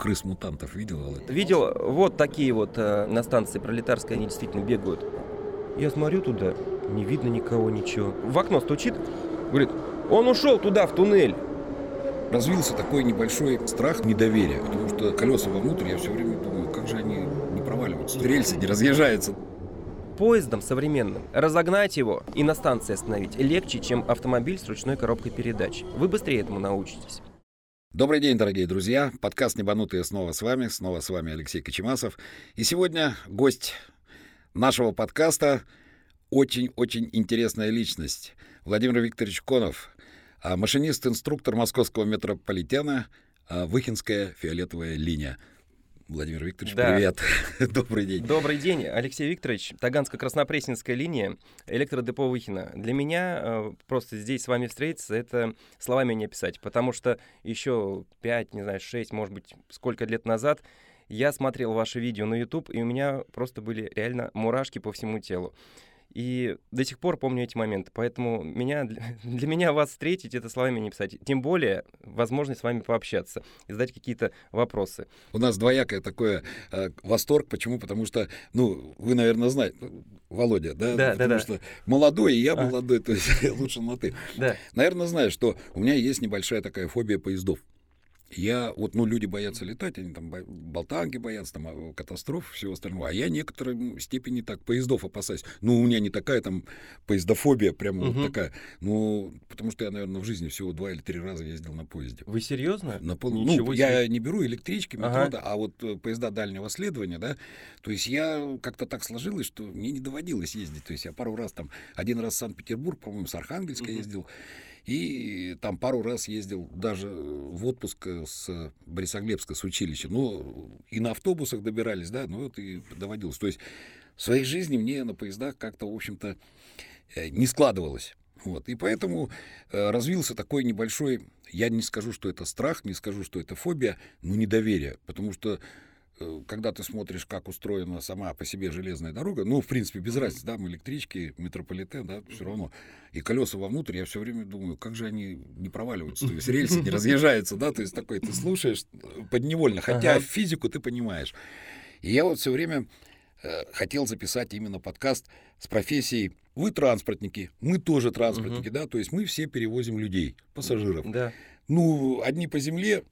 крыс-мутантов видел? Видел, вот такие вот э, на станции пролетарской, они действительно бегают. Я смотрю туда, не видно никого, ничего. В окно стучит, говорит, он ушел туда, в туннель. Развился такой небольшой страх недоверия, потому что колеса вовнутрь, я все время думаю, как же они не проваливаются, рельсы не разъезжаются. Поездом современным разогнать его и на станции остановить легче, чем автомобиль с ручной коробкой передач. Вы быстрее этому научитесь. Добрый день, дорогие друзья. Подкаст «Небанутые» снова с вами. Снова с вами Алексей Кочемасов. И сегодня гость нашего подкаста очень-очень интересная личность. Владимир Викторович Конов, а машинист-инструктор московского метрополитена, а Выхинская фиолетовая линия. Владимир Викторович, Да. привет. Добрый день. Добрый день, Алексей Викторович. Таганско-Краснопресненская линия, электродепо Выхина. Для меня э, просто здесь с вами встретиться, это словами не описать, потому что еще 5, не знаю, 6, может быть, сколько лет назад я смотрел ваши видео на YouTube, и у меня просто были реально мурашки по всему телу. И до сих пор помню эти моменты. Поэтому меня, для меня вас встретить, это словами не писать. Тем более возможность с вами пообщаться и задать какие-то вопросы. У нас двоякое такое э, восторг. Почему? Потому что, ну, вы, наверное, знаете, ну, Володя, да? Да, да, Потому да. что молодой, и я А. молодой, то есть лучше на ты. Да. Наверное, знаешь, что у меня есть небольшая такая фобия поездов. Я, вот, ну, люди боятся летать, они там бо- болтанки боятся, там, а, катастроф, всего остального. А я некоторой степени так поездов опасаюсь. Ну, у меня не такая там поездофобия, прямо Мгм. вот такая. Ну, потому что я, наверное, в жизни всего два или три раза ездил на поезде. Вы серьезно? На пол... Ничего Ну, себе. я не беру электрички, метро, Ага. да, а вот э, поезда дальнего следования, да, то есть я как-то так сложилось, что мне не доводилось ездить. То есть я пару раз там, один раз в Санкт-Петербург, по-моему, с Архангельска Мгм. ездил, и там пару раз ездил даже в отпуск э, с Борисоглебска, с училища. Ну, и на автобусах добирались, да, ну, вот и доводилось. То есть в своей жизни мне на поездах как-то, в общем-то, э, не складывалось. Вот. И поэтому э, развился такой небольшой, я не скажу, что это страх, не скажу, что это фобия, но недоверие. Потому что когда ты смотришь, как устроена сама по себе железная дорога, ну, в принципе, без разницы, да, электрички, метрополитен, да, все равно. И колеса вовнутрь, я все время думаю, как же они не проваливаются, то есть рельсы не разъезжаются, да, то есть такой ты слушаешь э, подневольно, хотя Ага. физику ты понимаешь. И я вот все время э, хотел записать именно подкаст с профессией «Вы транспортники, мы тоже транспортники», да, то есть мы все перевозим людей, пассажиров. Да. Ну, одни по земле,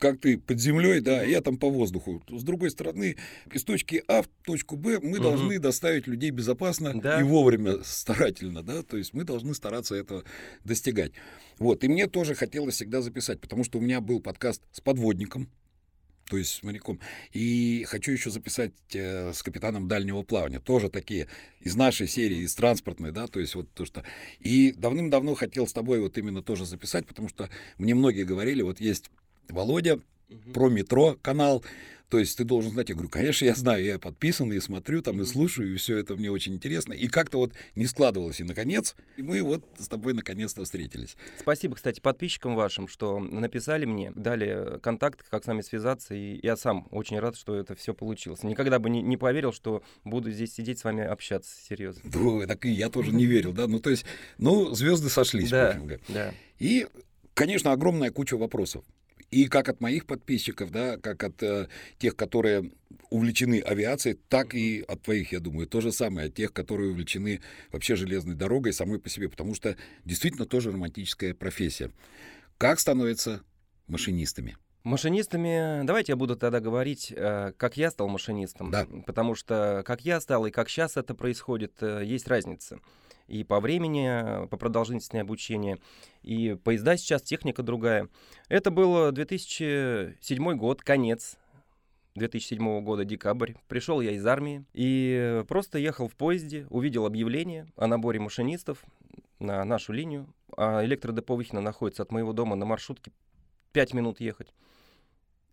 как ты под землей, да, я там по воздуху. С другой стороны, из точки А в точку Б мы Мгм. должны доставить людей безопасно Да. и вовремя, старательно, да, то есть мы должны стараться этого достигать. Вот, и мне тоже хотелось всегда записать, потому что у меня был подкаст с подводником, то есть с моряком. И хочу еще записать э, с капитаном дальнего плавания. Тоже такие из нашей серии, из транспортной, да, то есть вот то, что... И давным-давно хотел с тобой вот именно тоже записать, потому что мне многие говорили, вот есть Володя, Мгм. про метро канал. То есть ты должен знать, я говорю, конечно, я знаю, я подписан, и смотрю там, и слушаю, и все это мне очень интересно. И как-то вот не складывалось. И, наконец, и мы вот с тобой наконец-то встретились. Спасибо, кстати, подписчикам вашим, что написали мне, дали контакт, как с вами связаться, и я сам очень рад, что это все получилось. Никогда бы не, не поверил, что буду здесь сидеть с вами общаться, серьезно. Ну, так и я тоже не верил, да. Ну, то есть, ну, звезды сошлись. Да, да. И, конечно, огромная куча вопросов. И как от моих подписчиков, да, как от э, тех, которые увлечены авиацией, так и от твоих, я думаю, то же самое, от тех, которые увлечены вообще железной дорогой самой по себе, потому что действительно тоже романтическая профессия. Как становятся машинистами? Машинистами, давайте я буду тогда говорить, э, как я стал машинистом, Да. потому что как я стал и как сейчас это происходит, э, есть разница. И по времени, э, по продолжительности обучения, и поезда сейчас, техника другая. Это был 2007 год, конец 2007 года, декабрь. Пришел я из армии и э, просто ехал в поезде, увидел объявление о наборе машинистов на нашу линию. А электродепо Выхино находится от моего дома на маршрутке 5 минут ехать.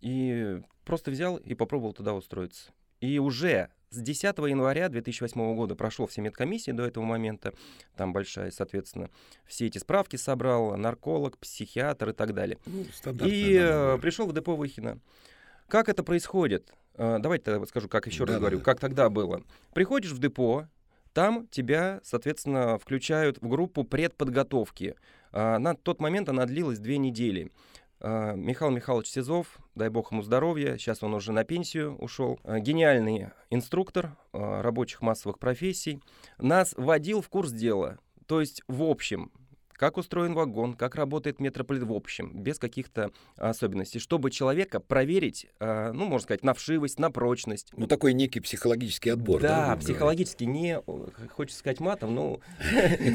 И просто взял и попробовал туда устроиться. И уже с 10 января 2008 года прошел все медкомиссии до этого момента. Там большая, соответственно, все эти справки собрал, нарколог, психиатр и так далее. Ну, И да, э, пришел в депо Выхина. Как это происходит? Э, Давайте тогда вот скажу, как еще раз Да-да-да. говорю, как тогда было. Приходишь в депо, там тебя, соответственно, включают в группу предподготовки. А, На тот момент она длилась две недели. А, Михаил Михайлович Сизов, дай бог ему здоровья, сейчас он уже на пенсию ушел. Э, гениальный инструктор э, рабочих массовых профессий. Нас вводил в курс дела. То есть, в общем, как устроен вагон, как работает метрополит в общем, без каких-то особенностей, чтобы человека проверить, а, ну, можно сказать, на вшивость, на прочность. Ну, такой некий психологический отбор. Да, да психологически не, хочется сказать матом, ну...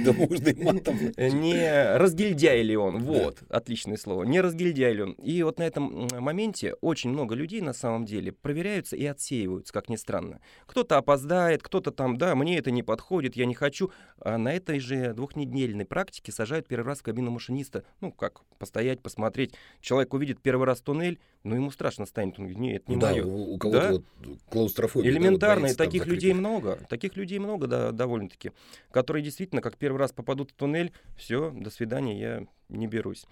Да можно и матом. Не разгильдяй ли он, вот, отличное слово, не разгильдяй ли он. И вот на этом моменте очень много людей на самом деле проверяются и отсеиваются, как ни странно. Кто-то опоздает, кто-то там, да, мне это не подходит, я не хочу. А на этой же двухнедельной практике сажают сажают первый раз в кабину машиниста. Ну, как, постоять, посмотреть. Человек увидит первый раз туннель, ну, ему страшно станет. Он говорит, нет, не да, мое. у, у кого-то да? вот клаустрофобия. Элементарно, да, вот и таких людей много. Таких людей много, да, довольно-таки. Которые действительно, как первый раз попадут в туннель, все, до свидания, я не берусь.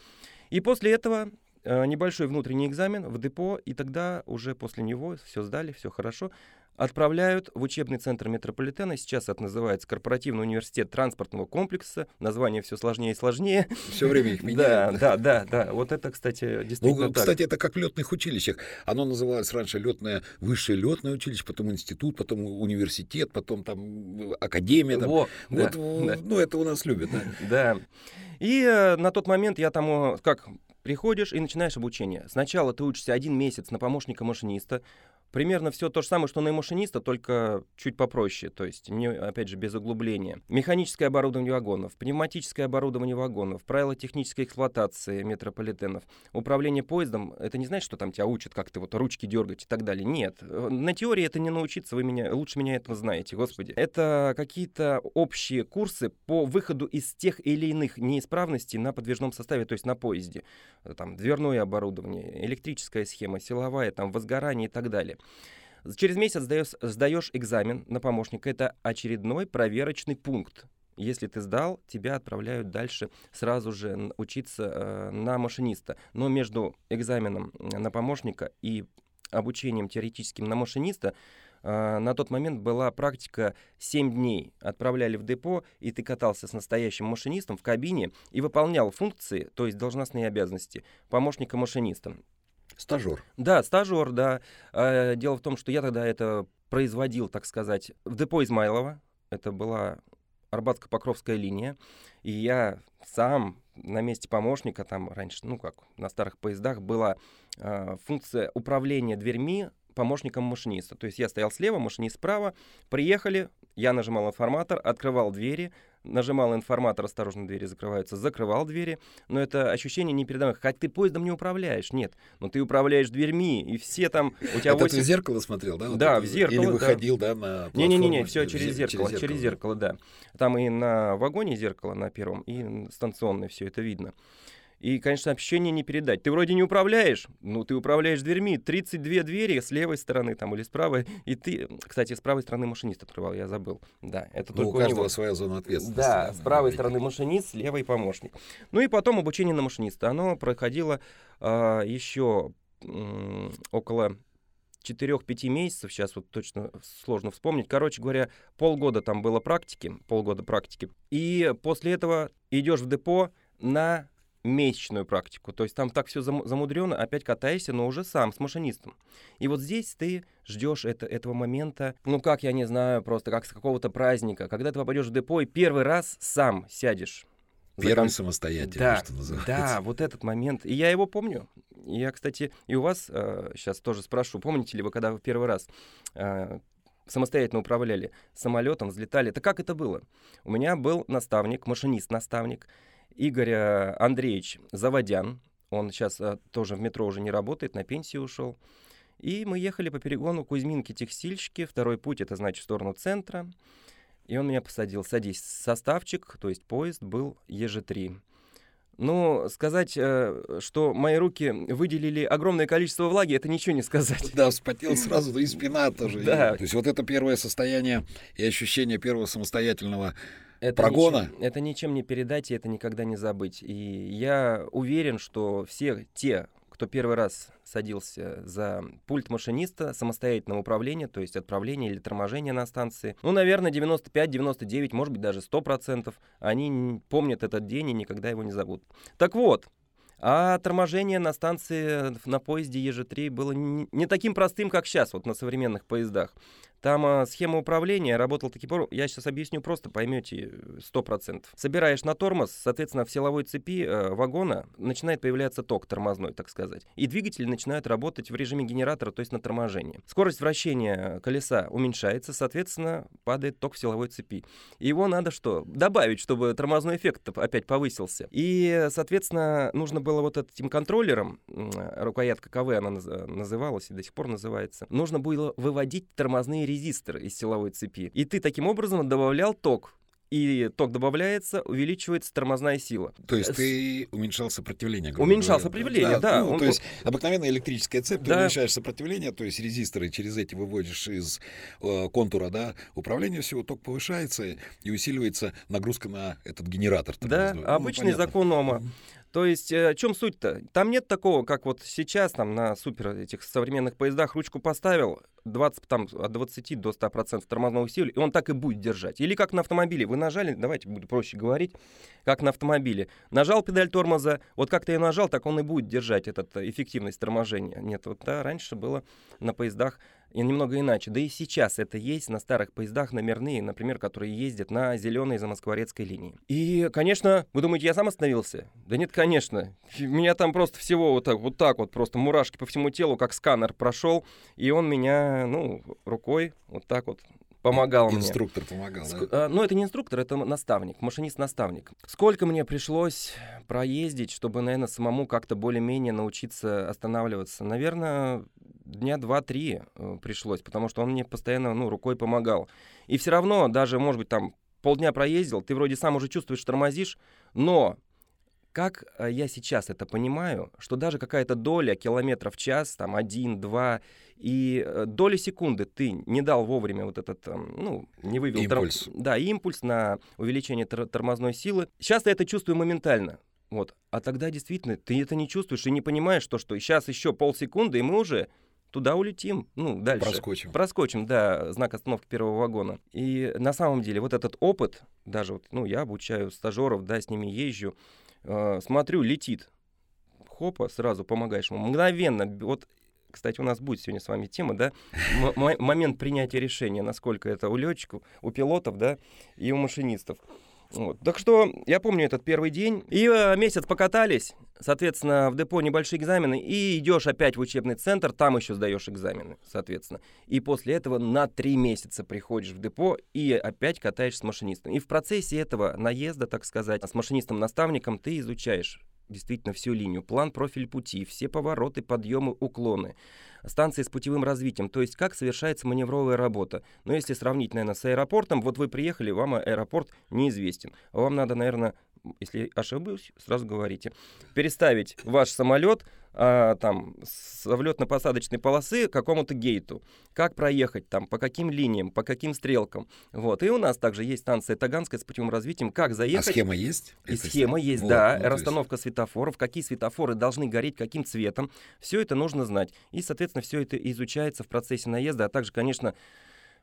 И после этого э, небольшой внутренний экзамен в депо, и тогда уже после него все сдали, все хорошо отправляют в учебный центр метрополитена. Сейчас это называется Корпоративный университет транспортного комплекса. Название все сложнее и сложнее. Все время их меняют. Да, да, да, да. Вот это, кстати, действительно ну, Кстати, это как в летных училищах. Оно называлось раньше летное, высшее летное училище, потом институт, потом университет, потом там академия. Там. Во, вот, да, ну, это у нас любят. Да. да. И э, на тот момент я там, как приходишь и начинаешь обучение. Сначала ты учишься один месяц на помощника машиниста, Примерно все то же самое, что на машиниста, только чуть попроще, то есть, не, опять же, без углубления. Механическое оборудование вагонов, пневматическое оборудование вагонов, правила технической эксплуатации метрополитенов, управление поездом, это не значит, что там тебя учат, как ты вот ручки дергать и так далее. Нет, на теории это не научиться, вы меня, лучше меня этого знаете, господи. Это какие-то общие курсы по выходу из тех или иных неисправностей на подвижном составе, то есть на поезде. Там дверное оборудование, электрическая схема, силовая, там возгорание и так далее. Через месяц сдаешь, сдаешь экзамен на помощника. Это очередной проверочный пункт. Если ты сдал, тебя отправляют дальше сразу же учиться э, на машиниста. Но между экзаменом на помощника и обучением теоретическим на машиниста э, на тот момент была практика 7 дней. Отправляли в депо, и ты катался с настоящим машинистом в кабине и выполнял функции, то есть должностные обязанности помощника машиниста. Стажер. Да, стажер, да. А, дело в том, что я тогда это производил, так сказать, в депо Измайлова. Это была Арбатско-Покровская линия. И я сам на месте помощника, там раньше, ну как, на старых поездах была э, функция управления дверьми помощником машиниста. То есть я стоял слева, машинист справа. Приехали, я нажимал информатор, открывал двери, нажимал информатор, осторожно, двери закрываются, закрывал двери, но это ощущение непередаваемое. Хоть ты поездом не управляешь, нет, но ты управляешь дверьми, и все там... У тебя это 8... ты в зеркало смотрел, да? Вот да, это... в зеркало, Или выходил, да, да на Не-не-не, все через зеркало, через зеркало, через зеркало, да. Там и на вагоне зеркало на первом, и станционное все это видно. И, конечно, ощущение не передать. Ты вроде не управляешь, ну, ты управляешь дверьми. 32 двери с левой стороны там или с правой. И ты, кстати, с правой стороны машинист открывал, я забыл. Да, это ну, только у каждого у него. своя зона ответственности. Да, с правой стороны машинист, с левой помощник. Ну и потом обучение на машиниста. Оно проходило э, еще э, около 4-5 месяцев, сейчас вот точно сложно вспомнить. Короче говоря, полгода там было практики, полгода практики. И после этого идешь в депо на месячную практику. То есть там так все замудрено, опять катаешься, но уже сам, с машинистом. И вот здесь ты ждешь это, этого момента, ну как, я не знаю, просто как с какого-то праздника, когда ты попадешь в депо и первый раз сам сядешь. Первый кон... самостоятельно, да, что называется. Да, вот этот момент. И я его помню. Я, кстати, и у вас э, сейчас тоже спрошу, помните ли вы, когда вы первый раз э, самостоятельно управляли самолетом, взлетали, это как это было? У меня был наставник, машинист-наставник, Игорь э, Андреевич Заводян. Он сейчас э, тоже в метро уже не работает, на пенсию ушел. И мы ехали по перегону Кузьминки-Текстильщики. Второй путь, это значит в сторону центра. И он меня посадил. Садись, составчик, то есть поезд был ЕЖ-3. Ну, сказать, э, что мои руки выделили огромное количество влаги, это ничего не сказать. Да, вспотел сразу, и спина тоже. Да. То есть вот это первое состояние и ощущение первого самостоятельного это прогона. Ничем, это ничем не передать, и это никогда не забыть. И я уверен, что все те, кто первый раз садился за пульт машиниста самостоятельного управления, то есть отправления или торможения на станции, ну, наверное, 95-99, может быть, даже 100%, они помнят этот день и никогда его не забудут. Так вот, А торможение на станции на поезде ЕЖ-3 было не таким простым, как сейчас, вот на современных поездах. Там э, схема управления работала таким образом. Я сейчас объясню просто, поймете 100%. Собираешь на тормоз, соответственно, в силовой цепи э, вагона начинает появляться ток тормозной, так сказать. И двигатели начинают работать в режиме генератора, то есть на торможении. Скорость вращения колеса уменьшается, соответственно, падает ток в силовой цепи. И его надо что? Добавить, чтобы тормозной эффект опять повысился. И, соответственно, нужно было вот этим контроллером, рукоятка КВ она называлась и до сих пор называется, нужно было выводить тормозные резистор из силовой цепи. И ты таким образом добавлял ток и ток добавляется, увеличивается тормозная сила. То есть ты уменьшал сопротивление? Уменьшал говоря. сопротивление, да. да. Ну, Он... То есть обыкновенная электрическая цепь, ты да. уменьшаешь сопротивление, то есть резисторы через эти выводишь из э, контура да, управления всего, ток повышается и усиливается нагрузка на этот генератор. Да, ну, обычный закон Ома. То есть, э, о чем суть-то? Там нет такого, как вот сейчас там на супер этих современных поездах ручку поставил, 20, там, от 20 до 100% тормозного усилия, и он так и будет держать. Или как на автомобиле. Вы нажали, давайте буду проще говорить, как на автомобиле. Нажал педаль тормоза, вот как ты ее нажал, так он и будет держать этот э, эффективность торможения. Нет, вот да, раньше было на поездах и немного иначе. Да и сейчас это есть на старых поездах номерные, например, которые ездят на зеленой замоскворецкой линии. И, конечно, вы думаете, я сам остановился? Да нет, конечно. Меня там просто всего вот так вот, так вот просто мурашки по всему телу, как сканер прошел, и он меня, ну, рукой вот так вот помогал инструктор мне. Инструктор помогал, Ск- да? А, ну, это не инструктор, это наставник, машинист-наставник. Сколько мне пришлось проездить, чтобы, наверное, самому как-то более-менее научиться останавливаться? Наверное, дня два-три э, пришлось, потому что он мне постоянно, ну, рукой помогал. И все равно, даже, может быть, там полдня проездил, ты вроде сам уже чувствуешь, тормозишь, но как э, я сейчас это понимаю, что даже какая-то доля километров в час, там, один, два, и э, доли секунды ты не дал вовремя вот этот, ну, не вывел... Импульс. Тор... Да, импульс на увеличение тор- тормозной силы. Сейчас я это чувствую моментально. Вот. А тогда действительно ты это не чувствуешь и не понимаешь, то, что сейчас еще полсекунды, и мы уже туда улетим, ну, дальше. Проскочим. Проскочим, да, знак остановки первого вагона. И на самом деле вот этот опыт, даже вот, ну, я обучаю стажеров, да, с ними езжу, э, смотрю, летит. Хопа, сразу помогаешь ему. Мгновенно, вот кстати, у нас будет сегодня с вами тема, да, М- момент принятия решения, насколько это у летчиков, у пилотов, да, и у машинистов. Вот. Так что я помню этот первый день. И э, месяц покатались, соответственно, в депо небольшие экзамены, и идешь опять в учебный центр, там еще сдаешь экзамены, соответственно. И после этого на три месяца приходишь в депо и опять катаешься с машинистом. И в процессе этого наезда, так сказать, с машинистом-наставником ты изучаешь действительно всю линию, план, профиль пути, все повороты, подъемы, уклоны, станции с путевым развитием, то есть как совершается маневровая работа. Но если сравнить, наверное, с аэропортом, вот вы приехали, вам аэропорт неизвестен. Вам надо, наверное, если ошибусь, сразу говорите, переставить ваш самолет а, там, с взлетно-посадочной полосы к какому-то гейту. Как проехать там, по каким линиям, по каким стрелкам. Вот. И у нас также есть станция Таганская с путевым развитием. Как заехать. А схема есть? И это схема все? есть, вот, да. Ну, Расстановка есть... светофоров, какие светофоры должны гореть, каким цветом. Все это нужно знать. И, соответственно, все это изучается в процессе наезда, а также, конечно,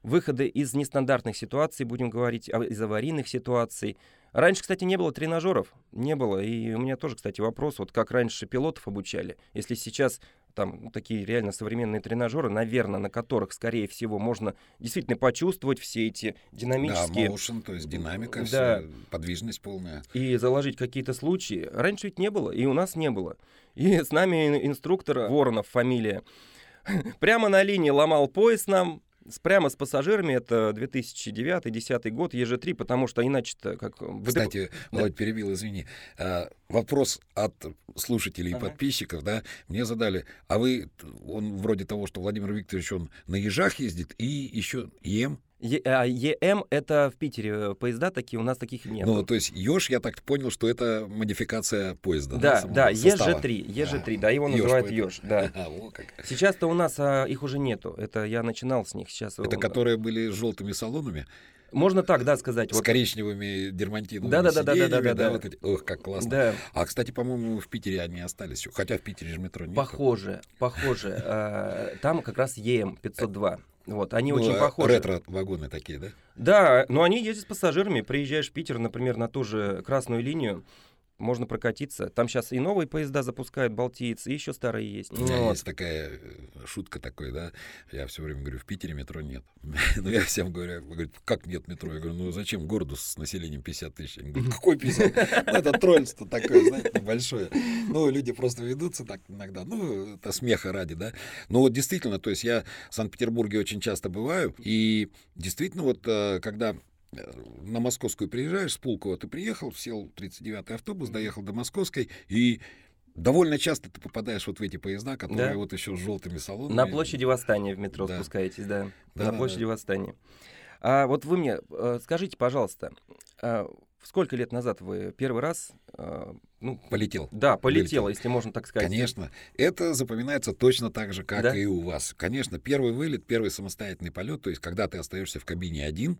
выходы из нестандартных ситуаций, будем говорить, а, из аварийных ситуаций. Раньше, кстати, не было тренажеров, не было. И у меня тоже, кстати, вопрос, вот как раньше пилотов обучали. Если сейчас там такие реально современные тренажеры, наверное, на которых, скорее всего, можно действительно почувствовать все эти динамические... Да, motion, то есть динамика, да. Вся, подвижность полная. И заложить какие-то случаи. Раньше ведь не было, и у нас не было. И с нами инструктор Воронов фамилия. Прямо на линии ломал пояс нам, прямо с пассажирами, это 2009-2010 год, ЕЖ-3, потому что иначе-то как... Кстати, да. Володь перебил, извини. А, вопрос от слушателей ага. и подписчиков, да, мне задали, а вы, он вроде того, что Владимир Викторович, он на ежах ездит и еще ем Е, а, ЕМ это в Питере э, поезда такие, у нас таких нет. Ну, то есть Ёж, я так понял, что это модификация поезда. Да, да, да ЕЖ-3, ЕЖ-3, да, его называют Ёж, да. А, Сейчас-то у нас а, их уже нету, это я начинал с них сейчас. Это которые были с желтыми салонами? Можно так, да, сказать. С вот. коричневыми дермантиновыми да, да, да, да, да, да, да, да. Вот эти. Ох, как классно. Да. А, кстати, по-моему, в Питере они остались. Хотя в Питере же метро нет. Похоже, похоже. А, там как раз ЕМ 502. Вот, они ну, очень а похожи. Ретро-вагоны такие, да? Да, но они ездят с пассажирами. Приезжаешь в Питер, например, на ту же красную линию, можно прокатиться. Там сейчас и новые поезда запускают, балтиец, и еще старые есть. У меня вот. есть такая э, шутка такой, да, я все время говорю, в Питере метро нет. Но я всем говорю, говорю, как нет метро? Я говорю, ну зачем городу с населением 50 тысяч? Они говорят, какой 50? Ну, это тролльство такое, знаете, небольшое. Ну, люди просто ведутся так иногда, ну, это смеха ради, да. Но вот действительно, то есть я в Санкт-Петербурге очень часто бываю, и действительно вот э, когда на Московскую приезжаешь, с Пулково ты приехал, сел 39-й автобус, доехал до Московской, и довольно часто ты попадаешь вот в эти поезда, которые да. вот еще с желтыми салонами. На площади Восстания в метро да. спускаетесь, да. да на да, площади да. Восстания. А вот вы мне э, скажите, пожалуйста, а сколько лет назад вы первый раз ну, полетел. Да, полетел, вылетел. если можно так сказать. Конечно. Это запоминается точно так же, как да? и у вас. Конечно, первый вылет, первый самостоятельный полет, то есть когда ты остаешься в кабине один,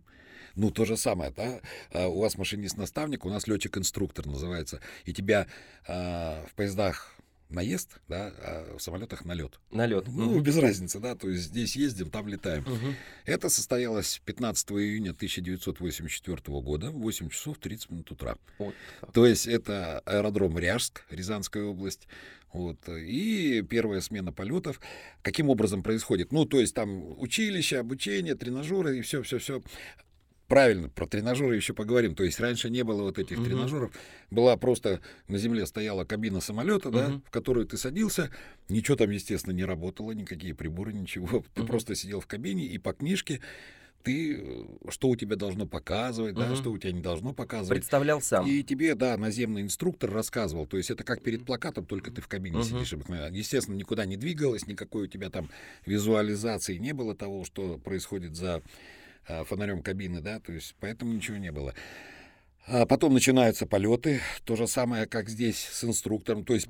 ну, то же самое, да? А, у вас машинист-наставник, у нас летчик-инструктор называется. И тебя а, в поездах наезд, да, а в самолетах налет. Налет. Ну, угу. без разницы, да, то есть здесь ездим, там летаем. Угу. Это состоялось 15 июня 1984 года в 8 часов 30 минут утра. Вот. То есть это аэродром Ряжск, Рязанская область. Вот. И первая смена полетов. Каким образом происходит? Ну, то есть там училище, обучение, тренажеры и все-все-все. Правильно, про тренажеры еще поговорим. То есть раньше не было вот этих угу. тренажеров. Была просто на земле стояла кабина самолета, угу. да, в которую ты садился. Ничего там, естественно, не работало, никакие приборы, ничего. Ты угу. просто сидел в кабине и по книжке ты, э, что у тебя должно показывать, угу. да, что у тебя не должно показывать. Представлял сам. И тебе, да, наземный инструктор рассказывал. То есть это как перед плакатом, только ты в кабине угу. сидишь Естественно, никуда не двигалось, никакой у тебя там визуализации не было того, что происходит за фонарем кабины, да, то есть поэтому ничего не было. А потом начинаются полеты, то же самое, как здесь с инструктором. То есть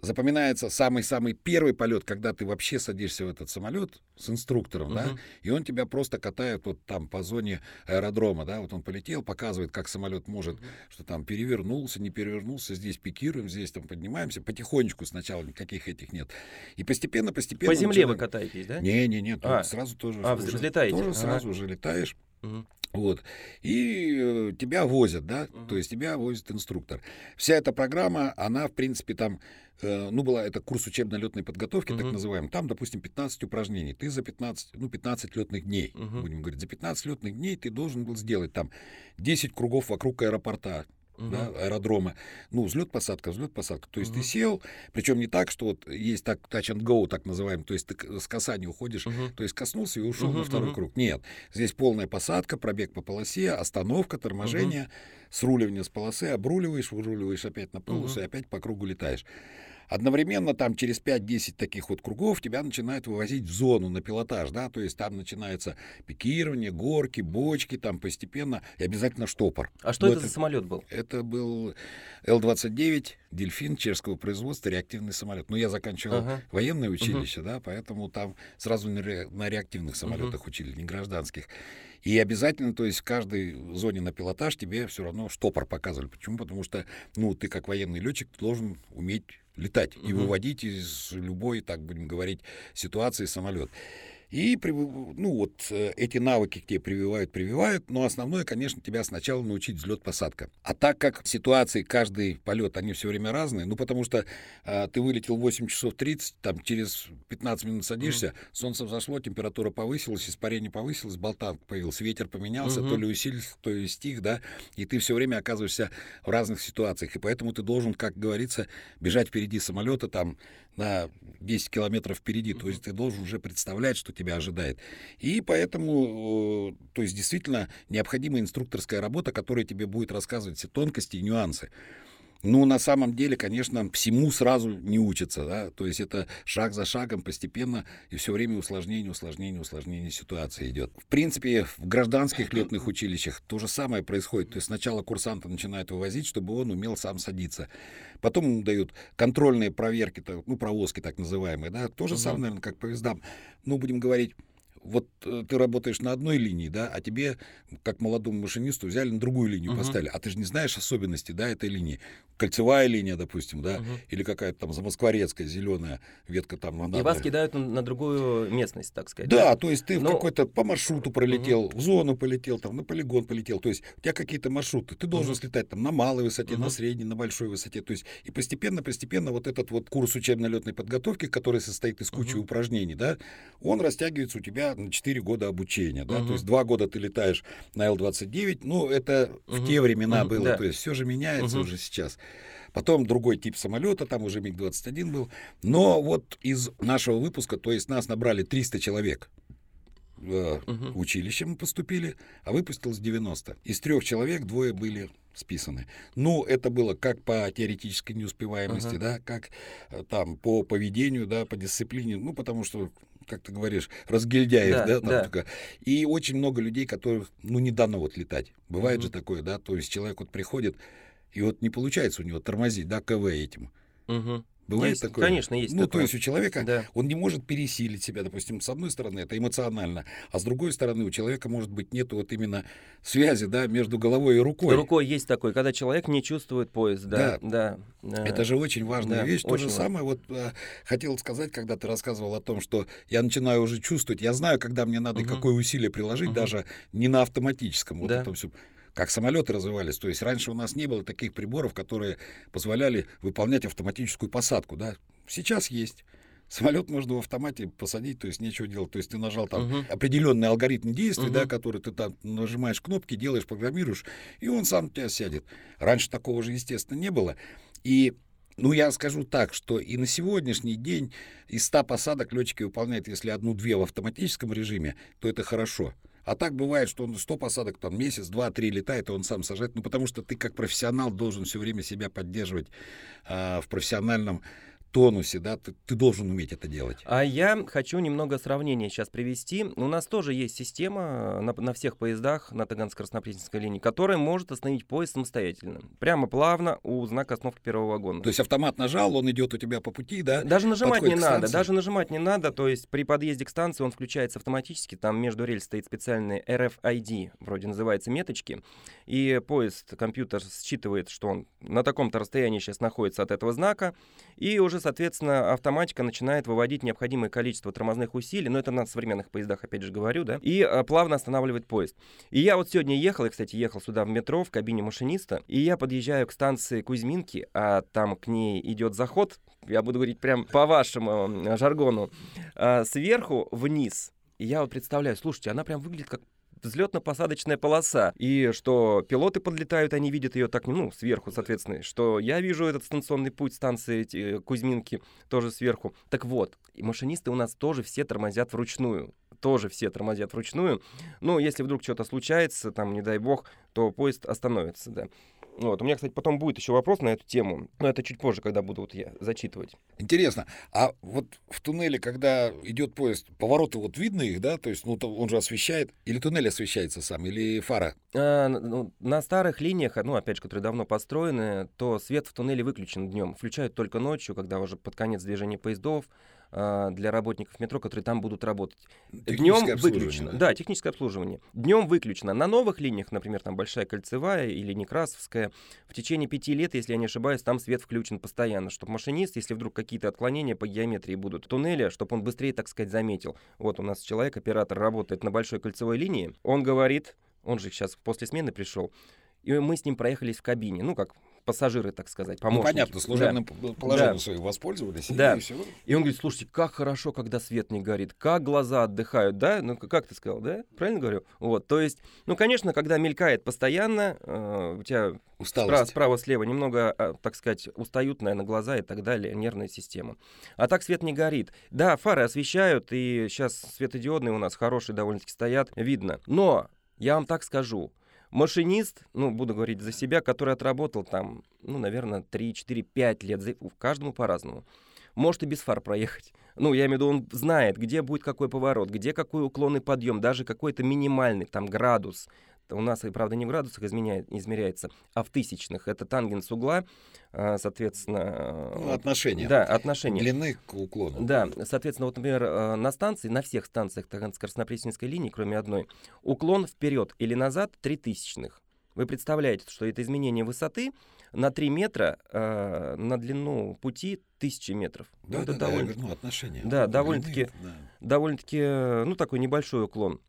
запоминается самый-самый первый полет, когда ты вообще садишься в этот самолет с инструктором, uh-huh. да, и он тебя просто катает вот там по зоне аэродрома, да, вот он полетел, показывает, как самолет может, uh-huh. что там перевернулся, не перевернулся, здесь пикируем, здесь там поднимаемся, потихонечку сначала никаких этих нет. И постепенно, постепенно... По земле начинаем... вы катаетесь, да? Не-не-не, а. сразу тоже... А, уже, взлетаете? Тоже ага. сразу уже летаешь. Uh-huh. Вот. И э, тебя возят, да, uh-huh. то есть тебя возит инструктор. Вся эта программа, она, в принципе, там, э, ну, была это курс учебно-летной подготовки, uh-huh. так называемый. Там, допустим, 15 упражнений. Ты за 15, ну, 15 летных дней, uh-huh. будем говорить, за 15 летных дней ты должен был сделать там 10 кругов вокруг аэропорта, угу. да, аэродрома. Ну, взлет-посадка, взлет-посадка. То есть угу. ты сел, причем не так, что вот есть так touch and go, так называемый, то есть ты с касания уходишь, угу. то есть коснулся и ушел угу, на второй угу. круг. Нет, здесь полная посадка, пробег по полосе, остановка, торможение, угу. сруливание с полосы, обруливаешь, выруливаешь опять на полосу угу. и опять по кругу летаешь. Одновременно там через 5-10 таких вот кругов тебя начинают вывозить в зону на пилотаж, да, то есть там начинается пикирование, горки, бочки, там постепенно и обязательно штопор. А что это, это за самолет был? Это был Л-29, дельфин чешского производства, реактивный самолет. Ну, я заканчивал ага. военное училище, угу. да, поэтому там сразу на, ре, на реактивных самолетах угу. учили, не гражданских. И обязательно, то есть в каждой зоне на пилотаж тебе все равно штопор показывали. Почему? Потому что, ну, ты как военный летчик должен уметь летать угу. и выводить из любой, так будем говорить, ситуации самолет. И ну, вот э, эти навыки к тебе прививают, прививают, но основное, конечно, тебя сначала научить взлет-посадка. А так как ситуации, каждый полет, они все время разные, ну, потому что а, ты вылетел 8 часов 30, там через 15 минут садишься, mm-hmm. солнце взошло, температура повысилась, испарение повысилось, болтанка появился, ветер поменялся, mm-hmm. то ли усилился, то ли стих, да, и ты все время оказываешься в разных ситуациях, и поэтому ты должен, как говорится, бежать впереди самолета, там, на 10 километров впереди. То есть ты должен уже представлять, что тебя ожидает. И поэтому, э, то есть действительно необходима инструкторская работа, которая тебе будет рассказывать все тонкости и нюансы. Ну, на самом деле, конечно, всему сразу не учатся, да, то есть это шаг за шагом постепенно и все время усложнение, усложнение, усложнение ситуации идет. В принципе, в гражданских летных училищах то же самое происходит, то есть сначала курсанта начинают вывозить, чтобы он умел сам садиться. Потом ему дают контрольные проверки, ну, провозки так называемые, да, то же самое, наверное, как поездам. Ну, будем говорить, вот э, ты работаешь на одной линии, да, а тебе, как молодому машинисту, взяли на другую линию, uh-huh. поставили. А ты же не знаешь особенности, да, этой линии. Кольцевая линия, допустим, да, uh-huh. или какая-то там замоскворецкая зеленая ветка там. Надо... И вас кидают на, на другую местность, так сказать. Да, да? то есть ты Но... в какой-то по маршруту пролетел, uh-huh. в зону полетел, там на полигон полетел. То есть у тебя какие-то маршруты. Ты должен uh-huh. слетать там на малой высоте, uh-huh. на средней, на большой высоте. То есть и постепенно-постепенно вот этот вот курс учебно-летной подготовки, который состоит из кучи uh-huh. упражнений, да, он растягивается у тебя на 4 года обучения, да, uh-huh. то есть 2 года ты летаешь на Л-29, ну, это uh-huh. в те времена uh-huh. было, да. то есть все же меняется uh-huh. уже сейчас. Потом другой тип самолета, там уже МиГ-21 был. Но вот из нашего выпуска, то есть нас набрали 300 человек, в угу. училище мы поступили, а выпустилось 90. Из трех человек двое были списаны. Ну, это было как по теоретической неуспеваемости, uh да, как э, там по поведению, да, по дисциплине, ну, потому что как ты говоришь, разгильдяев, да, да, там да. Только. И очень много людей, которых, ну, не дано вот летать. Бывает mm же такое, да, то есть человек вот приходит, и вот не получается у него тормозить, да, КВ этим. Угу. Бывает есть, такое? Конечно, есть Ну, такое. то есть у человека, да. он не может пересилить себя, допустим, с одной стороны, это эмоционально, а с другой стороны, у человека, может быть, нет вот именно связи, да, между головой и рукой. Рукой есть такой, когда человек не чувствует поезд, да. Да. да. Это же очень важная да, вещь. То же самое, вот а, хотел сказать, когда ты рассказывал о том, что я начинаю уже чувствовать, я знаю, когда мне надо угу. какое усилие приложить, угу. даже не на автоматическом, вот да. это все как самолеты развивались. То есть раньше у нас не было таких приборов, которые позволяли выполнять автоматическую посадку. Да? Сейчас есть. Самолет можно в автомате посадить, то есть нечего делать. То есть ты нажал там uh-huh. определенный алгоритм действий, uh-huh. да, который ты там нажимаешь кнопки, делаешь, программируешь, и он сам тебя сядет. Раньше такого же, естественно, не было. И ну, я скажу так, что и на сегодняшний день из 100 посадок летчики выполняют, если одну-две в автоматическом режиме, то это хорошо. А так бывает, что он 100 посадок там месяц, два, три летает, и он сам сажает. Ну, потому что ты как профессионал должен все время себя поддерживать а, в профессиональном тонусе, да, ты, ты должен уметь это делать. А я хочу немного сравнения сейчас привести. У нас тоже есть система на, на всех поездах на Таганско-Краснопресненской линии, которая может остановить поезд самостоятельно. Прямо плавно у знака остановки первого вагона. То есть автомат нажал, он идет у тебя по пути, да? Даже нажимать не надо, даже нажимать не надо. То есть при подъезде к станции он включается автоматически, там между рельс стоит специальный RFID, вроде называется меточки, и поезд, компьютер считывает, что он на таком-то расстоянии сейчас находится от этого знака, и уже, соответственно, автоматика начинает выводить необходимое количество тормозных усилий, но это на современных поездах, опять же, говорю, да, и а, плавно останавливает поезд. И я вот сегодня ехал, я, кстати, ехал сюда в метро, в кабине машиниста, и я подъезжаю к станции Кузьминки, а там к ней идет заход, я буду говорить прям по вашему жаргону, а, сверху вниз. И я вот представляю, слушайте, она прям выглядит как взлетно-посадочная полоса. И что пилоты подлетают, они видят ее так, ну, сверху, соответственно. Что я вижу этот станционный путь станции эти, Кузьминки тоже сверху. Так вот, и машинисты у нас тоже все тормозят вручную тоже все тормозят вручную. Ну, если вдруг что-то случается, там, не дай бог, то поезд остановится, да. Вот. У меня, кстати, потом будет еще вопрос на эту тему, но это чуть позже, когда буду вот я зачитывать. Интересно, а вот в туннеле, когда идет поезд, повороты вот видно их, да? То есть, ну, он же освещает, или туннель освещается сам, или фара? А, ну, на старых линиях, ну, опять же, которые давно построены, то свет в туннеле выключен днем. Включают только ночью, когда уже под конец движения поездов, а, для работников метро, которые там будут работать. Днем выключено. Да? да, техническое обслуживание. Днем выключено. На новых линиях, например, там Большая Кольцевая или Некрасовская, в течение пяти лет, если я не ошибаюсь, там свет включен постоянно, чтобы машинист, если вдруг какие-то отклонения по геометрии будут в туннеле, чтобы он быстрее, так сказать, заметил. Вот у нас человек, оператор, работает на Большой Кольцевой линии. Он говорит, он же сейчас после смены пришел, и мы с ним проехались в кабине, ну, как пассажиры, так сказать, помощники. Ну, понятно, служебным да. положением да. своим воспользовались. Да. И, все. и он говорит, слушайте, как хорошо, когда свет не горит, как глаза отдыхают, да? Ну, как ты сказал, да? Правильно говорю? Вот, то есть, ну, конечно, когда мелькает постоянно, э, у тебя справа, справа, слева немного, э, так сказать, устают, наверное, глаза и так далее, нервная система. А так свет не горит. Да, фары освещают, и сейчас светодиодные у нас хорошие довольно-таки стоят, видно. Но я вам так скажу, Машинист, ну, буду говорить за себя, который отработал там, ну, наверное, 3, 4, 5 лет, в каждому по-разному. Может и без фар проехать. Ну, я имею в виду, он знает, где будет какой поворот, где какой уклонный подъем, даже какой-то минимальный там градус, У нас, правда, не в градусах изменяет, измеряется, а в тысячных. Это тангенс угла, а, соответственно... Ну, отношения. Да, отношения. Длины к уклону. Да, соответственно, вот, например, э, на станции, на всех станциях скоростно-пресненской линии, кроме одной, уклон вперед или назад 3 тысячных. Вы представляете, что это изменение высоты на 3 метра э, на длину пути тысячи метров. Да, это да, довольно, я верну отношения. Да, довольно-таки, да. довольно-таки, э, ну, такой небольшой уклон.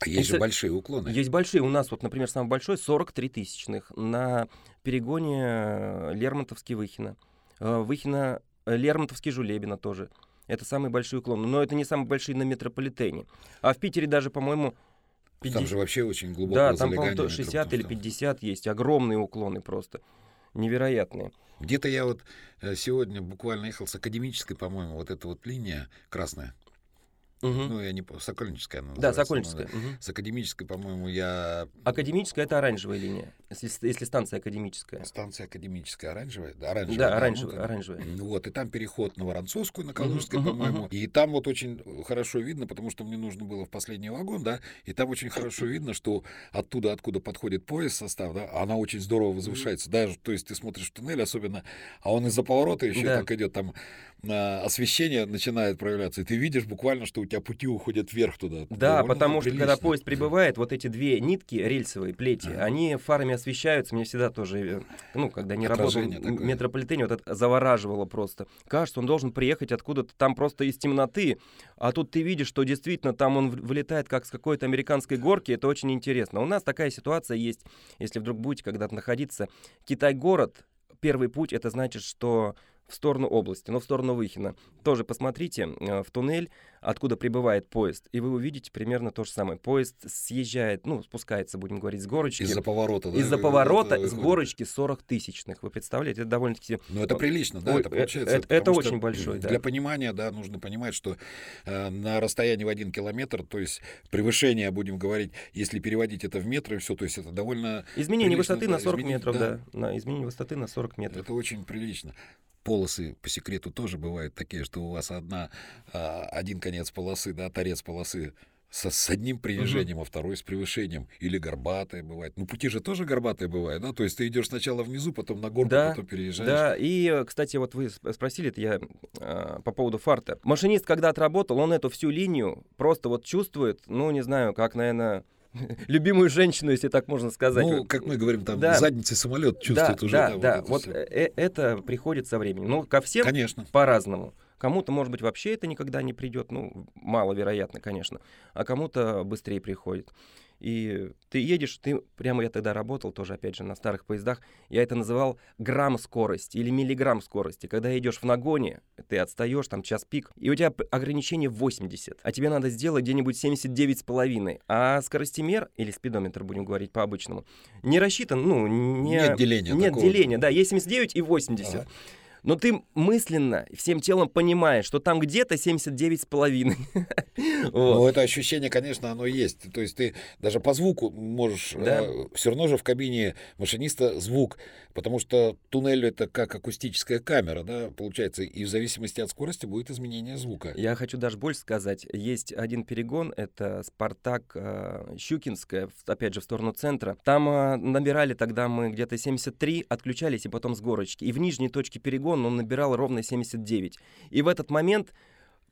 А есть И, же большие уклоны. Есть большие. У нас вот, например, самый большой 43 тысячных на перегоне э, Лермонтовский-Выхина. Э, Выхина, Лермонтовский Жулебина тоже. Это самые большие уклоны. Но это не самые большие на метрополитене. А в Питере даже, по-моему, 50... Там же вообще очень глубокое Да, там, по-моему, 60 или 50 есть. Огромные уклоны просто. Невероятные. Где-то я вот э, сегодня буквально ехал с академической, по-моему, вот эта вот линия красная. Угу. Ну, я не помню, Сокольническая она Да, Сокольническая. Угу. С Академической, по-моему, я... Академическая — это оранжевая линия, если, если станция Академическая. Станция Академическая оранжевая? Да, оранжевая. Да, оранжевая, ну, оранжевая. Вот, и там переход на Воронцовскую, на Калужской, угу, по-моему. Угу. И там вот очень хорошо видно, потому что мне нужно было в последний вагон, да, и там очень хорошо видно, что оттуда, откуда подходит поезд состав, да, она очень здорово возвышается. Даже, то есть ты смотришь в туннель особенно, а он из-за поворота еще да. так идет, там освещение начинает проявляться, и ты видишь буквально, что у тебя пути уходят вверх туда. Да, потому что когда поезд прибывает, вот эти две нитки рельсовые, плети, ага. они фарами освещаются. Мне всегда тоже, э, ну, когда не работал в метрополитене, вот это завораживало просто. Кажется, он должен приехать откуда-то там просто из темноты, а тут ты видишь, что действительно там он вылетает как с какой-то американской горки, это очень интересно. У нас такая ситуация есть, если вдруг будете когда-то находиться. Китай-город, первый путь, это значит, что в сторону области, но в сторону Выхина. Тоже посмотрите э, в туннель, откуда прибывает поезд, и вы увидите примерно то же самое. Поезд съезжает, ну, спускается, будем говорить, с горочки. Из-за поворота, да? Из-за поворота с горочки 40 тысячных. Вы представляете, это довольно-таки... Ну, это прилично, да, Ой, это получается. Это, это очень большой, да. Для понимания, да, нужно понимать, что э, на расстоянии в один километр, то есть превышение, будем говорить, если переводить это в метры, все, то есть это довольно... Изменение высоты да, на 40 метров, да. да. На изменение высоты на 40 метров. Это очень прилично полосы по секрету тоже бывают такие, что у вас одна, а, один конец полосы, да, торец полосы со, с одним принижением, угу. а второй с превышением. Или горбатые бывает. Ну, пути же тоже горбатые бывают, да? То есть ты идешь сначала внизу, потом на горку, да, потом переезжаешь. Да, и, кстати, вот вы спросили, это я а, по поводу фарта. Машинист, когда отработал, он эту всю линию просто вот чувствует, ну, не знаю, как, наверное, любимую женщину, если так можно сказать. Ну, как мы говорим, там да. задницы самолет чувствует да, уже. Да, да, да. Вот, вот э это приходит со временем. Ну, ко всем Конечно. по-разному. Кому-то, может быть, вообще это никогда не придет, ну, маловероятно, конечно, а кому-то быстрее приходит. И ты едешь, ты прямо я тогда работал тоже, опять же, на старых поездах. Я это называл грамм скорости или миллиграмм скорости. Когда идешь в нагоне, ты отстаешь, там час пик, и у тебя ограничение 80, а тебе надо сделать где-нибудь 79,5. А скоростимер, или спидометр, будем говорить по-обычному, не рассчитан, ну, не, нет деления. Нет такого. деления, да, есть 79 и 80. Ага но ты мысленно всем телом понимаешь, что там где-то 79,5. Ну, это ощущение, конечно, оно есть. То есть ты даже по звуку можешь... Да. Э, все равно же в кабине машиниста звук, потому что туннель это как акустическая камера, да, получается, и в зависимости от скорости будет изменение звука. Я хочу даже больше сказать. Есть один перегон, это Спартак э, Щукинская, опять же, в сторону центра. Там э, набирали тогда мы где-то 73, отключались и потом с горочки. И в нижней точке перегона он набирал ровно 79. И в этот момент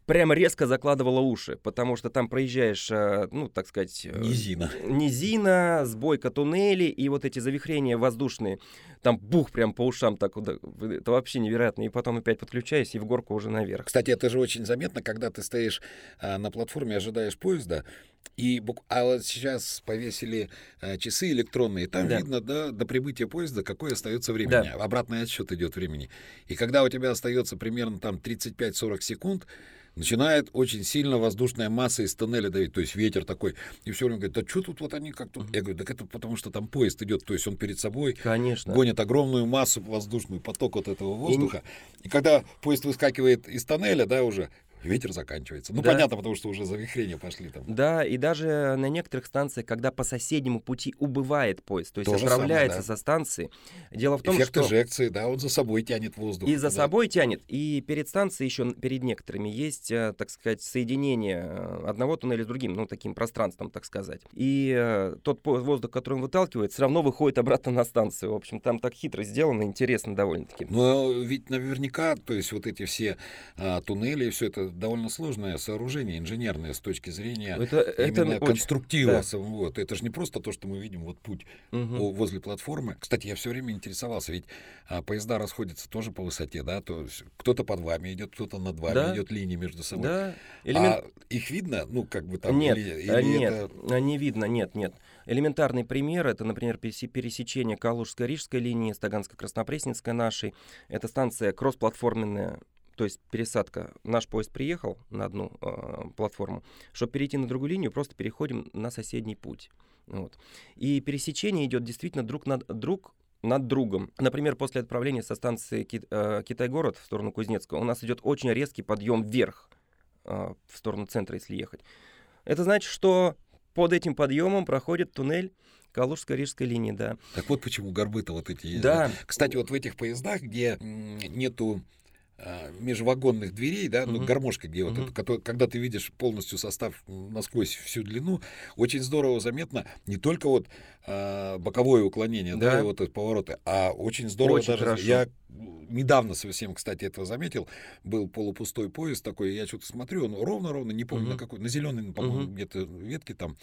прямо резко закладывала уши, потому что там проезжаешь, э, ну, так сказать... Э, низина. Низина, сбойка туннелей и вот эти завихрения воздушные. Там бух прям по ушам так, это вообще невероятно. И потом опять подключаюсь и в горку уже наверх. Кстати, это же очень заметно, когда ты стоишь а, на платформе, ожидаешь поезда, и, а вот сейчас повесили а, часы электронные, там да. видно да, до прибытия поезда, какое остается времени. Да. Обратный отсчет идет времени. И когда у тебя остается примерно там 35-40 секунд, начинает очень сильно воздушная масса из тоннеля давить, то есть ветер такой. И все время говорит, да что тут вот они как тут? Я говорю, так это потому что там поезд идет, то есть он перед собой Конечно. гонит огромную массу воздушную, поток вот этого воздуха. И, и когда поезд выскакивает из тоннеля, да, уже ветер заканчивается. Ну, Да. понятно, потому что уже завихрения пошли там. Да, и даже на некоторых станциях, когда по соседнему пути убывает поезд, то есть То же самое, отправляется да. со станции, дело в том, Эффект что эжекции, да, он за собой тянет воздух. и за да. собой тянет, и перед станцией еще перед некоторыми есть, э, так сказать, соединение э, одного туннеля с другим, ну, таким пространством, так сказать. И э, тот воздух, который он выталкивает, все равно выходит обратно на станцию. В общем, там так хитро сделано, интересно довольно-таки. Но ведь наверняка, то есть вот эти все а, туннели, все это довольно сложное сооружение инженерное с точки зрения Это, это именно очень- конструктива да. самого. Это же не просто то, что мы видим вот путь о- возле платформы. Кстати, я все время интересовался, ведь а, поезда расходятся тоже по высоте, да, то есть кто-то под вами идет, кто-то над вами Да. идет линии между собой. Да, элемент... А их видно, ну как бы там Нет, или, э, или нет, это- не видно, нет, нет. Элементарный пример это, например, пересе- пересечение Калужско-Рижской линии с Таганско-Краснопресненской нашей. Это станция кроссплатформенная, то есть пересадка. Наш поезд приехал на одну э, платформу. Чтобы перейти на другую линию, просто переходим на соседний путь. Вот. И пересечение идет действительно друг над друг над другом. Например, после отправления со станции Ки- э, Китай-город в сторону Кузнецкого у нас идет очень резкий подъем вверх э, в сторону центра, если ехать. Это значит, что под этим подъемом проходит туннель Калужско-Рижской линии, да. Так вот почему горбы-то вот эти есть. Да. Кстати, вот в этих поездах, где нету а, межвагонных дверей, да, ну, Мгм. гармошка, где вот Мгм. это, когда ты видишь полностью состав насквозь всю длину, очень здорово заметно не только вот а, боковое уклонение, да, Да. вот эти повороты, а очень здорово Очень даже. хорошо. Я недавно совсем, кстати, этого заметил, был полупустой поезд такой, я что-то смотрю, он ровно-ровно, не помню на Мгм. какой, на зеленой, по-моему, Мгм. где-то ветке там,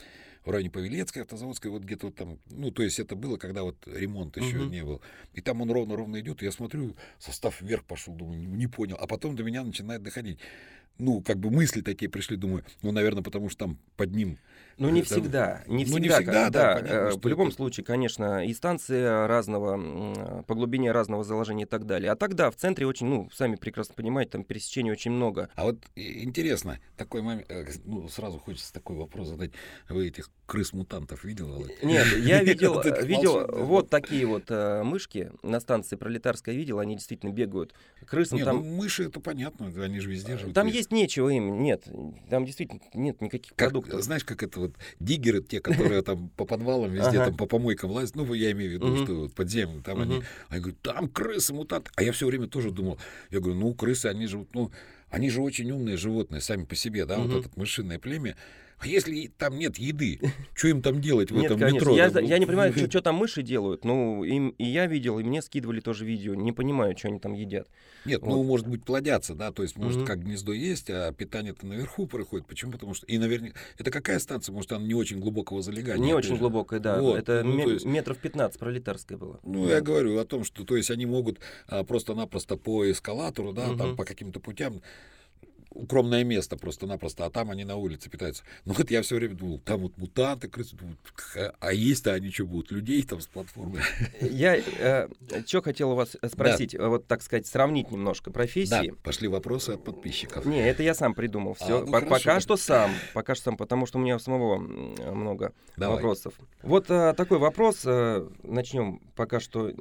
в районе Павелецкой, Автозаводской, вот где-то вот там, ну, то есть это было, когда вот ремонт еще Мгм. не был. И там он ровно-ровно идет, я смотрю, состав вверх пошел, думаю, не понял. А потом до меня начинает доходить. Ну, как бы мысли такие пришли, думаю, ну, наверное, потому что там под ним. Ну, не Это- всегда. Не ну, не всегда. всегда, да, понятно, э, что в любом это- случае, конечно, и станции разного, по глубине разного заложения и так далее. А тогда в центре очень, ну, сами прекрасно понимаете, там пересечений очень много. А вот интересно, такой момент, э, ну, сразу хочется такой вопрос задать. Вы этих крыс-мутантов видел, Володь? Нет, я видел, видел вот такие вот э, мышки на станции Пролетарская видел, они действительно бегают. Крысам Не, там... ну, мыши, это понятно, они же везде живут. Там Есть- нечего им, нет, там действительно нет никаких Как, продуктов. знаешь, как это вот диггеры, те, которые там по подвалам везде, Ага. там по помойкам лазят, ну, я имею в виду, что вот под землю, там они, они говорят, там крысы, мутанты. А я все время тоже думал, я говорю, ну, крысы, они живут, ну, они же очень умные животные сами по себе, да, вот это мышиное племя. А если там нет еды, что им там делать в Нет, этом конечно. метро? Я, Да, я не понимаю, ну, что там мыши делают. Ну, им и я видел, и мне скидывали тоже видео. Не понимаю, что они там едят. Нет, ну, Вот. может быть, плодятся, да, то есть, может, Мгм. как гнездо есть, а питание-то наверху проходит. Почему? Потому что, и наверняка, это какая станция? Может, она не очень глубокого залегания? не очень же? глубокое, да. Вот, Это ну, то есть- метров 15 пролетарская была. Ну, я говорю о том, что, то есть, они могут а, просто-напросто по эскалатору, да, там Мгм. по каким-то путям, укромное место просто-напросто, а там они на улице питаются. Ну, вот я все время думал, там вот мутанты, крысы, думаю, а есть-то они что будут, людей там с платформы? Я что хотел у вас э, спросить, э, вот так сказать, сравнить немножко Да, профессии. пошли вопросы от подписчиков. Не, это я сам придумал. А, Все. ну, пока хорошо. что сам. Пока что сам, потому что у меня самого много Давай. вопросов. Вот э, такой вопрос. э, начнем пока что.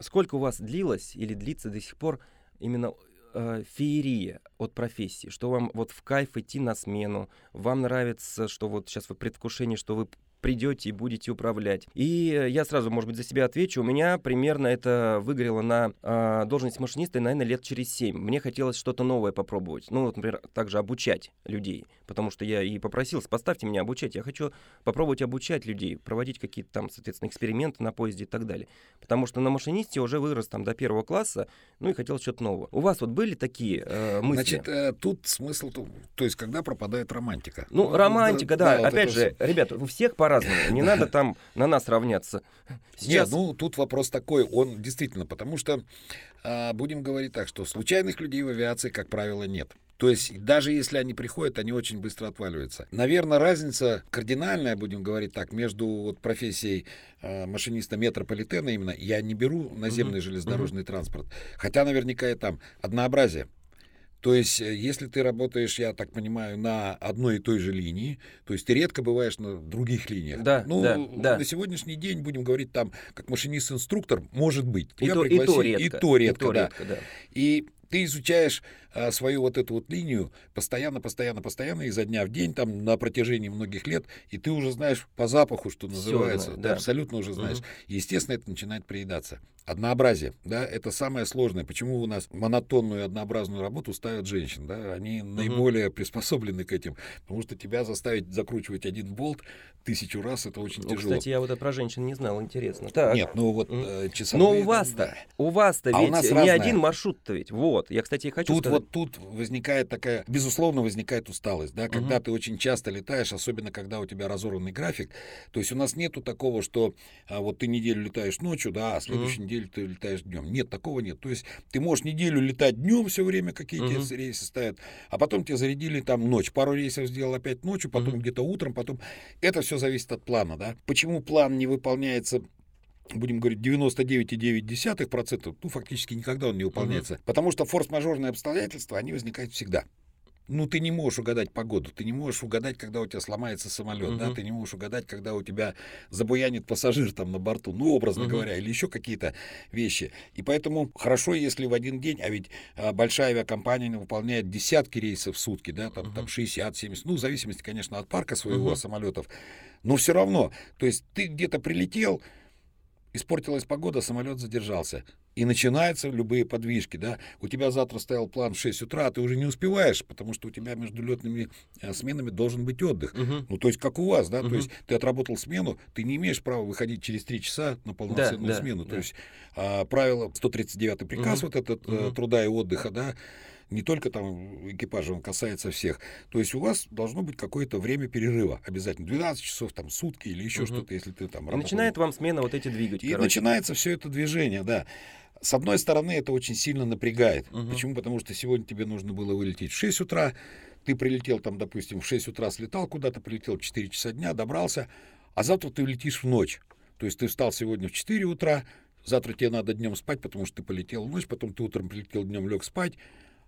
Сколько у вас длилось или длится до сих пор именно э, феерия от профессии? Что вам вот в кайф идти на смену? Вам нравится, что вот сейчас вы в предвкушении, что вы придете и будете управлять. И э, я сразу, может быть, за себя отвечу. У меня примерно это выгорело на э, должность машиниста, наверное, лет через 7. Мне хотелось что-то новое попробовать. Ну, вот, например, также обучать людей. Потому что я и попросил, поставьте меня обучать. Я хочу попробовать обучать людей, проводить какие-то там, соответственно, эксперименты на поезде и так далее. Потому что на машинисте уже вырос там до первого класса, ну и хотел что-то нового. У вас вот были такие э, мысли? Значит, э, тут смысл, то, то есть, когда пропадает романтика. Ну, романтика, да. вот Опять же, ребят, у всех по-разному. Не надо там на нас равняться. Нет, ну тут вопрос такой, он действительно, потому что а, будем говорить так, что случайных людей в авиации, как правило, нет. То есть даже если они приходят, они очень быстро отваливаются. Наверное, разница кардинальная, будем говорить так, между вот профессией а, машиниста метрополитена именно, я не беру наземный Мгм. железнодорожный транспорт, хотя наверняка и там однообразие. То есть, э, если ты работаешь, я так понимаю, на одной и той же линии, то есть ты редко бываешь на других линиях. Да, ну, да, да. на сегодняшний день, будем говорить, там, как машинист-инструктор, может быть. И Тебя то, и то редко. и то редко, и то да. редко, да. И ты изучаешь а, свою вот эту вот линию постоянно, постоянно, постоянно, изо дня в день, там, на протяжении многих лет, и ты уже знаешь по запаху, что называется, знаю, ты да. абсолютно уже знаешь. Мгм. Естественно, это начинает приедаться. Однообразие, да, это самое сложное. Почему у нас монотонную и однообразную работу ставят женщин, да? Они наиболее приспособлены к этим, потому что тебя заставить закручивать один болт тысячу раз, это очень Ну, тяжело. кстати, я вот это про женщин не знал, интересно. Так. Нет, ну вот э, часовые... Но у вас-то, да. у вас-то А у ведь нас не разное. один маршрут-то ведь. Вот, я, кстати, и хочу Тут сказать. вот тут возникает такая, безусловно, возникает усталость, да, когда Мгм. ты очень часто летаешь, особенно когда у тебя разорванный график. То есть у нас нету такого, что а, вот ты неделю летаешь ночью, да, а следующую неделю ты летаешь днем. Нет, такого нет. То есть ты можешь неделю летать днем все время, какие Мгм. тебе рейсы ставят, а потом тебе зарядили там ночь. Пару рейсов сделал опять ночью, потом Мгм. где-то утром, потом. Это все зависит от плана, да. Почему план не выполняется будем говорить, 99,9%, ну, фактически никогда он не выполняется. Потому что форс-мажорные обстоятельства, они возникают всегда. Ну, ты не можешь угадать погоду, ты не можешь угадать, когда у тебя сломается самолет, да, Мгм. ты не можешь угадать, когда у тебя забуянит пассажир там на борту, ну, образно Мгм. говоря, или еще какие-то вещи. И поэтому хорошо, если в один день, а ведь а, большая авиакомпания выполняет десятки рейсов в сутки, да, там, там Мгм. 60-70, ну, в зависимости, конечно, от парка своего Мгм. самолетов, но все равно, то есть ты где-то прилетел, испортилась погода, самолет задержался. И начинаются любые подвижки, да. У тебя завтра стоял план в 6 утра, а ты уже не успеваешь, потому что у тебя между летными э, сменами должен быть отдых. Мгм. Ну, то есть, как у вас, да, то Мгм. есть ты отработал смену, ты не имеешь права выходить через 3 часа на полноценную да, смену. да. То есть а, правило 139 приказ, Мгм. вот этот Мгм. труда и отдыха, да, не только там экипажа, он касается всех. То есть у вас должно быть какое-то время перерыва обязательно. 12 часов, там, сутки или еще Мгм. что-то, если ты там И начинает вам смена вот эти двигать, и короче. начинается все это движение, да. С одной стороны, это очень сильно напрягает. Мгм. Почему? Потому что сегодня тебе нужно было вылететь в 6 утра, ты прилетел там, допустим, в 6 утра слетал куда-то, прилетел в 4 часа дня, добрался, а завтра ты летишь в ночь. То есть ты встал сегодня в 4 утра, завтра тебе надо днем спать, потому что ты полетел в ночь, потом ты утром прилетел днем, лег спать,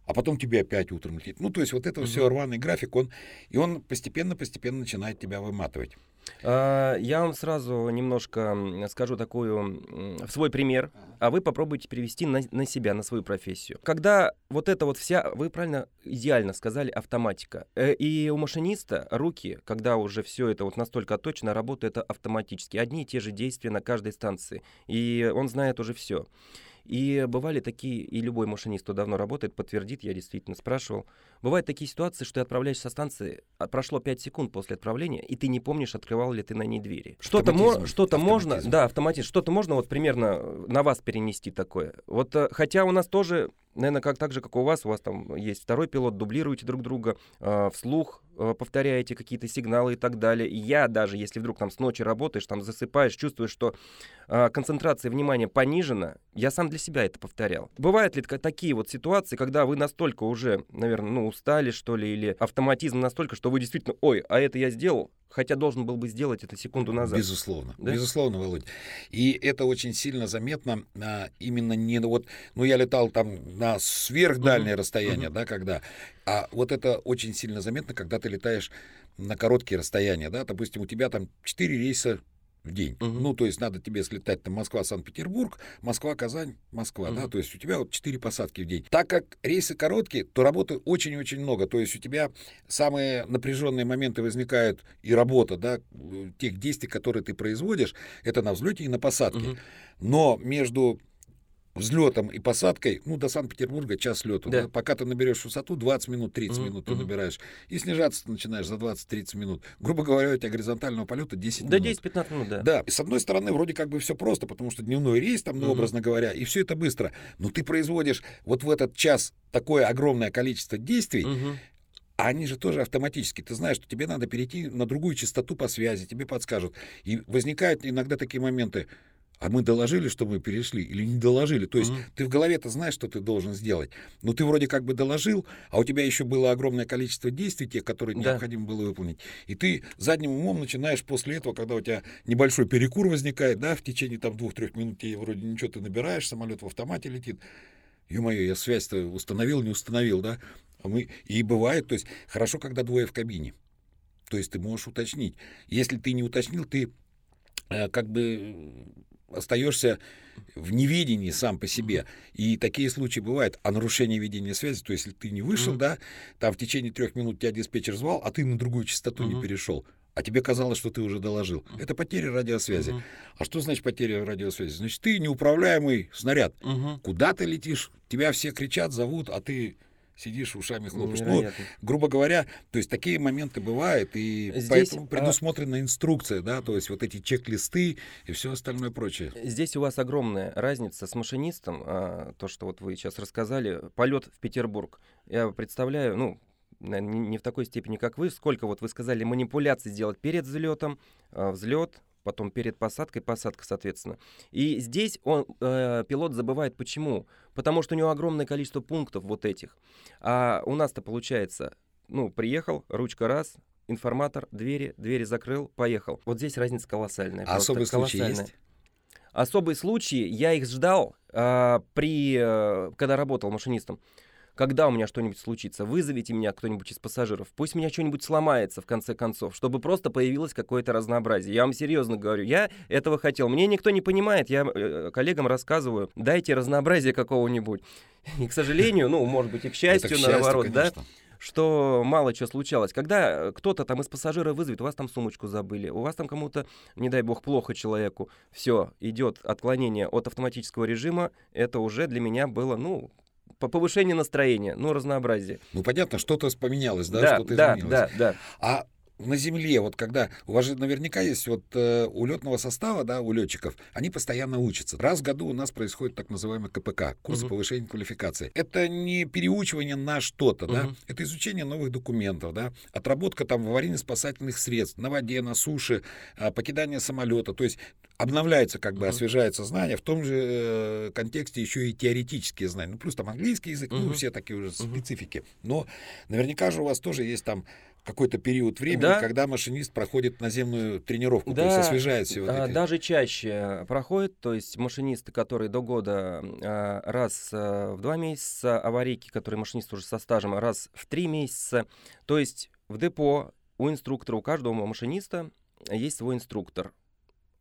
а потом тебе опять утром лететь. Ну, то есть вот это Мгм. все рваный график, он, и он постепенно-постепенно начинает тебя выматывать. А, Я вам сразу немножко скажу такую свой пример, а вы попробуйте перевести на, на себя, на свою профессию. Когда вот это вот вся, вы правильно, идеально сказали, автоматика. Э, И у машиниста руки, когда уже все это вот настолько отточено, работает автоматически. Одни и те же действия на каждой станции. И он знает уже все. И бывали такие, и любой машинист, кто давно работает, подтвердит, я действительно спрашивал. Бывают такие ситуации, что ты отправляешься со станции, а прошло 5 секунд после отправления, и ты не помнишь, открывал ли ты на ней двери. Что-то, мо- что-то можно, да, автоматизм, что-то можно вот примерно на вас перенести такое. Вот, э, хотя у нас тоже, наверное, как так же, как у вас, у вас там есть второй пилот, дублируете друг друга, э, вслух э, повторяете какие-то сигналы и так далее. И я даже, если вдруг там с ночи работаешь, там засыпаешь, чувствуешь, что а, концентрация внимания понижена, я сам для себя это повторял. Бывают ли такие вот ситуации, когда вы настолько уже, наверное, ну, устали, что ли, или автоматизм настолько, что вы действительно, ой, а это я сделал, хотя должен был бы сделать это секунду назад. Безусловно, Да? безусловно, Володь. И это очень сильно заметно а, именно не на вот, ну я летал там на сверхдальнее Мгм, расстояние, мгм. да, когда, а вот это очень сильно заметно, когда ты летаешь на короткие расстояния, да, допустим, у тебя там 4 рейса в день. Мгм. Ну, то есть надо тебе слетать там Москва-Санкт-Петербург, Москва-Казань, Москва, да, Мгм. то есть у тебя вот 4 посадки в день. Так как рейсы короткие, то работы очень-очень много, то есть у тебя самые напряженные моменты возникают и работа, да, э, тех действий, которые ты производишь, это на взлете и на посадке. Мгм. Но между взлетом и посадкой, ну, до Санкт-Петербурга час лету. Да. да. Пока ты наберешь высоту, 20 минут, 30 Мгм, минут ты набираешь. И снижаться ты начинаешь за 20-30 минут. Грубо говоря, у тебя горизонтального полета 10 Да минут. 10-15 минут, да. Да, и с одной стороны, вроде как бы все просто, потому что дневной рейс, там, ну, образно говоря, и все это быстро. Но ты производишь вот в этот час такое огромное количество действий, Мгм. а они же тоже автоматически. Ты знаешь, что тебе надо перейти на другую частоту по связи, тебе подскажут. И возникают иногда такие моменты, а мы доложили, что мы перешли, или не доложили. То есть Мгм. ты в голове-то знаешь, что ты должен сделать. Но ты вроде как бы доложил, а у тебя еще было огромное количество действий, тех, которые Да. необходимо было выполнить. И ты задним умом начинаешь после этого, когда у тебя небольшой перекур возникает, да, в течение там двух-трех минут тебе вроде ничего ты набираешь, самолет в автомате летит. Ё-моё, я связь-то установил, не установил, да? А мы... И бывает, то есть хорошо, когда двое в кабине. То есть ты можешь уточнить. Если ты не уточнил, ты э, как бы остаешься в неведении сам по себе. И такие случаи бывают. А нарушение ведения связи, то есть если ты не вышел, mm-hmm. да, там в течение трех минут тебя диспетчер звал, а ты на другую частоту mm-hmm. не перешел. А тебе казалось, что ты уже доложил. Mm-hmm. Это потеря радиосвязи. Mm-hmm. А что значит потеря радиосвязи? Значит, ты неуправляемый снаряд. Mm-hmm. Куда ты летишь? Тебя все кричат, зовут, а ты сидишь ушами хлопаешь. Ну, грубо говоря, то есть такие моменты бывают, и Здесь, поэтому а предусмотрена а... инструкция, да, то есть вот эти чек-листы и все остальное прочее. Здесь у вас огромная разница с машинистом, а, то, что вот вы сейчас рассказали, полет в Петербург. Я представляю, ну, не в такой степени, как вы. Сколько, вот вы сказали, манипуляций сделать перед взлетом, а, взлет, потом перед посадкой, посадка, соответственно. И здесь он, э, пилот забывает почему. Потому что у него огромное количество пунктов вот этих. А у нас-то получается, ну, приехал, ручка раз, информатор, двери, двери закрыл, поехал. Вот здесь разница колоссальная. А особый случай есть? Особые случаи, я их ждал э, при, э, когда работал машинистом когда у меня что-нибудь случится, вызовите меня кто-нибудь из пассажиров, пусть меня что-нибудь сломается в конце концов, чтобы просто появилось какое-то разнообразие. Я вам серьезно говорю, я этого хотел. Мне никто не понимает, я э, коллегам рассказываю, дайте разнообразие какого-нибудь. И, к сожалению, ну, может быть, и к счастью, Это к счастью наоборот, конечно. да, что мало чего случалось. Когда кто-то там из пассажиров вызовет, у вас там сумочку забыли, у вас там кому-то, не дай бог, плохо человеку, все, идет отклонение от автоматического режима, это уже для меня было, ну, по повышению настроения, ну, разнообразие. Ну, понятно, что-то поменялось, да, да что-то да, изменилось. Да, да. А на земле, вот когда у вас же наверняка есть вот э, у летного состава, да, у летчиков, они постоянно учатся. Раз в году у нас происходит так называемый КПК, курс угу. повышения квалификации. Это не переучивание на что-то, угу. да, это изучение новых документов, да, отработка там аварийно-спасательных средств на воде, на суше, э, покидание самолета, то есть обновляется, как бы, угу. освежается знания, в том же э, контексте еще и теоретические знания, ну, плюс там английский язык, угу. ну, все такие уже специфики. Но наверняка же у вас тоже есть там какой-то период времени, да? когда машинист проходит наземную тренировку, да, то есть освежает все вот эти... Даже чаще проходит, то есть машинисты, которые до года а, раз а, в два месяца, аварийки, которые машинист уже со стажем, раз в три месяца. То есть в депо у инструктора, у каждого машиниста есть свой инструктор.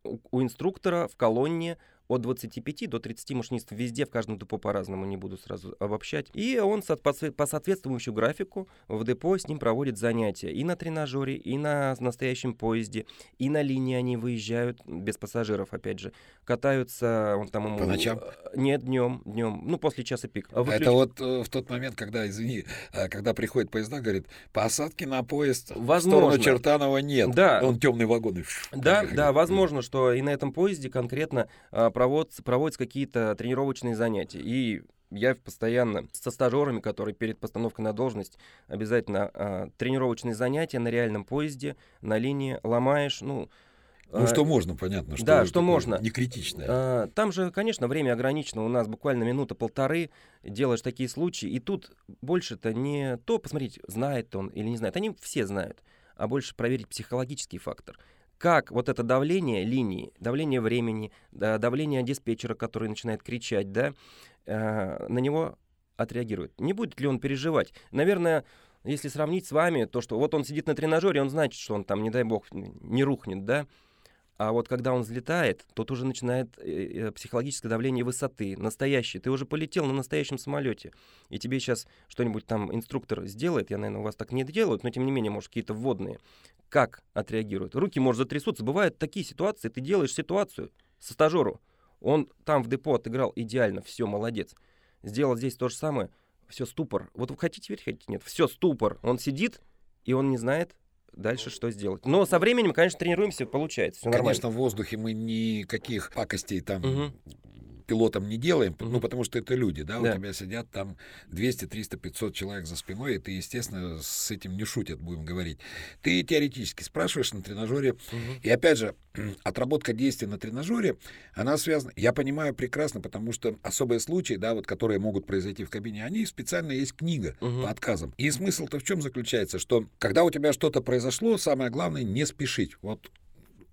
У инструктора в колонне от 25 до 30 машинистов везде, в каждом депо по-разному, не буду сразу обобщать. И он по соответствующему графику в депо с ним проводит занятия и на тренажере, и на настоящем поезде, и на линии они выезжают без пассажиров, опять же. Катаются, он там ему... По ночам? Нет, днем, днем, ну, после часа пик. А Выключ... Это вот э, в тот момент, когда, извини, э, когда приходит поезда, говорит, посадки на поезд возможно. в сторону Чертанова нет. Да. Он темный вагон. Да, да, возможно, что и на этом поезде конкретно а, проводятся, проводятся какие-то тренировочные занятия. И я постоянно со стажерами, которые перед постановкой на должность обязательно а, тренировочные занятия на реальном поезде, на линии ломаешь, ну, ну, а, что можно, понятно. Что да, что можно. Не критичное. А, там же, конечно, время ограничено. У нас буквально минута-полторы. Делаешь такие случаи. И тут больше-то не то посмотреть, знает он или не знает. Они все знают. А больше проверить психологический фактор как вот это давление линии, давление времени, да, давление диспетчера, который начинает кричать, да, э, на него отреагирует. Не будет ли он переживать? Наверное, если сравнить с вами, то, что вот он сидит на тренажере, он знает, что он там, не дай бог, не рухнет, да, а вот когда он взлетает, тут уже начинает э, э, психологическое давление высоты, настоящее. Ты уже полетел на настоящем самолете, и тебе сейчас что-нибудь там инструктор сделает, я, наверное, у вас так не делают, но тем не менее, может, какие-то вводные. Как отреагируют? Руки, может, затрясутся. Бывают такие ситуации, ты делаешь ситуацию со стажеру. Он там в депо отыграл идеально, все, молодец. Сделал здесь то же самое, все, ступор. Вот вы хотите верить, хотите нет, все, ступор. Он сидит, и он не знает, дальше что сделать. Но со временем, конечно, тренируемся, получается. Все конечно, нормально. в воздухе мы никаких пакостей там угу пилотом не делаем, ну, потому что это люди, да, да, у тебя сидят там 200, 300, 500 человек за спиной, и ты, естественно, с этим не шутят, будем говорить. Ты теоретически спрашиваешь на тренажере, mm-hmm. и опять же, отработка действий на тренажере, она связана, я понимаю прекрасно, потому что особые случаи, да, вот, которые могут произойти в кабине, они специально есть книга mm-hmm. по отказам. И смысл-то в чем заключается, что когда у тебя что-то произошло, самое главное не спешить. Вот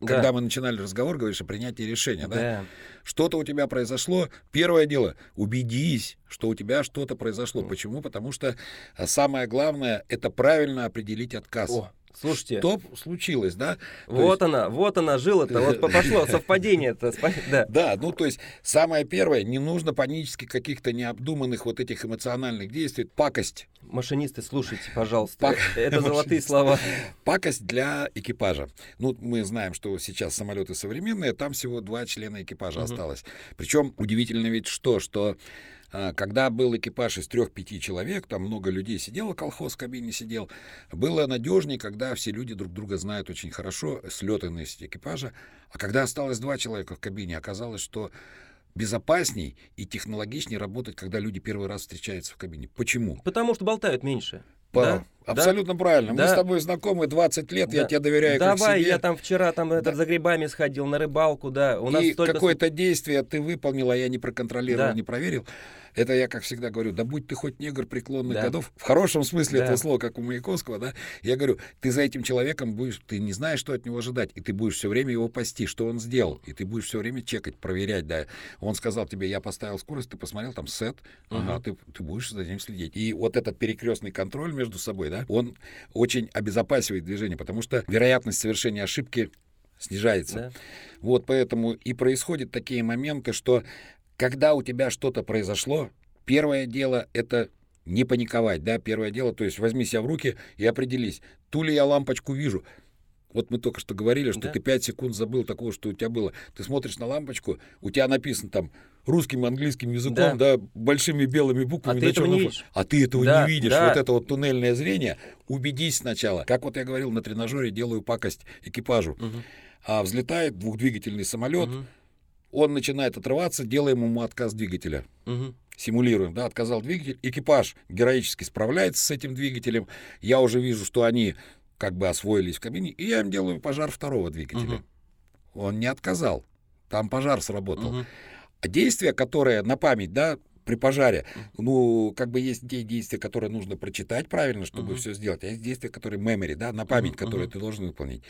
да. когда мы начинали разговор, говоришь о принятии решения, да? да? Что-то у тебя произошло. Первое дело, убедись, что у тебя что-то произошло. Mm. Почему? Потому что а, самое главное это правильно определить отказ. О. Слушайте. Что случилось, да? Вот есть... она, вот она, жила-то, вот пошло совпадение-то. Да. да, ну то есть самое первое, не нужно панически каких-то необдуманных вот этих эмоциональных действий, пакость. Машинисты, слушайте, пожалуйста, Пак... это золотые слова. Пакость для экипажа. Ну, мы знаем, что сейчас самолеты современные, там всего два члена экипажа угу. осталось. Причем удивительно ведь что, что когда был экипаж из трех-пяти человек, там много людей сидело, колхоз в кабине сидел, было надежнее, когда все люди друг друга знают очень хорошо, слетанность экипажа. А когда осталось два человека в кабине, оказалось, что безопасней и технологичнее работать, когда люди первый раз встречаются в кабине. Почему? Потому что болтают меньше. По... Да? Абсолютно да? правильно. Да. Мы с тобой знакомы 20 лет, да. я тебе доверяю Давай, я там вчера там да. этот, за грибами сходил на рыбалку, да. У нас и столько... какое-то действие ты выполнил, а я не проконтролировал, да. не проверил. Это я, как всегда говорю, да будь ты хоть негр преклонных да. годов, в хорошем смысле да. этого слова, как у Маяковского, да, я говорю, ты за этим человеком будешь, ты не знаешь, что от него ожидать, и ты будешь все время его пасти, что он сделал, и ты будешь все время чекать, проверять, да. Он сказал тебе, я поставил скорость, ты посмотрел там сет, угу. ага, ты, ты будешь за ним следить. И вот этот перекрестный контроль между собой, да, он очень обезопасивает движение, потому что вероятность совершения ошибки снижается. Да. Вот поэтому и происходят такие моменты, что когда у тебя что-то произошло, первое дело — это не паниковать, да, первое дело, то есть возьми себя в руки и определись, ту ли я лампочку вижу. Вот мы только что говорили, что да. ты 5 секунд забыл такого, что у тебя было. Ты смотришь на лампочку, у тебя написано там русским, английским языком, да, да большими белыми буквами. А ты этого не видишь. А ты этого да, не видишь. Да. Вот это вот туннельное зрение. Убедись сначала. Как вот я говорил, на тренажере делаю пакость экипажу. Угу. А взлетает двухдвигательный самолет, угу он начинает отрываться, делаем ему отказ двигателя. Угу. Симулируем, да, отказал двигатель. Экипаж героически справляется с этим двигателем. Я уже вижу, что они как бы освоились в кабине, и я им делаю пожар второго двигателя. Угу. Он не отказал. Там пожар сработал. Угу. А действия, которые на память, да, при пожаре, ну, как бы есть те действия, которые нужно прочитать правильно, чтобы uh-huh. все сделать, а есть действия, которые memory, да, на память, uh-huh. которые ты должен выполнить.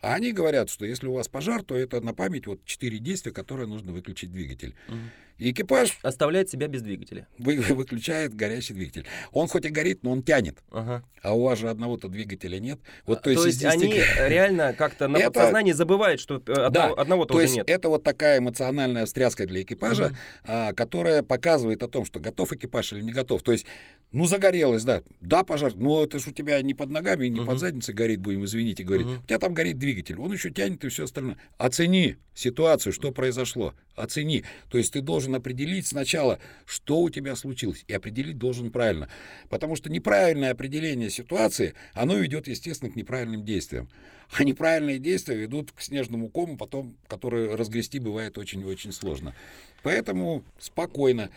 А они говорят, что если у вас пожар, то это на память вот четыре действия, которые нужно выключить двигатель. Угу. Экипаж... Оставляет себя без двигателя. Вы, выключает горящий двигатель. Он хоть и горит, но он тянет. Ага. А у вас же одного-то двигателя нет. Вот, то, есть, то есть они реально как-то на это... подсознании забывают, что э, одного, да. одного-то то уже есть нет. это вот такая эмоциональная встряска для экипажа, угу. а, которая показывает о том, что готов экипаж или не готов. То есть ну, загорелось, да. Да, пожар. Но это же у тебя не под ногами, не uh-huh. под задницей горит, будем извините, говорить. Uh-huh. У тебя там горит двигатель. Он еще тянет и все остальное. Оцени ситуацию, что произошло. Оцени. То есть ты должен определить сначала, что у тебя случилось. И определить должен правильно. Потому что неправильное определение ситуации, оно ведет, естественно, к неправильным действиям. А неправильные действия ведут к снежному кому, потом, который разгрести бывает очень и очень сложно. Поэтому спокойно.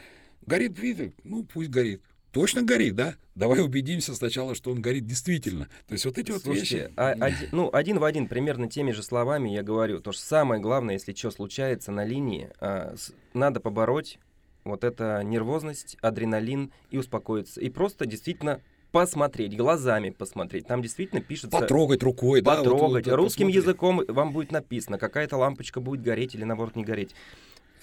Горит двигатель? Ну, пусть горит точно горит, да? Давай убедимся сначала, что он горит действительно. То есть вот эти Слушайте, вот вещи... А, один, ну, один в один, примерно теми же словами я говорю. То, что самое главное, если что случается на линии, а, с, надо побороть вот это нервозность, адреналин и успокоиться. И просто действительно посмотреть, глазами посмотреть. Там действительно пишется... Потрогать рукой, потрогать. да? Потрогать. Вот, Русским посмотреть. языком вам будет написано, какая-то лампочка будет гореть или наоборот не гореть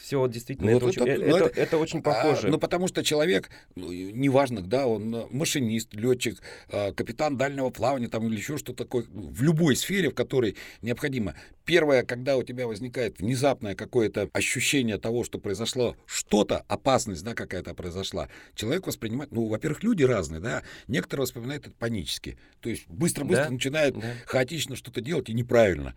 все вот действительно, ну, это, это, очень, это, ну, это, это очень а, похоже. А, ну, потому что человек, ну, неважно, да, он э, машинист, летчик, э, капитан дальнего плавания там или еще что-то такое, в любой сфере, в которой необходимо. Первое, когда у тебя возникает внезапное какое-то ощущение того, что произошло что-то, опасность, да, какая-то произошла, человек воспринимает, ну, во-первых, люди разные, да, некоторые воспринимают это панически, то есть быстро-быстро да? начинает да. хаотично что-то делать и неправильно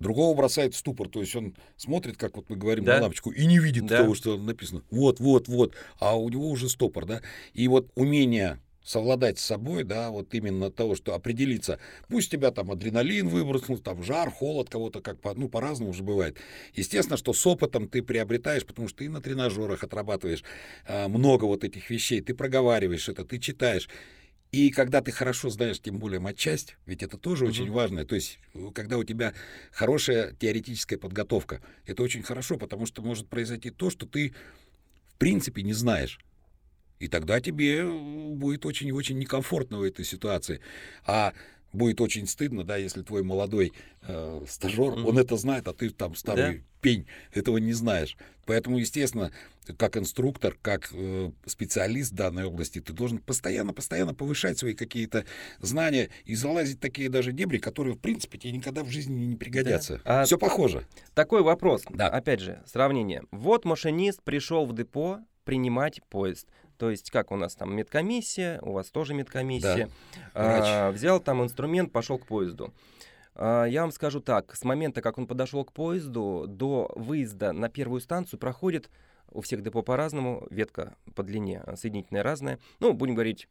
другого бросает в ступор. То есть он смотрит, как вот мы говорим, да? на лампочку и не видит да. того, что написано. Вот, вот, вот. А у него уже стопор, да. И вот умение совладать с собой, да, вот именно того, что определиться, пусть тебя там адреналин выбросил, там жар, холод кого-то, как по, ну, по-разному уже бывает. Естественно, что с опытом ты приобретаешь, потому что ты на тренажерах отрабатываешь э, много вот этих вещей, ты проговариваешь это, ты читаешь. И когда ты хорошо знаешь, тем более матчасть, ведь это тоже угу. очень важно. То есть, э, когда у тебя хорошая теоретическая подготовка, это очень хорошо, потому что может произойти то, что ты в принципе не знаешь. И тогда тебе э, будет очень-очень некомфортно в этой ситуации. А будет очень стыдно, да, если твой молодой э, стажер, Мгм. он это знает, а ты там старый Да. пень, этого не знаешь. Поэтому, естественно, как инструктор, как э, специалист в данной области, ты должен постоянно-постоянно повышать свои какие-то знания и залазить в такие даже дебри, которые, в принципе, тебе никогда в жизни не пригодятся. А- Все похоже. Такой вопрос. Да. Опять же, сравнение. Вот машинист пришел в депо принимать поезд. То есть, как у нас там медкомиссия, у вас тоже медкомиссия. А, взял там инструмент, пошел к поезду. А, я вам скажу так, с момента, как он подошел к поезду, до выезда на первую станцию проходит у всех депо по-разному, ветка по длине а, соединительная разная. Ну, будем говорить,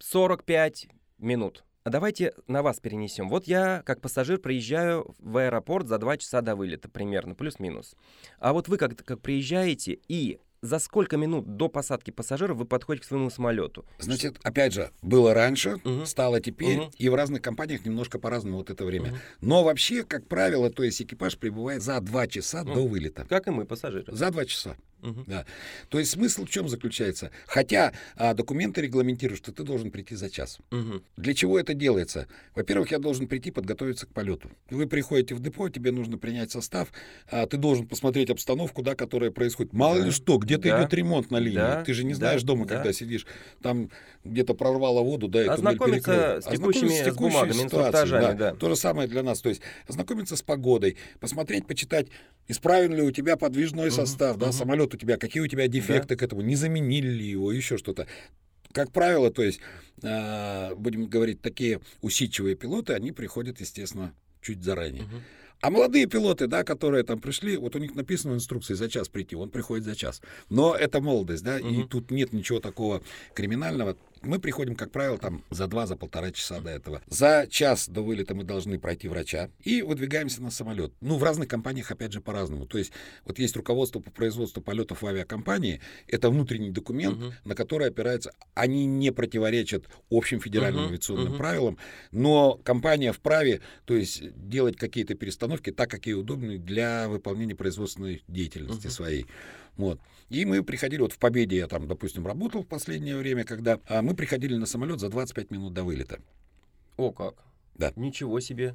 45 минут. А давайте на вас перенесем. Вот я, как пассажир, приезжаю в аэропорт за 2 часа до вылета примерно, плюс-минус. А вот вы как, как приезжаете и за сколько минут до посадки пассажира вы подходите к своему самолету? Значит, опять же, было раньше, Мгм. стало теперь, Мгм. и в разных компаниях немножко по-разному вот это время. Мгм. Но вообще, как правило, то есть экипаж прибывает за два часа Мгм. до вылета. Как и мы, пассажиры. За два часа. Мгм. Да. То есть смысл в чем заключается? Хотя а, документы регламентируют, что ты должен прийти за час. Мгм. Для чего это делается? Во-первых, я должен прийти подготовиться к полету. Вы приходите в депо, тебе нужно принять состав, а, ты должен посмотреть обстановку, да, которая происходит. Мало Да. ли что, где-то Да. идет ремонт на линии. Да. Ты же не Да. знаешь дома, Да. когда сидишь, там где-то прорвало воду, да, и Ознакомиться с текущими- с текущей бумагами, ситуацией, инструктажами, да. То же самое для нас. То есть ознакомиться с погодой, посмотреть, почитать, исправен ли у тебя подвижной Мгм, состав, да, мгм. самолет у тебя, какие у тебя дефекты к этому, не заменили ли его, еще что-то. Как правило, то есть, а, будем говорить, такие усидчивые пилоты, они приходят, естественно, чуть заранее. Мгм. А молодые пилоты, да, которые там пришли, вот у них написано в инструкции за час прийти, он приходит за час. Но это молодость, да, и Мгм. тут нет ничего такого криминального. Мы приходим, как правило, там за два, за полтора часа до этого. За час до вылета мы должны пройти врача и выдвигаемся на самолет. Ну, в разных компаниях, опять же, по-разному. То есть, вот есть руководство по производству полетов в авиакомпании, это внутренний документ, Мгм. на который опирается, они не противоречат общим федеральным Мгм, авиационным мгм. правилам, но компания вправе, то есть делать какие-то перестановки так, как ей удобно для выполнения производственной деятельности Мгм. своей. Вот. И мы приходили, вот в Победе я там, допустим, работал в последнее время, когда а, мы приходили на самолет за 25 минут до вылета. О, как. Да. Ничего себе.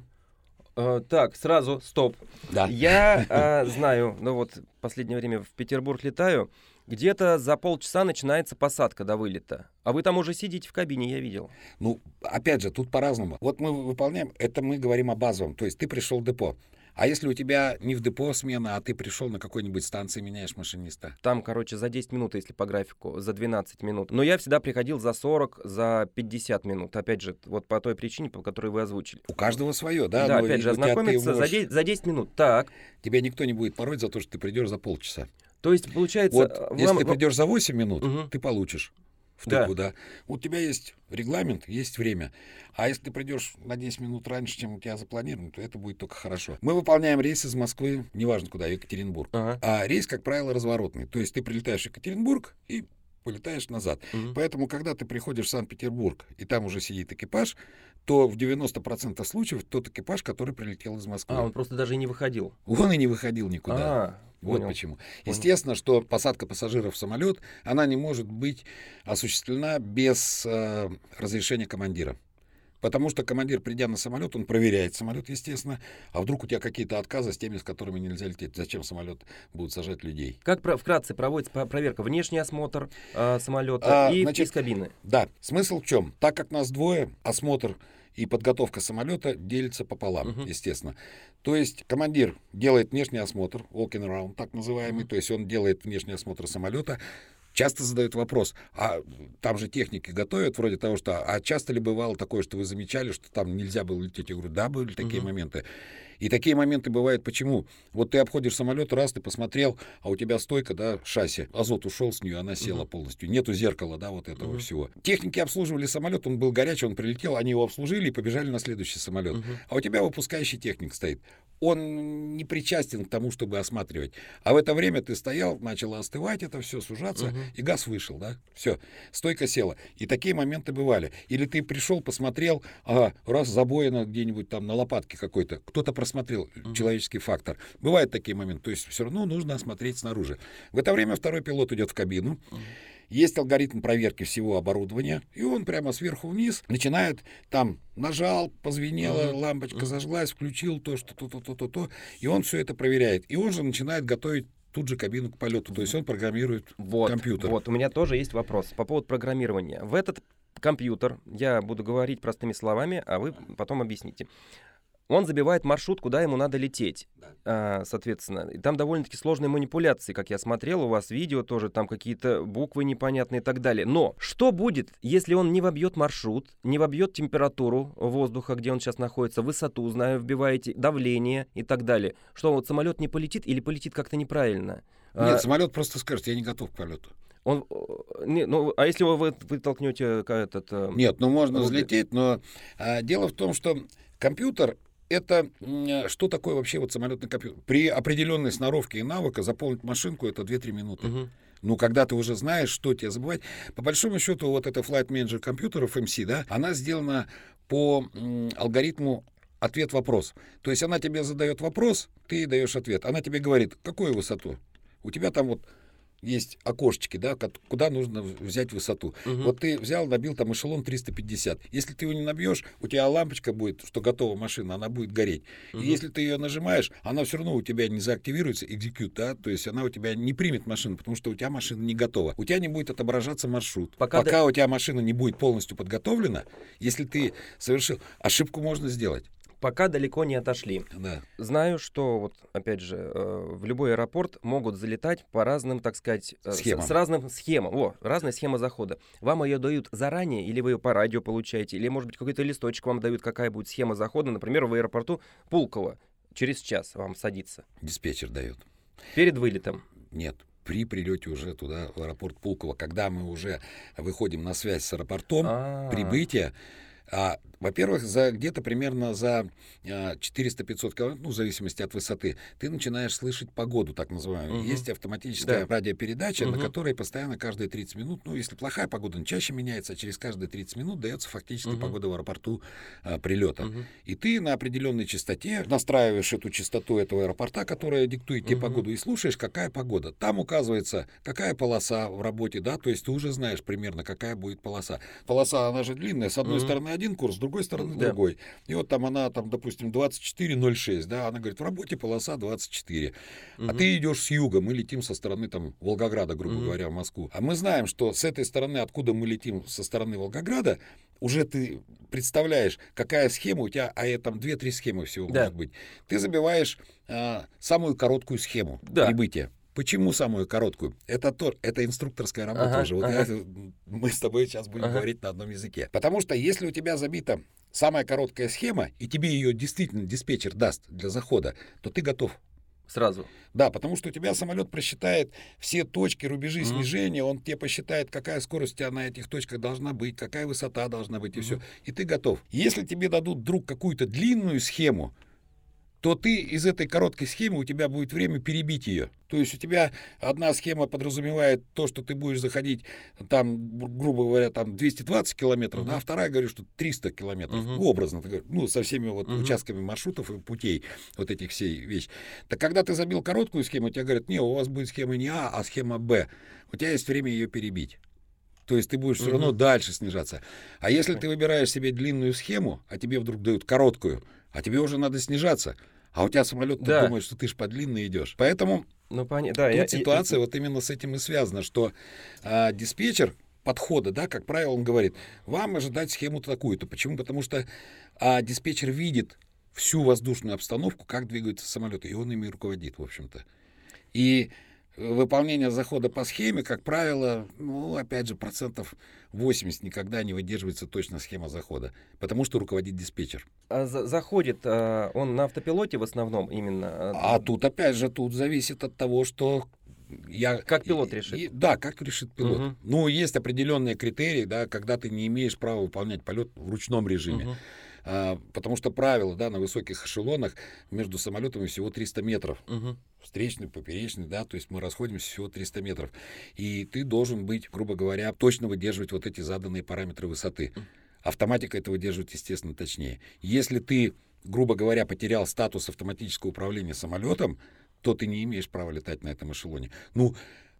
Э, так, сразу, стоп. Да. Я а, знаю, ну вот последнее время в Петербург летаю, где-то за полчаса начинается посадка до вылета. А вы там уже сидите в кабине, я видел. Ну, опять же, тут по-разному. Вот мы выполняем, это мы говорим о базовом. То есть ты пришел в депо. А если у тебя не в депо смена, а ты пришел на какой-нибудь станции, меняешь машиниста? Там, короче, за 10 минут, если по графику, за 12 минут. Но я всегда приходил за 40, за 50 минут. Опять же, вот по той причине, по которой вы озвучили. У каждого свое, да? Да, но опять и же, ознакомиться за можешь- 10, за 10 минут. Так, Тебя никто не будет пороть за то, что ты придешь за полчаса. то есть, получается... Вот э, если вам- ты придешь за 8 минут, Мгм. ты получишь Да. втыку, да. У тебя есть регламент, есть время. А если ты придешь на 10 минут раньше, чем у тебя запланировано, то это будет только хорошо. Мы выполняем рейс из Москвы, неважно куда, в Екатеринбург. Ага. А рейс, как правило, разворотный. То есть ты прилетаешь в Екатеринбург и полетаешь назад. Мгм. Поэтому, когда ты приходишь в Санкт-Петербург, и там уже сидит экипаж, то в 90% случаев тот экипаж, который прилетел из Москвы. А, он просто даже и не выходил. Он и не выходил никуда. А, Вот понял. почему. Естественно, что посадка пассажиров в самолет, она не может быть осуществлена без э, разрешения командира. Потому что командир, придя на самолет, он проверяет самолет, естественно. А вдруг у тебя какие-то отказы с теми, с которыми нельзя лететь? Зачем самолет будет сажать людей? Как про- вкратце проводится проверка? Внешний осмотр э, самолета А, и значит, из кабины. Да, смысл в чем? Так как нас двое, осмотр и подготовка самолета делится пополам, Мгм. естественно. То есть командир делает внешний осмотр, walking around, так называемый, Мгм. то есть он делает внешний осмотр самолета, часто задают вопрос, а там же техники готовят, вроде того, что, а часто ли бывало такое, что вы замечали, что там нельзя было лететь? Я говорю, да, были такие Мгм. моменты. И такие моменты бывают почему? Вот ты обходишь самолет, раз ты посмотрел, а у тебя стойка, да, шасси, азот ушел с нее, она села Мгм. полностью. Нету зеркала, да, вот этого Мгм. всего. Техники обслуживали самолет, он был горячий, он прилетел, они его обслужили и побежали на следующий самолет. Мгм. А у тебя выпускающий техник стоит. Он не причастен к тому, чтобы осматривать. А в это время ты стоял, начало остывать это все, сужаться, Мгм. и газ вышел, да? Все, стойка села. И такие моменты бывали. Или ты пришел, посмотрел, ага, раз забоина где-нибудь там на лопатке какой-то, кто-то просмотрел, Мгм. человеческий фактор. Бывают такие моменты. То есть все равно нужно осмотреть снаружи. В это время второй пилот идет в кабину. Мгм. Есть алгоритм проверки всего оборудования, и он прямо сверху вниз начинает там нажал, позвенела, лампочка зажглась, включил то, что то, то, то, то, то, и он все это проверяет. И он же начинает готовить тут же кабину к полету. То есть он программирует вот, компьютер. Вот, у меня тоже есть вопрос по поводу программирования. В этот компьютер, я буду говорить простыми словами, а вы потом объясните он забивает маршрут, куда ему надо лететь, да. а, соответственно. И там довольно-таки сложные манипуляции, как я смотрел, у вас видео тоже, там какие-то буквы непонятные и так далее. Но что будет, если он не вобьет маршрут, не вобьет температуру воздуха, где он сейчас находится, высоту, знаю, вбиваете, давление и так далее? Что, вот самолет не полетит или полетит как-то неправильно? Нет, а, самолет просто скажет, я не готов к полету. Он, не, ну, а если вы, вы толкнете этот... Э, Нет, ну можно взлететь, но а, дело в том, что компьютер это что такое вообще вот самолетный компьютер? При определенной сноровке и навыка заполнить машинку это 2-3 минуты. Угу. Ну, когда ты уже знаешь, что тебе забывать. По большому счету, вот эта Flight Manager компьютеров MC, да, она сделана по алгоритму ответ-вопрос. То есть она тебе задает вопрос, ты даешь ответ. Она тебе говорит, какую высоту? У тебя там вот есть окошечки, да, куда нужно взять высоту. Угу. Вот ты взял, набил там эшелон 350. Если ты его не набьешь, у тебя лампочка будет, что готова машина, она будет гореть. Угу. И если ты ее нажимаешь, она все равно у тебя не заактивируется, execute, да, то есть она у тебя не примет машину, потому что у тебя машина не готова. У тебя не будет отображаться маршрут. Пока, Пока да... у тебя машина не будет полностью подготовлена, если ты совершил ошибку, можно сделать пока далеко не отошли. Да. Знаю, что вот опять же э, в любой аэропорт могут залетать по разным, так сказать, э, схемам. С, с разным схемам. О, разная схема захода. Вам ее дают заранее, или вы ее по радио получаете, или может быть какой-то листочек вам дают, какая будет схема захода, например, в аэропорту Пулково через час вам садится. Диспетчер дает. Перед вылетом. Нет, при прилете уже туда, в аэропорт Пулково, когда мы уже выходим на связь с аэропортом, А-а-а. прибытие, а, во-первых, за где-то примерно за 400-500 а, километров, ну, в зависимости от высоты, ты начинаешь слышать погоду, так называемую. Угу. Есть автоматическая да. радиопередача, угу. на которой постоянно каждые 30 минут, ну, если плохая погода, он чаще меняется, а через каждые 30 минут дается фактически угу. погода в аэропорту а, прилета. Угу. И ты на определенной частоте настраиваешь эту частоту этого аэропорта, которая диктует тебе угу. погоду, и слушаешь, какая погода. Там указывается, какая полоса в работе, да, то есть ты уже знаешь примерно, какая будет полоса. Полоса, она же длинная, с одной угу. стороны один курс, с другой стороны да. другой. И вот там она, там, допустим, 24.06, да, она говорит, в работе полоса 24. Угу. А ты идешь с юга, мы летим со стороны там Волгограда, грубо угу. говоря, в Москву. А мы знаем, что с этой стороны, откуда мы летим, со стороны Волгограда, уже ты представляешь, какая схема у тебя, а это там 2-3 схемы всего да. может быть. Ты забиваешь а, самую короткую схему да. прибытия. Почему самую короткую? Это то, это инструкторская работа ага, уже. Вот ага. я, мы с тобой сейчас будем ага. говорить на одном языке. Потому что если у тебя забита самая короткая схема, и тебе ее действительно диспетчер даст для захода, то ты готов. Сразу. Да, потому что у тебя самолет просчитает все точки, рубежи mm-hmm. снижения, он тебе посчитает, какая скорость у тебя на этих точках должна быть, какая высота должна быть, и mm-hmm. все. И ты готов. Если тебе дадут вдруг какую-то длинную схему, то ты из этой короткой схемы, у тебя будет время перебить ее. То есть у тебя одна схема подразумевает то, что ты будешь заходить там, грубо говоря, там 220 километров, uh-huh. а вторая говорит, что 300 километров, uh-huh. образно, ну, со всеми вот uh-huh. участками маршрутов и путей, вот этих всей вещей. Так когда ты забил короткую схему, тебе говорят, не, у вас будет схема не А, а схема Б. У тебя есть время ее перебить. То есть ты будешь все равно дальше снижаться. А если ты выбираешь себе длинную схему, а тебе вдруг дают короткую, а тебе уже надо снижаться. А у тебя самолет да. думает, что ты ж по длинной идешь. Поэтому ну, поня... да, тут я, ситуация я... вот именно с этим и связана, что а, диспетчер подхода, да, как правило, он говорит, вам ожидать схему такую-то. Почему? Потому что а, диспетчер видит всю воздушную обстановку, как двигаются самолеты, и он ими руководит, в общем-то. И выполнение захода по схеме, как правило, ну, опять же, процентов 80 никогда не выдерживается точно схема захода, потому что руководит диспетчер. А за заходит а, он на автопилоте в основном именно? А, а тут, опять же, тут зависит от того, что я, как пилот решит? И, да, как решит пилот. Угу. Ну, есть определенные критерии, да, когда ты не имеешь права выполнять полет в ручном режиме. Угу. А, потому что правило, да, на высоких эшелонах между самолетами всего 300 метров. Угу. Встречный, поперечный, да, то есть мы расходимся всего 300 метров. И ты должен быть, грубо говоря, точно выдерживать вот эти заданные параметры высоты. Автоматика это выдерживает, естественно, точнее. Если ты, грубо говоря, потерял статус автоматического управления самолетом, то ты не имеешь права летать на этом эшелоне. Ну,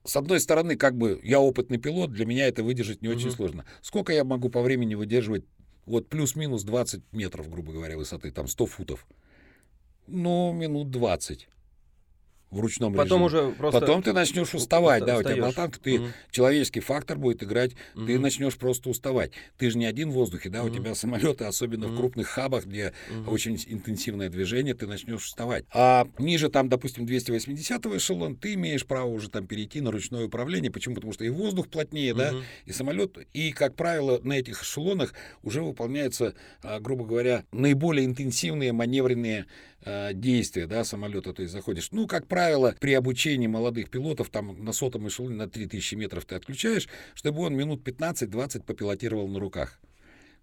с одной стороны, как бы я опытный пилот, для меня это выдержать не очень сложно. Сколько я могу по времени выдерживать? Вот плюс-минус 20 метров, грубо говоря, высоты, там 100 футов. Ну, минут 20 в ручном Потом режиме. уже просто... Потом ты начнешь уставать, да, у тебя болтанка, ты человеческий фактор будет играть, ты Мгм. начнешь просто уставать. Ты же не один в воздухе, да, у Мгм. тебя самолеты, особенно в Мгм. крупных хабах, где Мгм. очень интенсивное движение, ты начнешь уставать. А ниже там, допустим, 280 эшелон, ты имеешь право уже там перейти на ручное управление. Почему? Потому что и воздух плотнее, да, Мгм. и самолет, и, как правило, на этих эшелонах уже выполняются, а, грубо говоря, наиболее интенсивные маневренные а, действия, да, самолета, то есть заходишь. Ну, как правило, при обучении молодых пилотов, там на сотом эшелоне на 3000 метров ты отключаешь, чтобы он минут 15-20 попилотировал на руках.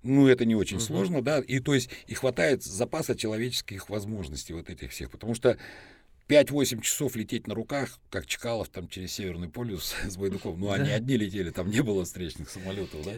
Ну, это не очень Мгм. сложно, да, и то есть и хватает запаса человеческих возможностей вот этих всех, потому что 5-8 часов лететь на руках, как Чкалов там через Северный полюс с Байдуком. Ну, они одни летели, там не было встречных самолетов, да?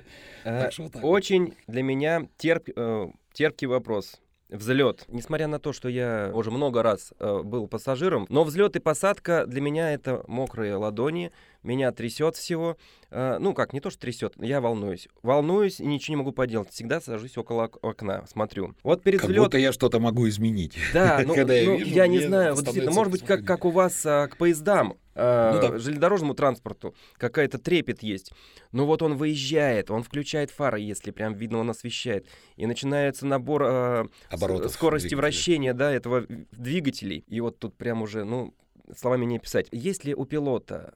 Э, Так что вот так. Очень для меня терп- э, терпкий вопрос. Взлет. Несмотря на то, что я уже много раз э, был пассажиром, но взлет и посадка для меня это мокрые ладони, меня трясет всего. Э, ну как, не то, что трясет, я волнуюсь. Волнуюсь и ничего не могу поделать. Всегда сажусь около ок- окна, смотрю. Вот перед Как взлетом. будто я что-то могу изменить. Да, ну, Когда я ну, вижу, я не знаю, вот действительно, может быть, как, как у вас а, к поездам, а, Ну да. железнодорожному транспорту, какая-то трепет есть. Но вот он выезжает, он включает фары, если прям видно, он освещает. И начинается набор а, Оборотов скорости двигателя. вращения да, этого двигателей. И вот тут прям уже, ну, словами не описать. Есть ли у пилота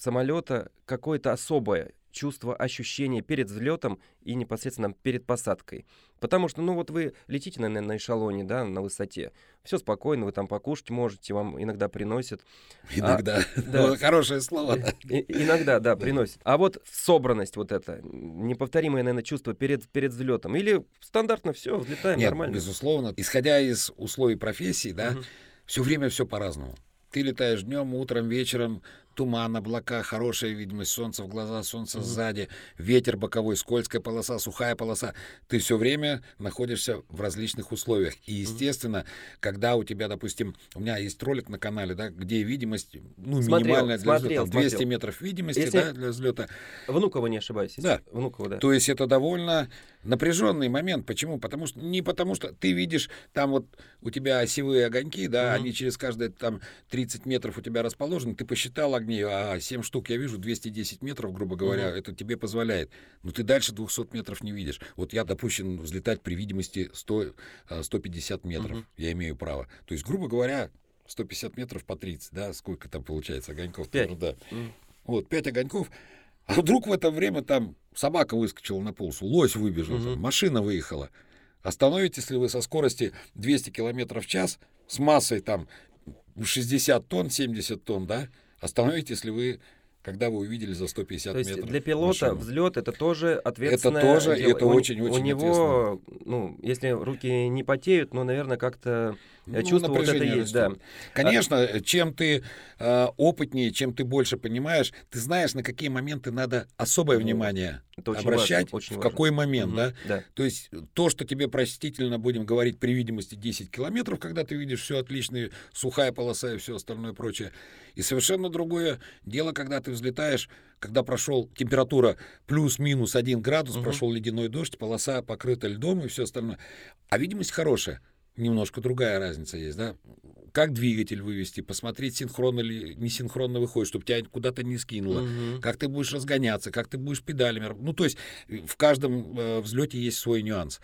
самолета какое-то особое чувство, ощущение перед взлетом и непосредственно перед посадкой. Потому что, ну вот вы летите, наверное, на эшелоне, да, на высоте. Все спокойно, вы там покушать можете, вам иногда приносят. Иногда. да. Ну, Хорошее слово. да. И- иногда, да, приносят. А вот собранность вот это, неповторимое, наверное, чувство перед, перед взлетом. Или стандартно все, взлетаем Нет, нормально. безусловно. Исходя из условий профессии, да, Мгм. все время все по-разному. Ты летаешь днем, утром, вечером, туман, облака, хорошая видимость, солнце в глаза, солнце Мгм. сзади, ветер боковой, скользкая полоса, сухая полоса. Ты все время находишься в различных условиях. И, естественно, когда у тебя, допустим, у меня есть ролик на канале, да, где видимость, ну, Смотрел, минимальная для смотрел, взлета, 200 смотрел. метров видимости, Если- да, для взлета. Внуково, не ошибаюсь. Да. Внуково, да. То есть это довольно напряженный момент. Почему? Потому что не потому что ты видишь, там вот у тебя осевые огоньки, да, Мгм. они через каждые там 30 метров у тебя расположены, ты посчитал огни, а 7 штук я вижу, 210 метров, грубо говоря, Мгм. это тебе позволяет. Но ты дальше 200 метров не видишь. Вот я допущен взлетать при видимости 100, а, 150 метров. Мгм. Я имею право. То есть, грубо говоря, 150 метров по 30, да, сколько там получается огоньков? Пять. Ну, да. М. Вот, пять огоньков. А вдруг в это время там собака выскочила на полосу, лось выбежал, Мгм. там, машина выехала. Остановитесь ли вы со скорости 200 километров в час с массой там 60 тонн, 70 тонн, да? Остановитесь ли вы, когда вы увидели за 150 То есть метров для пилота машину? взлет это тоже ответственное тоже, дело. это У- очень-очень У него, ну, если руки не потеют, ну, наверное, как-то Ну, чувство вот это напряжение есть, да. растет. Конечно, чем ты э, опытнее, чем ты больше понимаешь, ты знаешь, на какие моменты надо особое Ну, внимание Это очень обращать, важно, очень в важно. какой момент, Мгм, да? Да. То есть то, что тебе простительно, будем говорить, при видимости 10 километров, когда ты видишь все отлично, сухая полоса и все остальное прочее. И совершенно другое дело, когда ты взлетаешь, когда прошел температура плюс-минус 1 градус, Мгм. прошел ледяной дождь, полоса покрыта льдом и все остальное. А видимость хорошая. Немножко другая разница есть, да? Как двигатель вывести, посмотреть, синхронно ли, не синхронно выходит, чтобы тебя куда-то не скинуло Мгм. как ты будешь разгоняться, как ты будешь педалями. Ну, то есть э, в каждом э, взлете есть свой нюанс.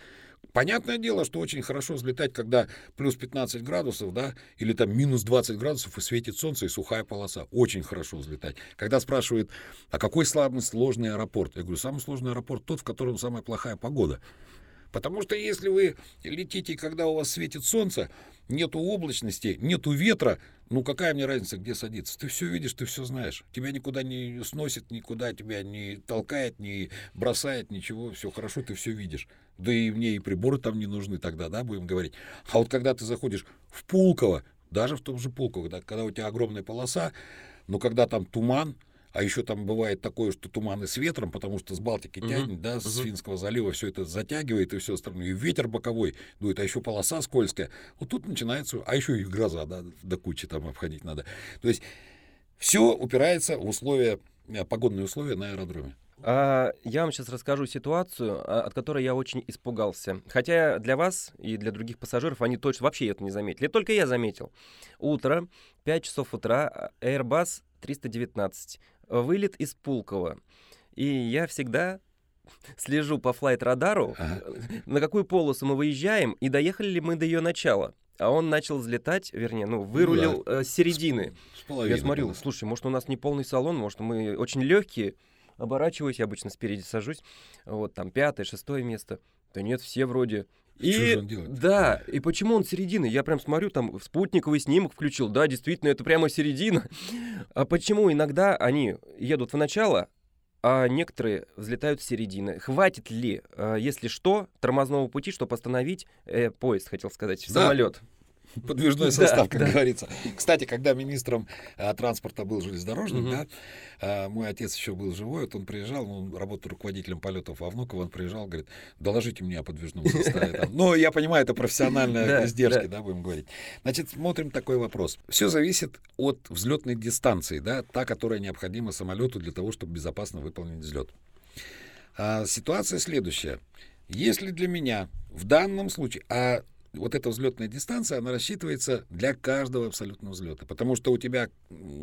Понятное дело, что очень хорошо взлетать, когда плюс 15 градусов, да, или там минус 20 градусов и светит солнце и сухая полоса. Очень хорошо взлетать. Когда спрашивают, а какой самый сложный аэропорт? Я говорю, самый сложный аэропорт тот, в котором самая плохая погода. Потому что если вы летите, когда у вас светит солнце, нету облачности, нету ветра, ну какая мне разница, где садиться? Ты все видишь, ты все знаешь. Тебя никуда не сносит, никуда тебя не толкает, не бросает, ничего, все хорошо, ты все видишь. Да и мне и приборы там не нужны тогда, да, будем говорить. А вот когда ты заходишь в Пулково, даже в том же Пулково, да, когда у тебя огромная полоса, но когда там туман, а еще там бывает такое, что туманы с ветром, потому что с Балтики Мгм, тянет, да, с мгм. Финского залива все это затягивает и все остальное. И ветер боковой дует, а еще полоса скользкая. Вот тут начинается, а еще и гроза, да, до кучи там обходить надо. То есть Все упирается в условия, э, погодные условия на аэродроме. А, я вам сейчас расскажу ситуацию, а, от которой я очень испугался. Хотя для вас и для других пассажиров они точно вообще это не заметили. Только я заметил. Утро, 5 часов утра, Airbus 319. Вылет из Пулково. И я всегда слежу по флайт-радару, ага. на какую полосу мы выезжаем и доехали ли мы до ее начала. А он начал взлетать, вернее, ну, вырулил да. э, с середины. С, с я смотрю, слушай, может, у нас не полный салон, может, мы очень легкие оборачиваюсь, я обычно спереди сажусь, вот там пятое, шестое место. Да нет, все вроде. И, что же он делает? Да, и почему он середины? Я прям смотрю, там спутниковый снимок включил. Да, действительно, это прямо середина. А почему иногда они едут в начало, а некоторые взлетают с середины. Хватит ли, а, если что, тормозного пути, чтобы остановить э, поезд, хотел сказать, да. самолет? Подвижной состав, как говорится. Кстати, когда министром а, транспорта был железнодорожник, да, а, мой отец еще был живой, вот он приезжал, он работал руководителем полетов во Внуково, он приезжал, говорит, доложите мне о подвижном составе. Ну, я понимаю, это профессиональные издержки, да, будем говорить. Значит, смотрим такой вопрос. Все зависит от взлетной дистанции, да, та, которая необходима самолету для того, чтобы безопасно выполнить взлет. А, ситуация следующая. Если для меня в данном случае, а вот эта взлетная дистанция, она рассчитывается для каждого абсолютно взлета, потому что у тебя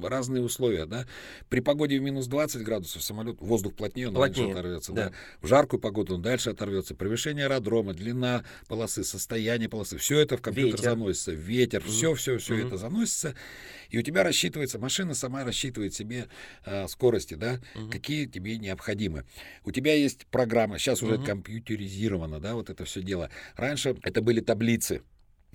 разные условия, да. При погоде в минус 20 градусов самолет, воздух плотнее, он плотнее, дальше оторвется, да. да. В жаркую погоду он дальше оторвется. Превышение аэродрома, длина полосы, состояние полосы, все это в компьютер ветер. заносится, ветер, mm-hmm. все, все, все mm-hmm. это заносится, и у тебя рассчитывается, машина сама рассчитывает себе э, скорости, да, mm-hmm. какие тебе необходимы. У тебя есть программа, сейчас уже mm-hmm. компьютеризировано, да, вот это все дело. Раньше это были таблицы таблицы.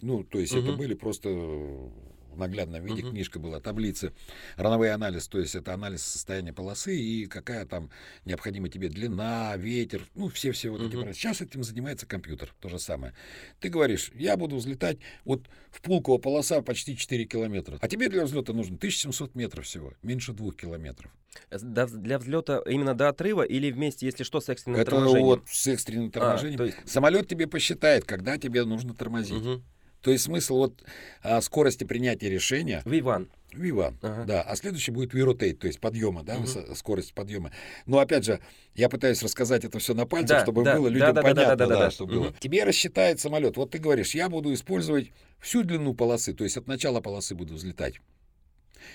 Ну, то есть угу. это были просто в наглядном виде угу. книжка была, таблицы, рановой анализ, то есть это анализ состояния полосы и какая там необходима тебе длина, ветер, ну, все-все вот угу. эти. Сейчас этим занимается компьютер, то же самое. Ты говоришь, я буду взлетать, вот в Пулково полоса почти 4 километра, а тебе для взлета нужно 1700 метров всего, меньше 2 километров. Для взлета именно до отрыва или вместе, если что, с экстренным Это торможением? вот с экстренным а, торможением. А, есть... Самолет тебе посчитает, когда тебе нужно тормозить. Угу. То есть смысл вот а, скорости принятия решения... V1. V1, ага. да. А следующий будет V-rotate, то есть подъема, да, угу. скорость подъема. Но опять же, я пытаюсь рассказать это все на пальцах, да, чтобы да, было людям да, понятно, да, да, да, да, да, чтобы угу. было. Тебе рассчитает самолет. Вот ты говоришь, я буду использовать всю длину полосы, то есть от начала полосы буду взлетать.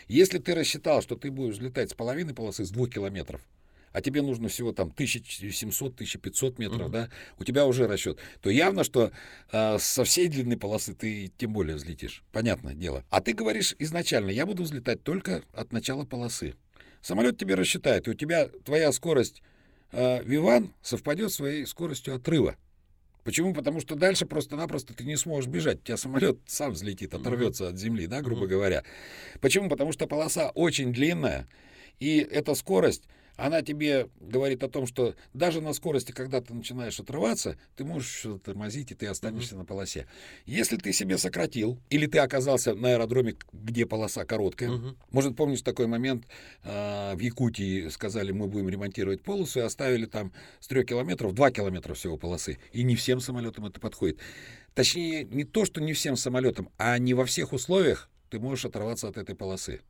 Если ты рассчитал, что ты будешь взлетать с половины полосы, с двух километров, а тебе нужно всего там 1700-1500 метров, mm-hmm. да, у тебя уже расчет, то явно, что э, со всей длины полосы ты тем более взлетишь. Понятное дело. А ты говоришь изначально, я буду взлетать только от начала полосы. Самолет тебе рассчитает, и у тебя твоя скорость э, Виван совпадет с своей скоростью отрыва. Почему? Потому что дальше просто-напросто ты не сможешь бежать. У тебя самолет сам взлетит, оторвется от земли, да, грубо говоря. Почему? Потому что полоса очень длинная, и эта скорость она тебе говорит о том, что даже на скорости, когда ты начинаешь отрываться, ты можешь тормозить, и ты останешься mm-hmm. на полосе. Если ты себе сократил, или ты оказался на аэродроме, где полоса короткая, mm-hmm. может, помнишь такой момент, э, в Якутии сказали, мы будем ремонтировать полосу, и оставили там с 3 километров 2 километра всего полосы. И не всем самолетам это подходит. Точнее, не то, что не всем самолетам, а не во всех условиях ты можешь оторваться от этой полосы.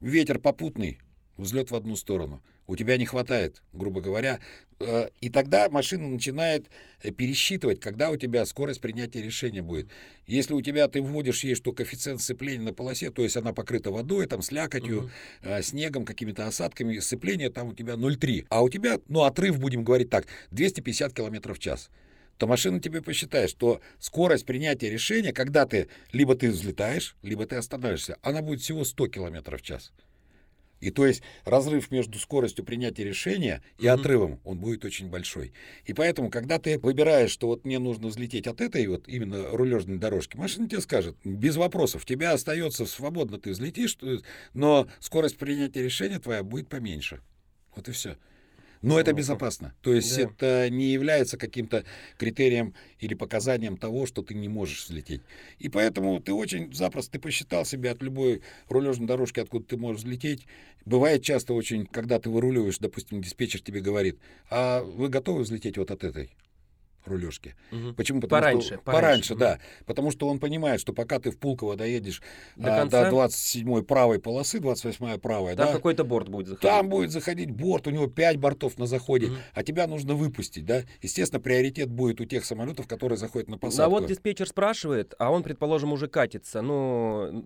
Ветер попутный, взлет в одну сторону. У тебя не хватает, грубо говоря. Э, и тогда машина начинает э, пересчитывать, когда у тебя скорость принятия решения будет. Если у тебя ты вводишь ей, что коэффициент сцепления на полосе, то есть она покрыта водой, там, слякотью, uh-huh. снегом, какими-то осадками, сцепление там у тебя 0,3. А у тебя, ну, отрыв, будем говорить так, 250 км в час то машина тебе посчитает, что скорость принятия решения, когда ты либо ты взлетаешь, либо ты останавливаешься, она будет всего 100 км в час. И то есть разрыв между скоростью принятия решения и mm-hmm. отрывом, он будет очень большой. И поэтому, когда ты выбираешь, что вот мне нужно взлететь от этой вот именно рулежной дорожки, машина тебе скажет, без вопросов, тебя остается свободно, ты взлетишь, но скорость принятия решения твоя будет поменьше. Вот и все. Но это безопасно. То есть да. это не является каким-то критерием или показанием того, что ты не можешь взлететь. И поэтому ты очень запросто, ты посчитал себе от любой рулежной дорожки, откуда ты можешь взлететь. Бывает часто очень, когда ты выруливаешь, допустим, диспетчер тебе говорит, а вы готовы взлететь вот от этой? Рулежки. Мгм. Почему? Потому Пораньше, что, пораньше, пораньше, мгм. да. Потому что он понимает, что пока ты в Пулково доедешь До а, конца? до 27-й правой полосы, 28-я правая, Там да, какой-то борт будет заходить. там будет заходить борт, у него 5 бортов на заходе, Мгм. а тебя нужно выпустить, да. Естественно, приоритет будет у тех самолетов, которые заходят на Ну, посадку. а вот диспетчер спрашивает, а он, предположим, уже катится. Ну,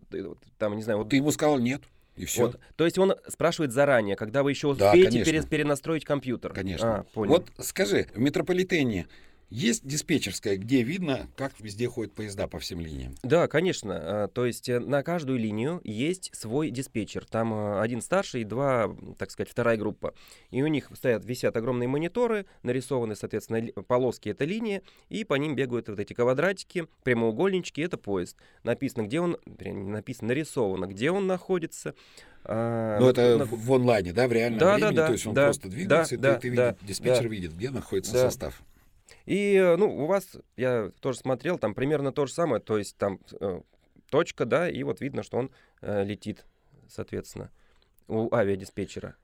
там, не знаю, вот Ты ему сказал нет, и все. Вот. То есть он спрашивает заранее, когда вы еще Да, успеете конечно. пере- перенастроить компьютер. Конечно. А, понял. Вот скажи, в метрополитене есть диспетчерская, где видно, как везде ходят поезда по всем линиям? Да, конечно. А, То есть э, на каждую линию есть свой диспетчер. Там э, один старший и два, так сказать, вторая группа. И у них стоят, висят огромные мониторы, нарисованы, соответственно, полоски — это линии, и по ним бегают вот эти квадратики, прямоугольнички — это поезд. Написано, где он, написано, нарисовано, где он находится. А, Ну, это на- в онлайне, да, в реальном Да, да, времени, да, то есть он да, просто двигается, да, и ты, ты да, видишь, диспетчер да. видит, где находится Да. состав. И, э, ну, у вас, я тоже смотрел, там примерно то же самое, то есть там э, точка, да, и вот видно, что он э, летит, соответственно, у авиадиспетчера.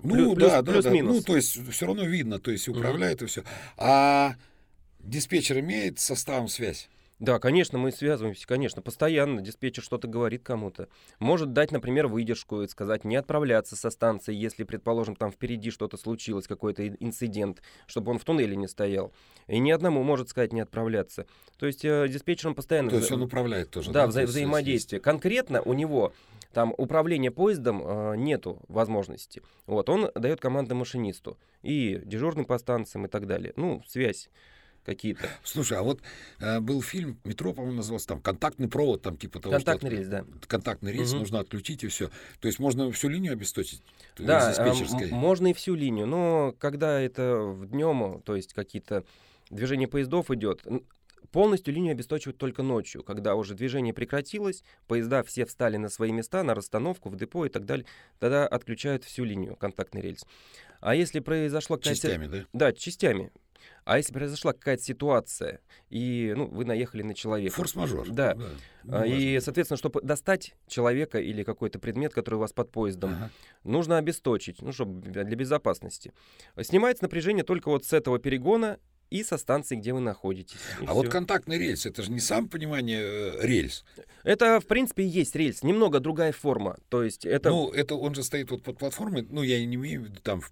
Ну, Плю- плюс- да, да, да. плюс-минус. Ну, то есть все равно видно, то есть управляет и все. А диспетчер имеет составом связь? Да, конечно, мы связываемся, конечно, постоянно. Диспетчер что-то говорит кому-то. Может дать, например, выдержку и сказать не отправляться со станции, если, предположим, там впереди что-то случилось, какой-то ин- инцидент, чтобы он в туннеле не стоял. И ни одному может сказать не отправляться. То есть э, диспетчером постоянно... То есть он управляет тоже? Да, То вза- есть взаимодействие. Конкретно у него там управления поездом э, нету возможности. Вот, он дает команды машинисту и дежурным по станциям и так далее. Ну, связь какие-то. Слушай, а вот э, был фильм «Метро», по-моему, назывался там «Контактный провод», там типа того, Контактный что... рельс, да. Контактный рельс Мгм. нужно отключить и все. То есть можно всю линию обесточить? То есть Да, диспетчерской? можно и всю линию, но когда это в днем, то есть какие-то движения поездов идет, полностью линию обесточивают только ночью, когда уже движение прекратилось, поезда все встали на свои места, на расстановку, в депо и так далее, тогда отключают всю линию, контактный рельс. А если произошла какая-то... Частями, да? Да, частями. А если произошла какая-то ситуация, и ну, вы наехали на человека, Форс-мажор. Да. Ну, а, и, важно. соответственно, чтобы достать человека или какой-то предмет, который у вас под поездом, Ага. нужно обесточить, ну, чтобы для безопасности. Снимается напряжение только вот с этого перегона и со станции, где вы находитесь. А вот всё. контактный рельс, это же не сам понимание э, рельс. Это, в принципе, и есть рельс, немного другая форма. То есть это... Ну, это он же стоит вот под платформой, ну, я не имею в виду там в,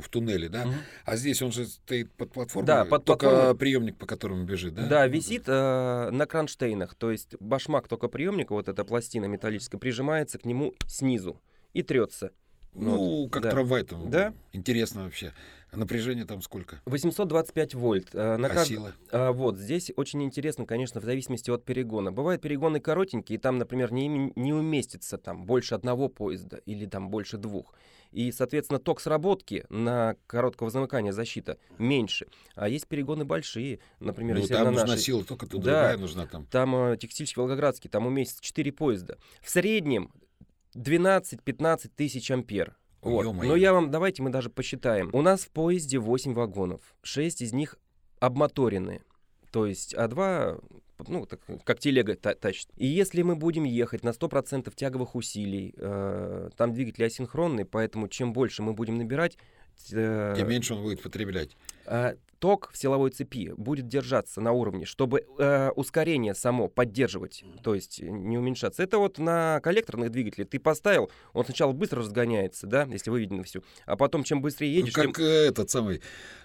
в туннеле, да, Мгм. а здесь он же стоит под платформой, Да, под только платформой. приемник, по которому бежит, да? Да, висит э, на кронштейнах, то есть башмак только приемника, вот эта пластина металлическая, прижимается к нему снизу и трется. Ну, Вот, как да. трамвай там. Да. Интересно вообще. А напряжение там сколько? 825 вольт. э, на а кажд- сила? А, вот, здесь очень интересно, конечно, в зависимости от перегона. Бывают перегоны коротенькие, и там, например, не, не уместится там больше одного поезда или там больше двух. И, соответственно, ток сработки на короткого замыкания защита меньше. А есть перегоны большие, например, Ну, если там на нужна нашей- сила, только тут Да. другая нужна там. Там э, текстильщик Волгоградский, там уместится 4 поезда. В среднем 12-15 тысяч ампер. Вот. ё-моё. Но я вам, давайте мы даже посчитаем. У нас в поезде 8 вагонов, 6 из них обмоторенные. То есть, а два, ну, так, как телега та- тащит. И если мы будем ехать на 100% тяговых усилий, э, там двигатель асинхронный, поэтому чем больше мы будем набирать, э, Тем меньше он будет потреблять. а, ток в силовой цепи будет держаться на уровне, чтобы э, ускорение само поддерживать, то есть э, не уменьшаться. Это вот на коллекторных двигателях ты поставил, он сначала быстро разгоняется, да, если вы видели всю, а потом чем быстрее Ну, едешь, как э, этот самый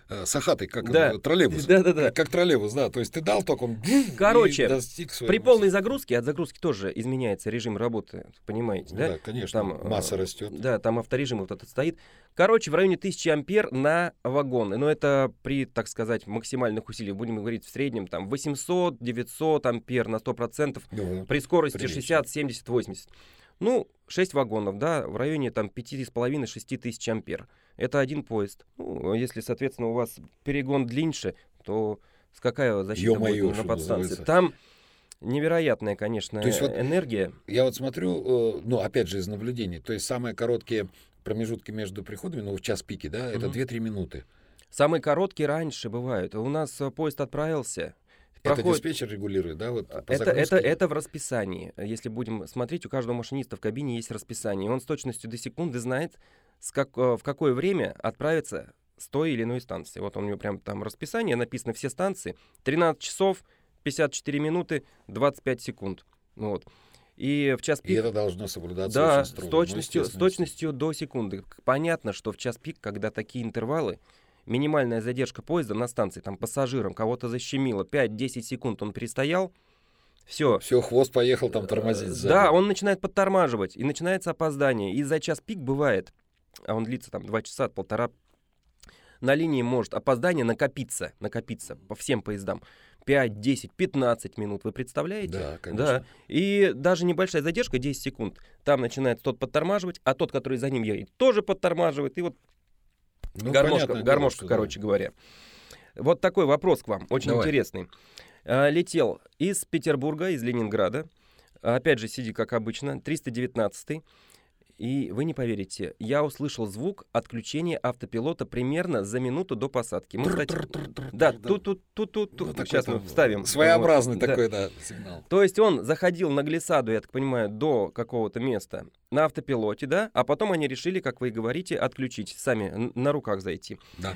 э, Сахатый, как Да. троллейбус. Да-да-да. Как троллейбус, да. То есть ты дал ток, он Короче, и достиг своего при полной загрузке, от загрузки тоже изменяется режим работы, понимаете, да? да, конечно, Там, масса э, растет. Да, там авторежим вот этот стоит. Короче, в районе 1000 ампер на вагон. Но это при, так сказать, максимальных усилиях. Будем говорить в среднем там 800-900 ампер на 100%. Ну, При скорости Прилично. 60, 70, 80. Ну, 6 вагонов, да, в районе там 5,5-6 тысяч ампер. Это один поезд. Ну, а если, соответственно, у вас перегон длиннее, то с какая защита Ё-моё, будет на подстанции? Там невероятная, конечно, То есть вот- энергия. Я вот смотрю, э, ну, опять же, из наблюдений, то есть самые короткие промежутки между приходами, ну, в час пики, да, это Мгм. 2-3 минуты. Самые короткие раньше бывают. У нас э, поезд отправился. Это проходит- диспетчер регулирует, да, вот по Это, это, это в расписании. Если будем смотреть, у каждого машиниста в кабине есть расписание. Он с точностью до секунды знает, с как, э, в какое время отправится с той или иной станции. Вот у него прям там расписание, написано все станции. 13 часов, 54 минуты, 25 секунд. Вот. И в час пик... И это должно соблюдаться да, очень строго. с точностью, с точностью до секунды. Понятно, что в час пик, когда такие интервалы, минимальная задержка поезда на станции, там пассажирам кого-то защемило, 5-10 секунд он перестоял, все. Все, хвост поехал там тормозить. Э, сзади. Да, он начинает подтормаживать, и начинается опоздание. И за час пик бывает, а он длится там 2 часа, полтора, на линии может опоздание накопиться, накопиться по всем поездам. 5, 10, 15 минут, вы представляете? Да, конечно. Да. И даже небольшая задержка, 10 секунд, там начинает тот подтормаживать, а тот, который за ним едет, тоже подтормаживает. И вот Ну, гармошка, гармошка что короче говоря. Вот такой вопрос к вам, очень Давай. интересный. А, летел из Петербурга, из Ленинграда. Опять же, сиди как обычно, 319 и вы не поверите, я услышал звук отключения автопилота примерно за минуту до посадки. Мы, кстати, да, тут, тут, тут, тут, Ну, тут. Сейчас мы там вставим. Своеобразный Вот, да. такой, да, сигнал. То есть он заходил на глиссаду, я так понимаю, до какого-то места на автопилоте, да, а потом они решили, как вы и говорите, отключить, сами на руках зайти. Да.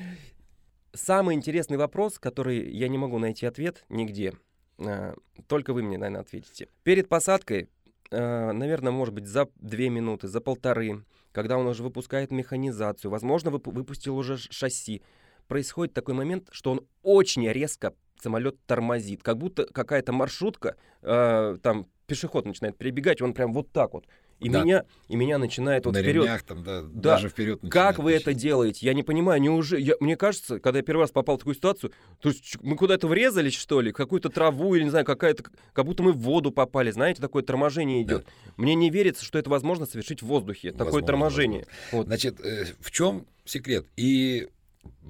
Самый интересный вопрос, который я не могу найти ответ нигде, а, только вы мне, наверное, ответите. Перед посадкой, наверное, может быть, за две минуты, за полторы, когда он уже выпускает механизацию, возможно, вып- выпустил уже шасси, происходит такой момент, что он очень резко самолет тормозит, как будто какая-то маршрутка, а, там пешеход начинает перебегать, он прям вот так вот. И, Да. меня, и меня начинает вот На вперед. ремнях там, да, Да. даже вперед Как вы это делаете? Я не понимаю. Неужели... я- Мне кажется, когда я первый раз попал в такую ситуацию, то есть мы куда-то врезались, что ли? Какую-то траву или, не знаю, какая-то... Как будто мы в воду попали. Знаете, такое торможение идет. Мне не верится, что это возможно совершить в воздухе. такое Возможно, торможение. Вот. Значит, э, в чем секрет? И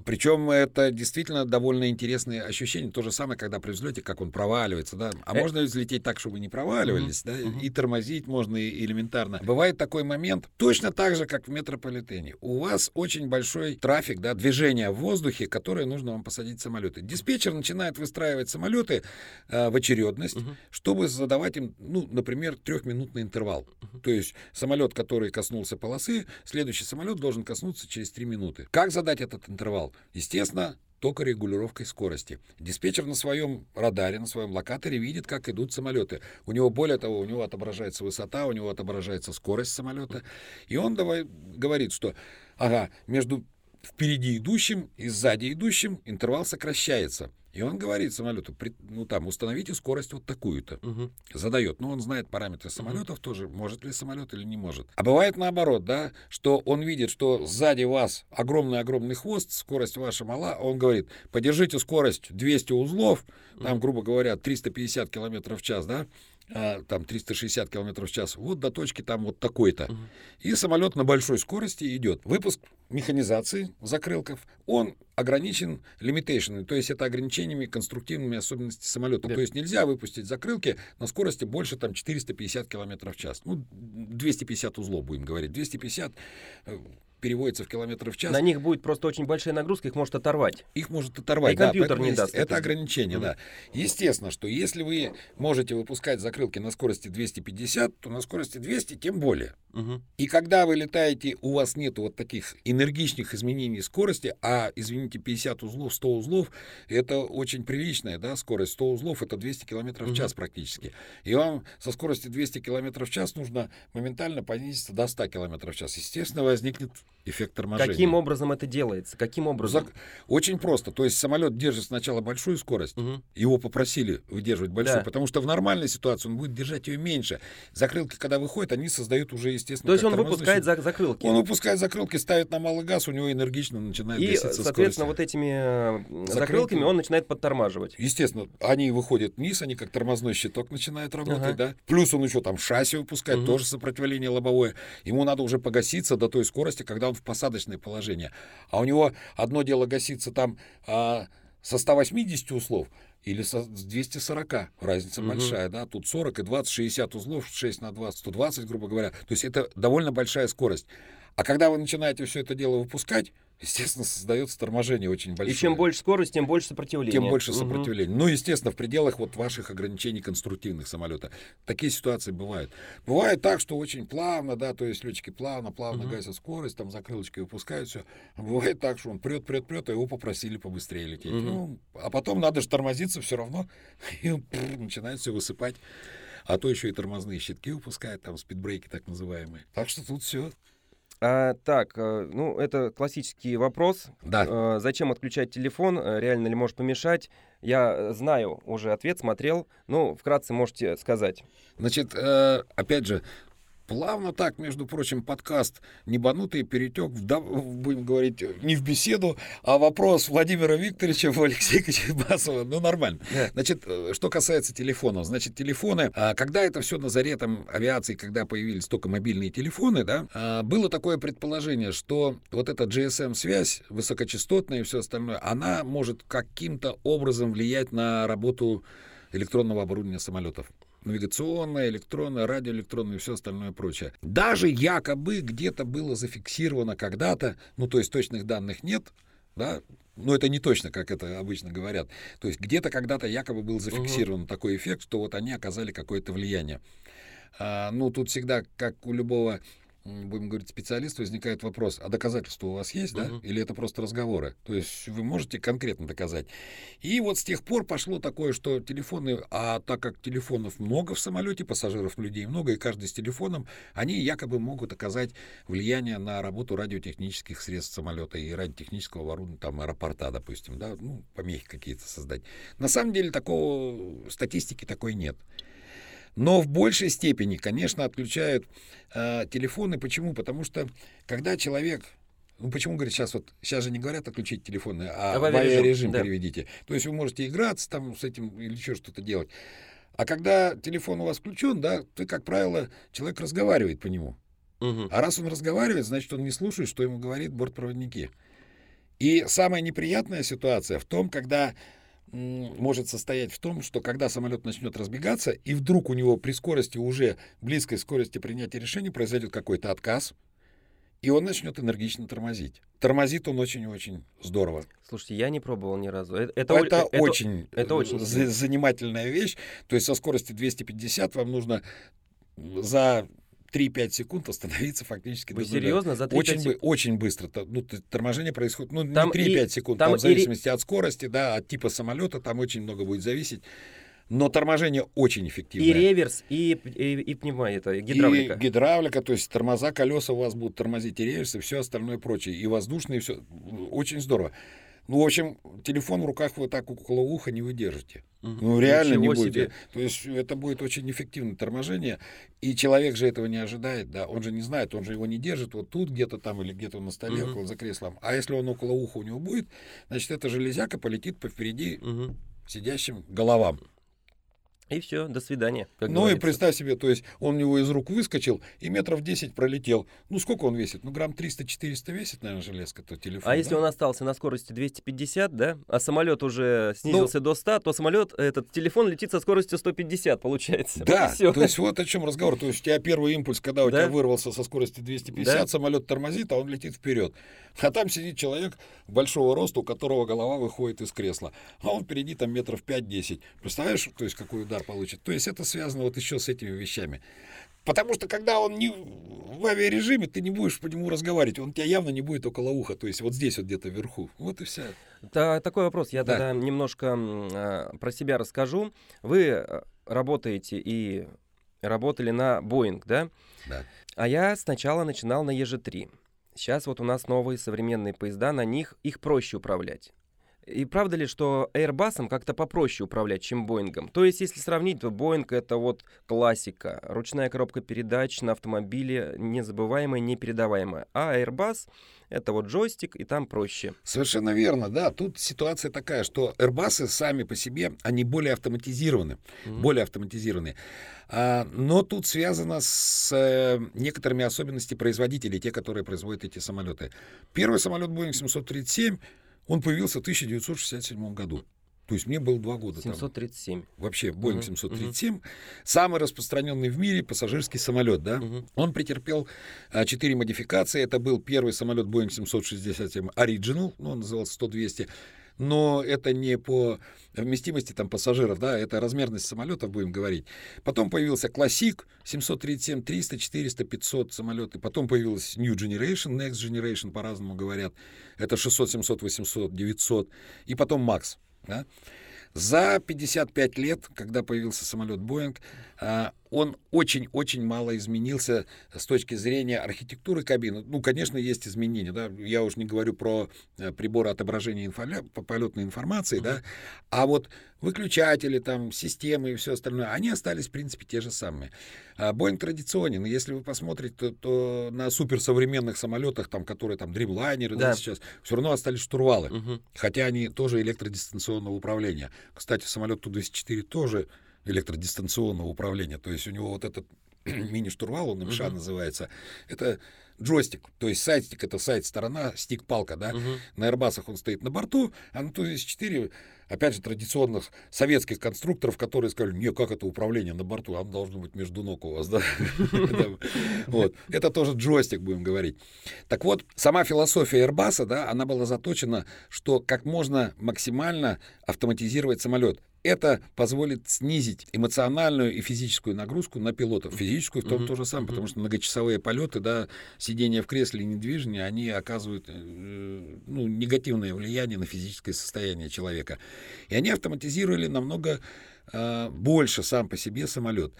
причем это действительно довольно интересные ощущения. То же самое, когда при взлете, как он проваливается, да. А Э. можно взлететь так, чтобы не проваливались, да, мгм. и тормозить можно и элементарно. Бывает такой момент, точно так же, как в метрополитене. У вас очень большой трафик, да, движение в воздухе, которое нужно вам посадить самолеты. Диспетчер начинает выстраивать самолеты э, в очередность, Мгм. чтобы задавать им, ну, например, трехминутный интервал. То есть самолет, который коснулся полосы, следующий самолет должен коснуться через 3 минуты. Как задать этот интервал? Естественно, только регулировкой скорости. Диспетчер на своем радаре, на своем локаторе видит, как идут самолеты. У него, более того, у него отображается высота, у него отображается скорость самолета. И он давай, говорит, что ага, между впереди идущим и сзади идущим интервал сокращается. И он говорит самолету, ну там, установите скорость вот такую-то Мгм. задает. Но он знает параметры самолетов тоже, может ли самолет или не может. А бывает наоборот, да, что он видит, что сзади вас огромный-огромный хвост, скорость ваша мала, а он говорит, подержите скорость 200 узлов, там, грубо говоря, 350 километров в час, да, а, там 360 километров в час, вот до точки там вот такой-то. Мгм. И самолет на большой скорости идет. Выпуск механизации закрылков, он ограничен лимитейшн, то есть это ограничениями конструктивными особенностями самолета. Да. То есть нельзя выпустить закрылки на скорости больше там 450 километров в час. Ну, 250 узлов будем говорить. 250 э, переводится в километры в час. На них будет просто очень большая нагрузка, их может оторвать. Их может оторвать. И да, компьютер не даст Это, это ограничение, Мгм. да. Естественно, что если вы можете выпускать закрылки на скорости 250, то на скорости 200 тем более. Мгм. И когда вы летаете, у вас нет вот таких энергичных изменений скорости, а, извините, 50 узлов, 100 узлов, это очень приличная да, скорость. 100 узлов — это 200 километров в час практически. И вам со скорости 200 километров в час нужно моментально понизиться до 100 километров в час. Естественно, возникнет эффект торможения. Каким образом это делается? Каким образом? Очень просто. То есть самолет держит сначала большую скорость, Мгм. его попросили выдерживать большую, Да. потому что в нормальной ситуации он будет держать ее меньше. Закрылки, когда выходят, они создают уже, естественно, То есть он выпускает за- закрылки. Он выпускает закрылки, ставит на малый газ, у него энергично начинает И, соответственно, вот скорость. этими э, Закрылки. закрылками он начинает подтормаживать. Естественно, они выходят вниз, они как тормозной щиток начинают работать, Ага. да. Плюс он еще там шасси выпускает, Мгм. тоже сопротивление лобовое. Ему надо уже погаситься до той скорости, когда он в посадочное положение. А у него одно дело гаситься там а, со 180 узлов или со, с 240. Разница Мгм. большая, да. Тут 40 и 20, 60 узлов, 6 на 20, 120, грубо говоря. То есть это довольно большая скорость. А когда вы начинаете все это дело выпускать, естественно, создается торможение очень большое. И чем больше скорость, тем больше сопротивления. Тем больше сопротивления. Угу. Ну, естественно, в пределах вот ваших ограничений конструктивных самолета. Такие ситуации бывают. Бывает так, что очень плавно, да, то есть летчики плавно, плавно угу. гасят скорость, там закрылочкой выпускают все. Бывает так, что он прет, прет, прет, а его попросили побыстрее лететь. Угу. Ну, а потом надо же тормозиться все равно, и он начинает все высыпать. А то еще и тормозные щитки выпускает, там спидбрейки так называемые. Так что тут все а, так, э, ну, это классический вопрос. Да. А, зачем отключать телефон? Э, реально ли может помешать? Я знаю уже ответ, смотрел. Ну, вкратце можете сказать. Значит, опять же, Плавно так, между прочим, подкаст «Небанутый» перетек, в, будем говорить, не в беседу, а вопрос Владимира Викторовича в Алексея Кочебасова. Ну, нормально. Значит, э, что касается телефонов. Значит, телефоны, а, когда это все на заре там, авиации, когда появились только мобильные телефоны, да, а, было такое предположение, что вот эта GSM-связь, высокочастотная и все остальное, она может каким-то образом влиять на работу электронного оборудования самолетов навигационное, электронное, радиоэлектронное и все остальное прочее. Даже якобы где-то было зафиксировано когда-то, ну то есть точных данных нет, да, но это не точно, как это обычно говорят. То есть где-то когда-то якобы был зафиксирован угу. такой эффект, что вот они оказали какое-то влияние. А, ну, тут всегда, как у любого будем говорить, специалист, возникает вопрос, а доказательства у вас есть, да? Или это просто разговоры? То есть вы можете конкретно доказать. И вот с тех пор пошло такое, что телефоны, а так как телефонов много в самолете, пассажиров людей много, и каждый с телефоном, они якобы могут оказать влияние на работу радиотехнических средств самолета и радиотехнического оборудования, там, аэропорта, допустим, да, ну, помехи какие-то создать. На самом деле такого, статистики такой нет. Но в большей степени, конечно, отключают э, телефоны. Почему? Потому что когда человек ну, почему, говорят, сейчас вот, сейчас же не говорят отключить телефоны, а, а в авиарежим да. переведите. То есть вы можете играться там с этим или еще что-то делать. А когда телефон у вас включен, да, ты, как правило, человек разговаривает по нему. Угу. А раз он разговаривает, значит, он не слушает, что ему говорит бортпроводники. И самая неприятная ситуация в том, когда может состоять в том, что когда самолет начнет разбегаться, и вдруг у него при скорости уже близкой скорости принятия решений произойдет какой-то отказ, и он начнет энергично тормозить. Тормозит он очень-очень здорово. Слушайте, я не пробовал ни разу. Это, это, это, это очень, это очень занимательная вещь. То есть со скорости 250 вам нужно за 3-5 секунд остановиться фактически. Вы серьезно? За 3-5 очень, секунд? Очень быстро. Ну, торможение происходит, ну, там не 3-5 секунд, там, там в зависимости и... от скорости, да, от типа самолета, там очень много будет зависеть. Но торможение очень эффективное. И реверс, и, и, и пневма, это гидравлика. И гидравлика, то есть тормоза, колеса у вас будут тормозить, и реверс, и все остальное прочее. И воздушные, и все. Очень здорово. Ну, в общем, телефон в руках вы так около уха не выдержите. Угу. Ну, реально Ничего не будете. Себе. То есть это будет очень эффективное торможение. И человек же этого не ожидает, да. Он же не знает, он же его не держит вот тут где-то там или где-то на столе, угу. около за креслом. А если он около уха у него будет, значит, эта железяка полетит по впереди угу. сидящим головам. И все, до свидания. ну говорится. и представь себе, то есть он у него из рук выскочил и метров 10 пролетел. Ну сколько он весит? Ну грамм 300-400 весит, наверное, железка, то телефон. А да? если он остался на скорости 250, да, а самолет уже снизился ну, до 100, то самолет, этот телефон летит со скоростью 150, получается. Да, вот то есть вот о чем разговор. То есть у тебя первый импульс, когда у да? тебя вырвался со скорости 250, да? самолет тормозит, а он летит вперед. А там сидит человек большого роста, у которого голова выходит из кресла. А он впереди там метров 5-10. Представляешь, то есть какой удар получит? То есть это связано вот еще с этими вещами. Потому что когда он не в авиарежиме, ты не будешь по нему разговаривать. Он тебя явно не будет около уха. То есть вот здесь вот где-то вверху. Вот и все. Да, такой вопрос. Я да. тогда немножко э, про себя расскажу. Вы а, работаете и работали на Боинг, да? Да. А я сначала начинал на ЕЖ-3. Сейчас вот у нас новые современные поезда, на них их проще управлять. И правда ли, что Airbus как-то попроще управлять, чем Боингом? То есть, если сравнить, то Боинг это вот классика. Ручная коробка передач на автомобиле незабываемая, непередаваемая. А Airbus это вот джойстик, и там проще. Совершенно верно, да. Тут ситуация такая, что Airbus сами по себе, они более автоматизированы. Mm-hmm. Более автоматизированы. А, но тут связано с э, некоторыми особенностями производителей, те, которые производят эти самолеты. Первый самолет Boeing 737 он появился в 1967 году. То есть мне было два года. 737. Там, вообще, Boeing uh-huh, 737. Uh-huh. Самый распространенный в мире пассажирский самолет, да? Uh-huh. Он претерпел а, четыре а, модификации. Это был первый самолет Boeing 767 Original, ну, он назывался 100-200 но это не по вместимости там пассажиров, да, это размерность самолетов, будем говорить. Потом появился Classic 737, 300, 400, 500 самолеты. Потом появилась New Generation, Next Generation, по-разному говорят. Это 600, 700, 800, 900. И потом Max. Да? За 55 лет, когда появился самолет а, он очень-очень мало изменился с точки зрения архитектуры кабины. Ну, конечно, есть изменения, да, я уж не говорю про э, приборы отображения инфо... полетной информации, mm-hmm. да, а вот выключатели, там, системы и все остальное, они остались, в принципе, те же самые. А Боинг традиционен, если вы посмотрите, то, то на суперсовременных самолетах, там, которые там дримлайнеры да. Да, сейчас, все равно остались штурвалы, угу. хотя они тоже электродистанционного управления. Кстати, самолет Ту-204 тоже электродистанционного управления. То есть у него вот этот мини-штурвал, он МШ uh-huh. называется, это джойстик. То есть сайдстик — это сайд-сторона, стик-палка, да. Uh-huh. На Airbus он стоит на борту, а на Ту-204 опять же, традиционных советских конструкторов, которые сказали, не, как это управление на борту, оно должно быть между ног у вас, да? Вот. Это тоже джойстик, будем говорить. Так вот, сама философия Airbus, да, она была заточена, что как можно максимально автоматизировать самолет это позволит снизить эмоциональную и физическую нагрузку на пилотов. Физическую в том uh-huh. то же самое, потому что многочасовые полеты, да, сидение в кресле и недвижение, они оказывают э, ну, негативное влияние на физическое состояние человека. И они автоматизировали намного э, больше сам по себе самолет.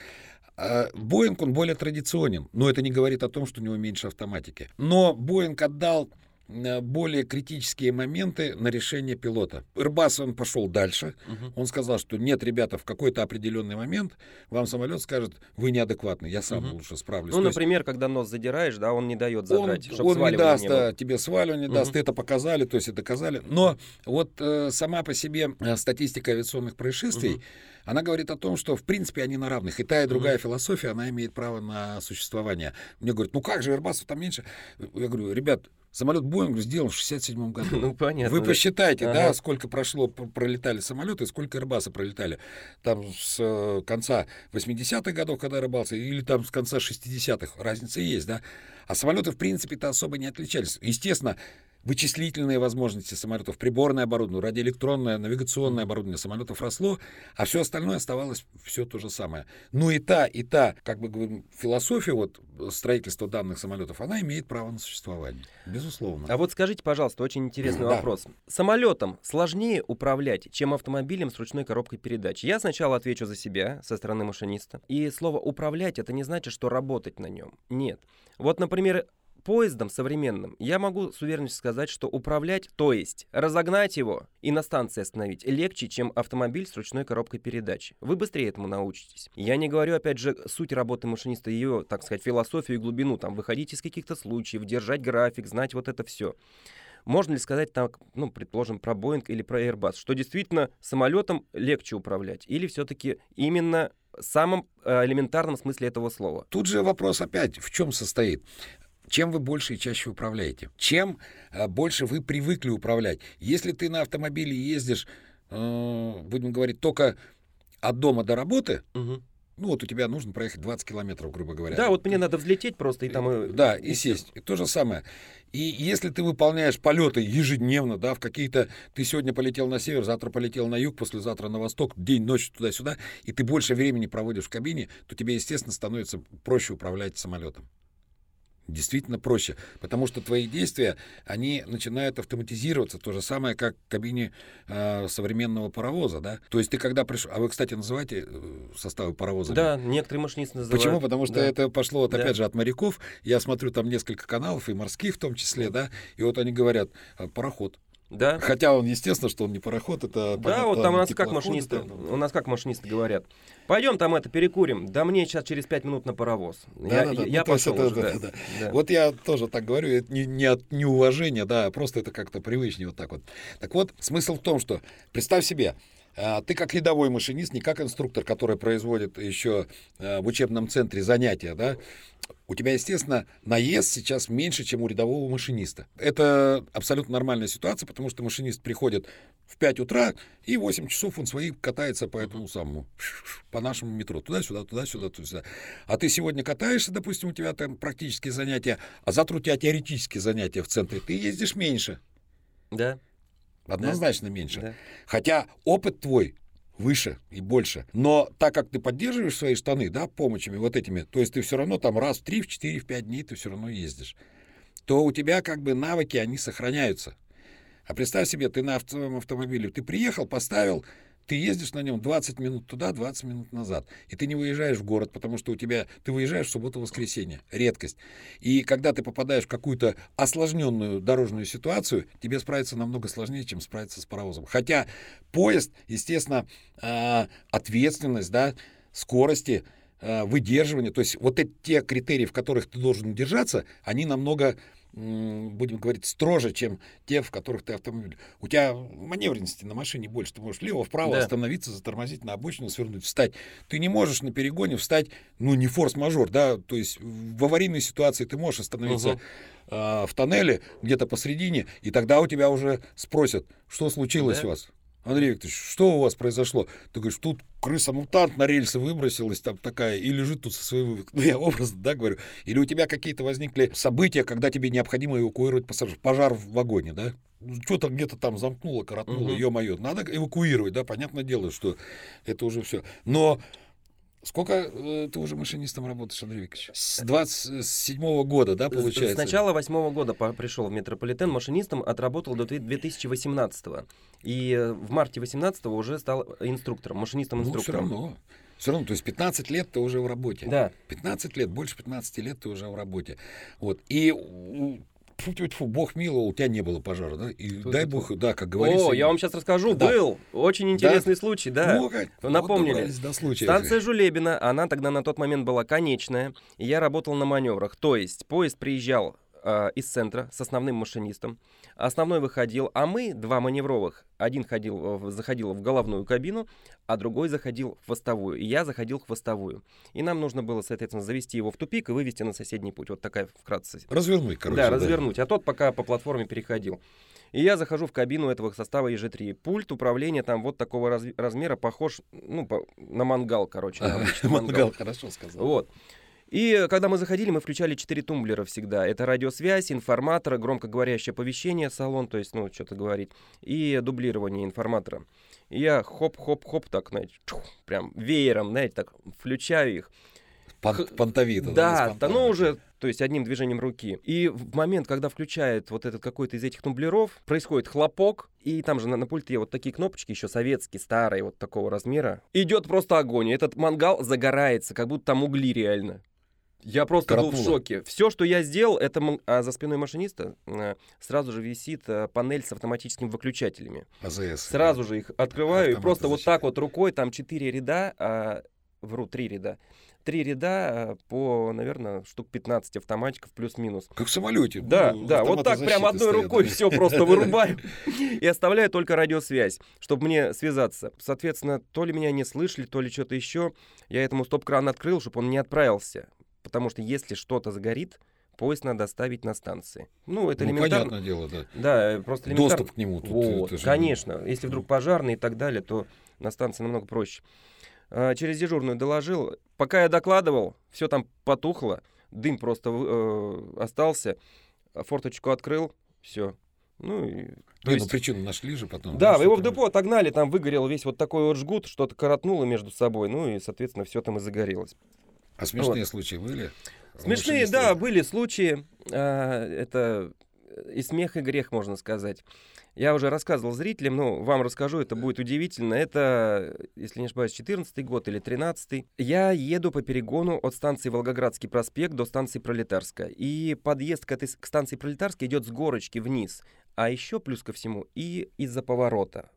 А Боинг, он более традиционен, но это не говорит о том, что у него меньше автоматики. Но Боинг отдал более критические моменты на решение пилота. Ирбас он пошел дальше. Угу. Он сказал, что нет, ребята, в какой-то определенный момент вам самолет скажет, вы неадекватны, я сам угу. лучше справлюсь. Ну, То например, есть, когда нос задираешь, да, он не дает задрать, Он, он не даст, не да, тебе сваливание угу. даст, это показали, то есть это доказали. Но вот э, сама по себе э, статистика авиационных происшествий, угу она говорит о том, что, в принципе, они на равных. И та, и другая mm-hmm. философия, она имеет право на существование. Мне говорят, ну как же, Airbus там меньше? Я говорю, ребят, Самолет Боинг сделан в 67 году. Ну, понятно. Вы посчитайте, ага. да, сколько прошло, пролетали самолеты, сколько Airbus пролетали. Там с э, конца 80-х годов, когда рыбался, или там с конца 60-х. Разница есть, да. А самолеты, в принципе-то, особо не отличались. Естественно, вычислительные возможности самолетов, приборное оборудование, радиоэлектронное, навигационное оборудование самолетов росло, а все остальное оставалось все то же самое. Ну и та, и та, как бы говорим, философия вот строительства данных самолетов, она имеет право на существование, безусловно. А вот скажите, пожалуйста, очень интересный да. вопрос. Самолетом сложнее управлять, чем автомобилем с ручной коробкой передач? Я сначала отвечу за себя со стороны машиниста. И слово «управлять» — это не значит, что работать на нем. Нет. Вот, например, поездом современным я могу с уверенностью сказать, что управлять, то есть разогнать его и на станции остановить, легче, чем автомобиль с ручной коробкой передач. Вы быстрее этому научитесь. Я не говорю, опять же, суть работы машиниста, ее, так сказать, философию и глубину, там, выходить из каких-то случаев, держать график, знать вот это все. Можно ли сказать так, ну, предположим, про Boeing или про Airbus, что действительно самолетом легче управлять? Или все-таки именно самом э, элементарном смысле этого слова? Тут же вопрос опять в чем состоит чем вы больше и чаще управляете, чем э, больше вы привыкли управлять. Если ты на автомобиле ездишь, э, будем говорить, только от дома до работы, угу. Ну вот у тебя нужно проехать 20 километров, грубо говоря. Да, вот мне надо взлететь просто и там... И, да, и, и сесть. И то же самое. И если ты выполняешь полеты ежедневно, да, в какие-то... Ты сегодня полетел на север, завтра полетел на юг, послезавтра на восток, день, ночь, туда-сюда, и ты больше времени проводишь в кабине, то тебе, естественно, становится проще управлять самолетом действительно проще, потому что твои действия, они начинают автоматизироваться, то же самое, как в кабине э, современного паровоза, да, то есть ты когда пришел, а вы, кстати, называете э, составы паровоза? Да, некоторые машинисты называют. Почему? Потому что да. это пошло, вот, да. опять же, от моряков, я смотрю там несколько каналов, и морских в том числе, да, и вот они говорят, «А, пароход, да. Хотя он, естественно, что он не пароход, это... Да, вот там у нас как машинисты, у нас как машинисты говорят. Пойдем там это перекурим. Да мне сейчас через пять минут на паровоз. Да, я да, да. я ну, пошел это, уже, да, да. Да. Вот я тоже так говорю, это не, не от неуважения, да, просто это как-то привычнее вот так вот. Так вот, смысл в том, что представь себе, а, ты как рядовой машинист, не как инструктор, который производит еще а, в учебном центре занятия, да, у тебя, естественно, наезд сейчас меньше, чем у рядового машиниста. Это абсолютно нормальная ситуация, потому что машинист приходит в 5 утра, и 8 часов он свои катается по этому самому, по нашему метро, туда-сюда, туда-сюда, туда-сюда. А ты сегодня катаешься, допустим, у тебя там практические занятия, а завтра у тебя теоретические занятия в центре, ты ездишь меньше. Да. Однозначно да. меньше. Да. Хотя опыт твой выше и больше. Но так как ты поддерживаешь свои штаны, да, помощами вот этими, то есть ты все равно там раз в три, в четыре, в пять дней ты все равно ездишь, то у тебя как бы навыки, они сохраняются. А представь себе, ты на своем автомобиле, ты приехал, поставил, ты ездишь на нем 20 минут туда, 20 минут назад. И ты не выезжаешь в город, потому что у тебя... Ты выезжаешь в субботу-воскресенье. Редкость. И когда ты попадаешь в какую-то осложненную дорожную ситуацию, тебе справиться намного сложнее, чем справиться с паровозом. Хотя поезд, естественно, а, ответственность, да, скорости, а, выдерживание, то есть вот эти те критерии, в которых ты должен держаться, они намного будем говорить, строже, чем те, в которых ты автомобиль. У тебя маневренности на машине больше. Ты можешь лево-вправо да. остановиться, затормозить на обочину, свернуть, встать. Ты не можешь на перегоне встать, ну, не форс-мажор, да, то есть в аварийной ситуации ты можешь остановиться угу. э, в тоннеле где-то посредине, и тогда у тебя уже спросят, что случилось да. у вас. Андрей Викторович, что у вас произошло? Ты говоришь, тут крыса-мутант на рельсы выбросилась там такая и лежит тут со своим... Ну, я образно, да, говорю. Или у тебя какие-то возникли события, когда тебе необходимо эвакуировать пассажиров. Пожар в вагоне, да? Ну, что-то где-то там замкнуло, коротнуло, угу. ё-моё. Надо эвакуировать, да, понятное дело, что это уже все. Но Сколько э, ты уже машинистом работаешь, Андрей Викторович? С 27 -го года, да, получается? С начала восьмого года пришел в метрополитен, машинистом отработал до 2018 -го. И э, в марте 18 уже стал инструктором, машинистом-инструктором. Ну, все равно. Все равно, то есть 15 лет ты уже в работе. Да. 15 лет, больше 15 лет ты уже в работе. Вот. И фу, фу, фу, бог миловал, у тебя не было пожара, да? И Тут дай бог, да, как говорится. О, я вам сейчас расскажу, да. был очень интересный да? случай, да. Ну, как? Напомнили. Вот до случая Станция Жулебина, она тогда на тот момент была конечная, и я работал на маневрах. То есть поезд приезжал э, из центра с основным машинистом. Основной выходил, а мы, два маневровых, один ходил, заходил в головную кабину, а другой заходил в хвостовую. И я заходил в хвостовую. И нам нужно было, соответственно, завести его в тупик и вывести на соседний путь. Вот такая вкратце. Развернуть, короче. Да, развернуть. Да. А тот пока по платформе переходил. И я захожу в кабину этого состава ЕЖ-3. Пульт управления там вот такого раз, размера, похож ну, по, на мангал, короче. На мангал, хорошо сказал. Вот. И когда мы заходили, мы включали 4 тумблера всегда. Это радиосвязь, информатор, громкоговорящее оповещение, салон, то есть, ну, что-то говорить, и дублирование информатора. И я хоп-хоп-хоп так, знаете, чух, прям веером, знаете, так включаю их. Понтовито. Да, да, ну уже, то есть одним движением руки. И в момент, когда включает вот этот какой-то из этих тумблеров, происходит хлопок, и там же на, на пульте вот такие кнопочки еще советские, старые, вот такого размера. Идет просто огонь, этот мангал загорается, как будто там угли реально. Я просто Карапула. был в шоке. Все, что я сделал, это а за спиной машиниста э, сразу же висит э, панель с автоматическими выключателями. АЗС. Сразу да. же их открываю и просто вот так вот рукой, там четыре ряда, а, вру, три ряда. Три ряда а, по, наверное, штук 15 автоматиков плюс-минус. Как в самолете. Да, ну, да, вот так прям одной стоят, рукой все просто вырубаю и оставляю только радиосвязь, чтобы мне связаться. Соответственно, то ли меня не слышали, то ли что-то еще. Я этому стоп-кран открыл, чтобы он не отправился потому что если что-то загорит, поезд надо оставить на станции. Ну, это ну, элементарно. понятное дело, да. Да, просто элементарно. Доступ к нему. Тут, вот, же... Конечно. Если вдруг пожарный и так далее, то на станции намного проще. А, через дежурную доложил. Пока я докладывал, все там потухло, дым просто э, остался, форточку открыл, все. Ну, и, то Не, есть... ну причину нашли же потом. Да, ну, его в депо отогнали, там выгорел весь вот такой вот жгут, что-то коротнуло между собой, ну и, соответственно, все там и загорелось. А смешные вот. случаи были? Смешные, да, были случаи. А, это и смех, и грех, можно сказать. Я уже рассказывал зрителям, но вам расскажу, это будет удивительно. Это, если не ошибаюсь, 14 год или 13 Я еду по перегону от станции Волгоградский проспект до станции Пролетарская. И подъезд к, этой, к станции Пролетарской идет с горочки вниз. А еще, плюс ко всему, и из-за поворота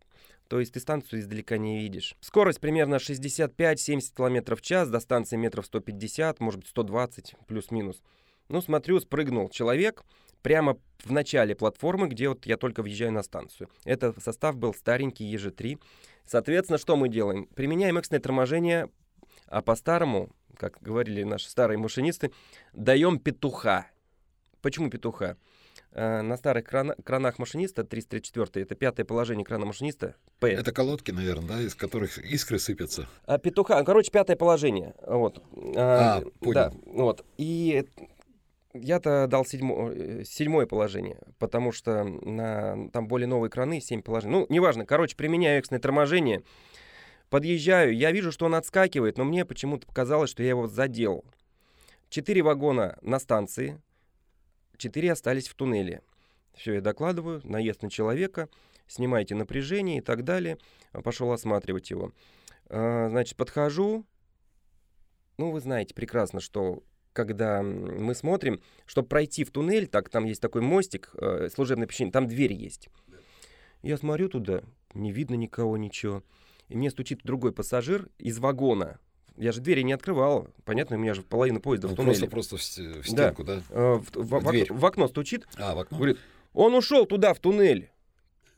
то есть ты станцию издалека не видишь. Скорость примерно 65-70 км в час, до станции метров 150, может быть 120, плюс-минус. Ну, смотрю, спрыгнул человек прямо в начале платформы, где вот я только въезжаю на станцию. Это состав был старенький ЕЖ-3 Соответственно, что мы делаем? Применяем экстренное торможение, а по-старому, как говорили наши старые машинисты, даем петуха. Почему петуха? Э, на старых крана, кранах машиниста 334 это пятое положение крана машиниста П. Это колодки, наверное, да, из которых искры сыпятся. А, петуха, короче, пятое положение. Вот. А, а понял. Да, вот. И я-то дал седьмо, э, седьмое положение, потому что на, там более новые краны, семь положений. Ну, неважно. Короче, применяю экстренное торможение. Подъезжаю, я вижу, что он отскакивает, но мне почему-то показалось, что я его задел. Четыре вагона на станции, четыре остались в туннеле. Все, я докладываю, наезд на человека, снимайте напряжение и так далее. Пошел осматривать его. А, значит, подхожу. Ну, вы знаете прекрасно, что когда мы смотрим, чтобы пройти в туннель, так там есть такой мостик, э, служебное помещение, там дверь есть. Я смотрю туда, не видно никого, ничего. И мне стучит другой пассажир из вагона. Я же двери не открывал. Понятно, у меня же половина поезда ну, в туннеле. Просто, просто в, стенку, да? да? Э, в, в, в, в, в окно стучит. А, в окно? Говорит, он ушел туда, в туннель.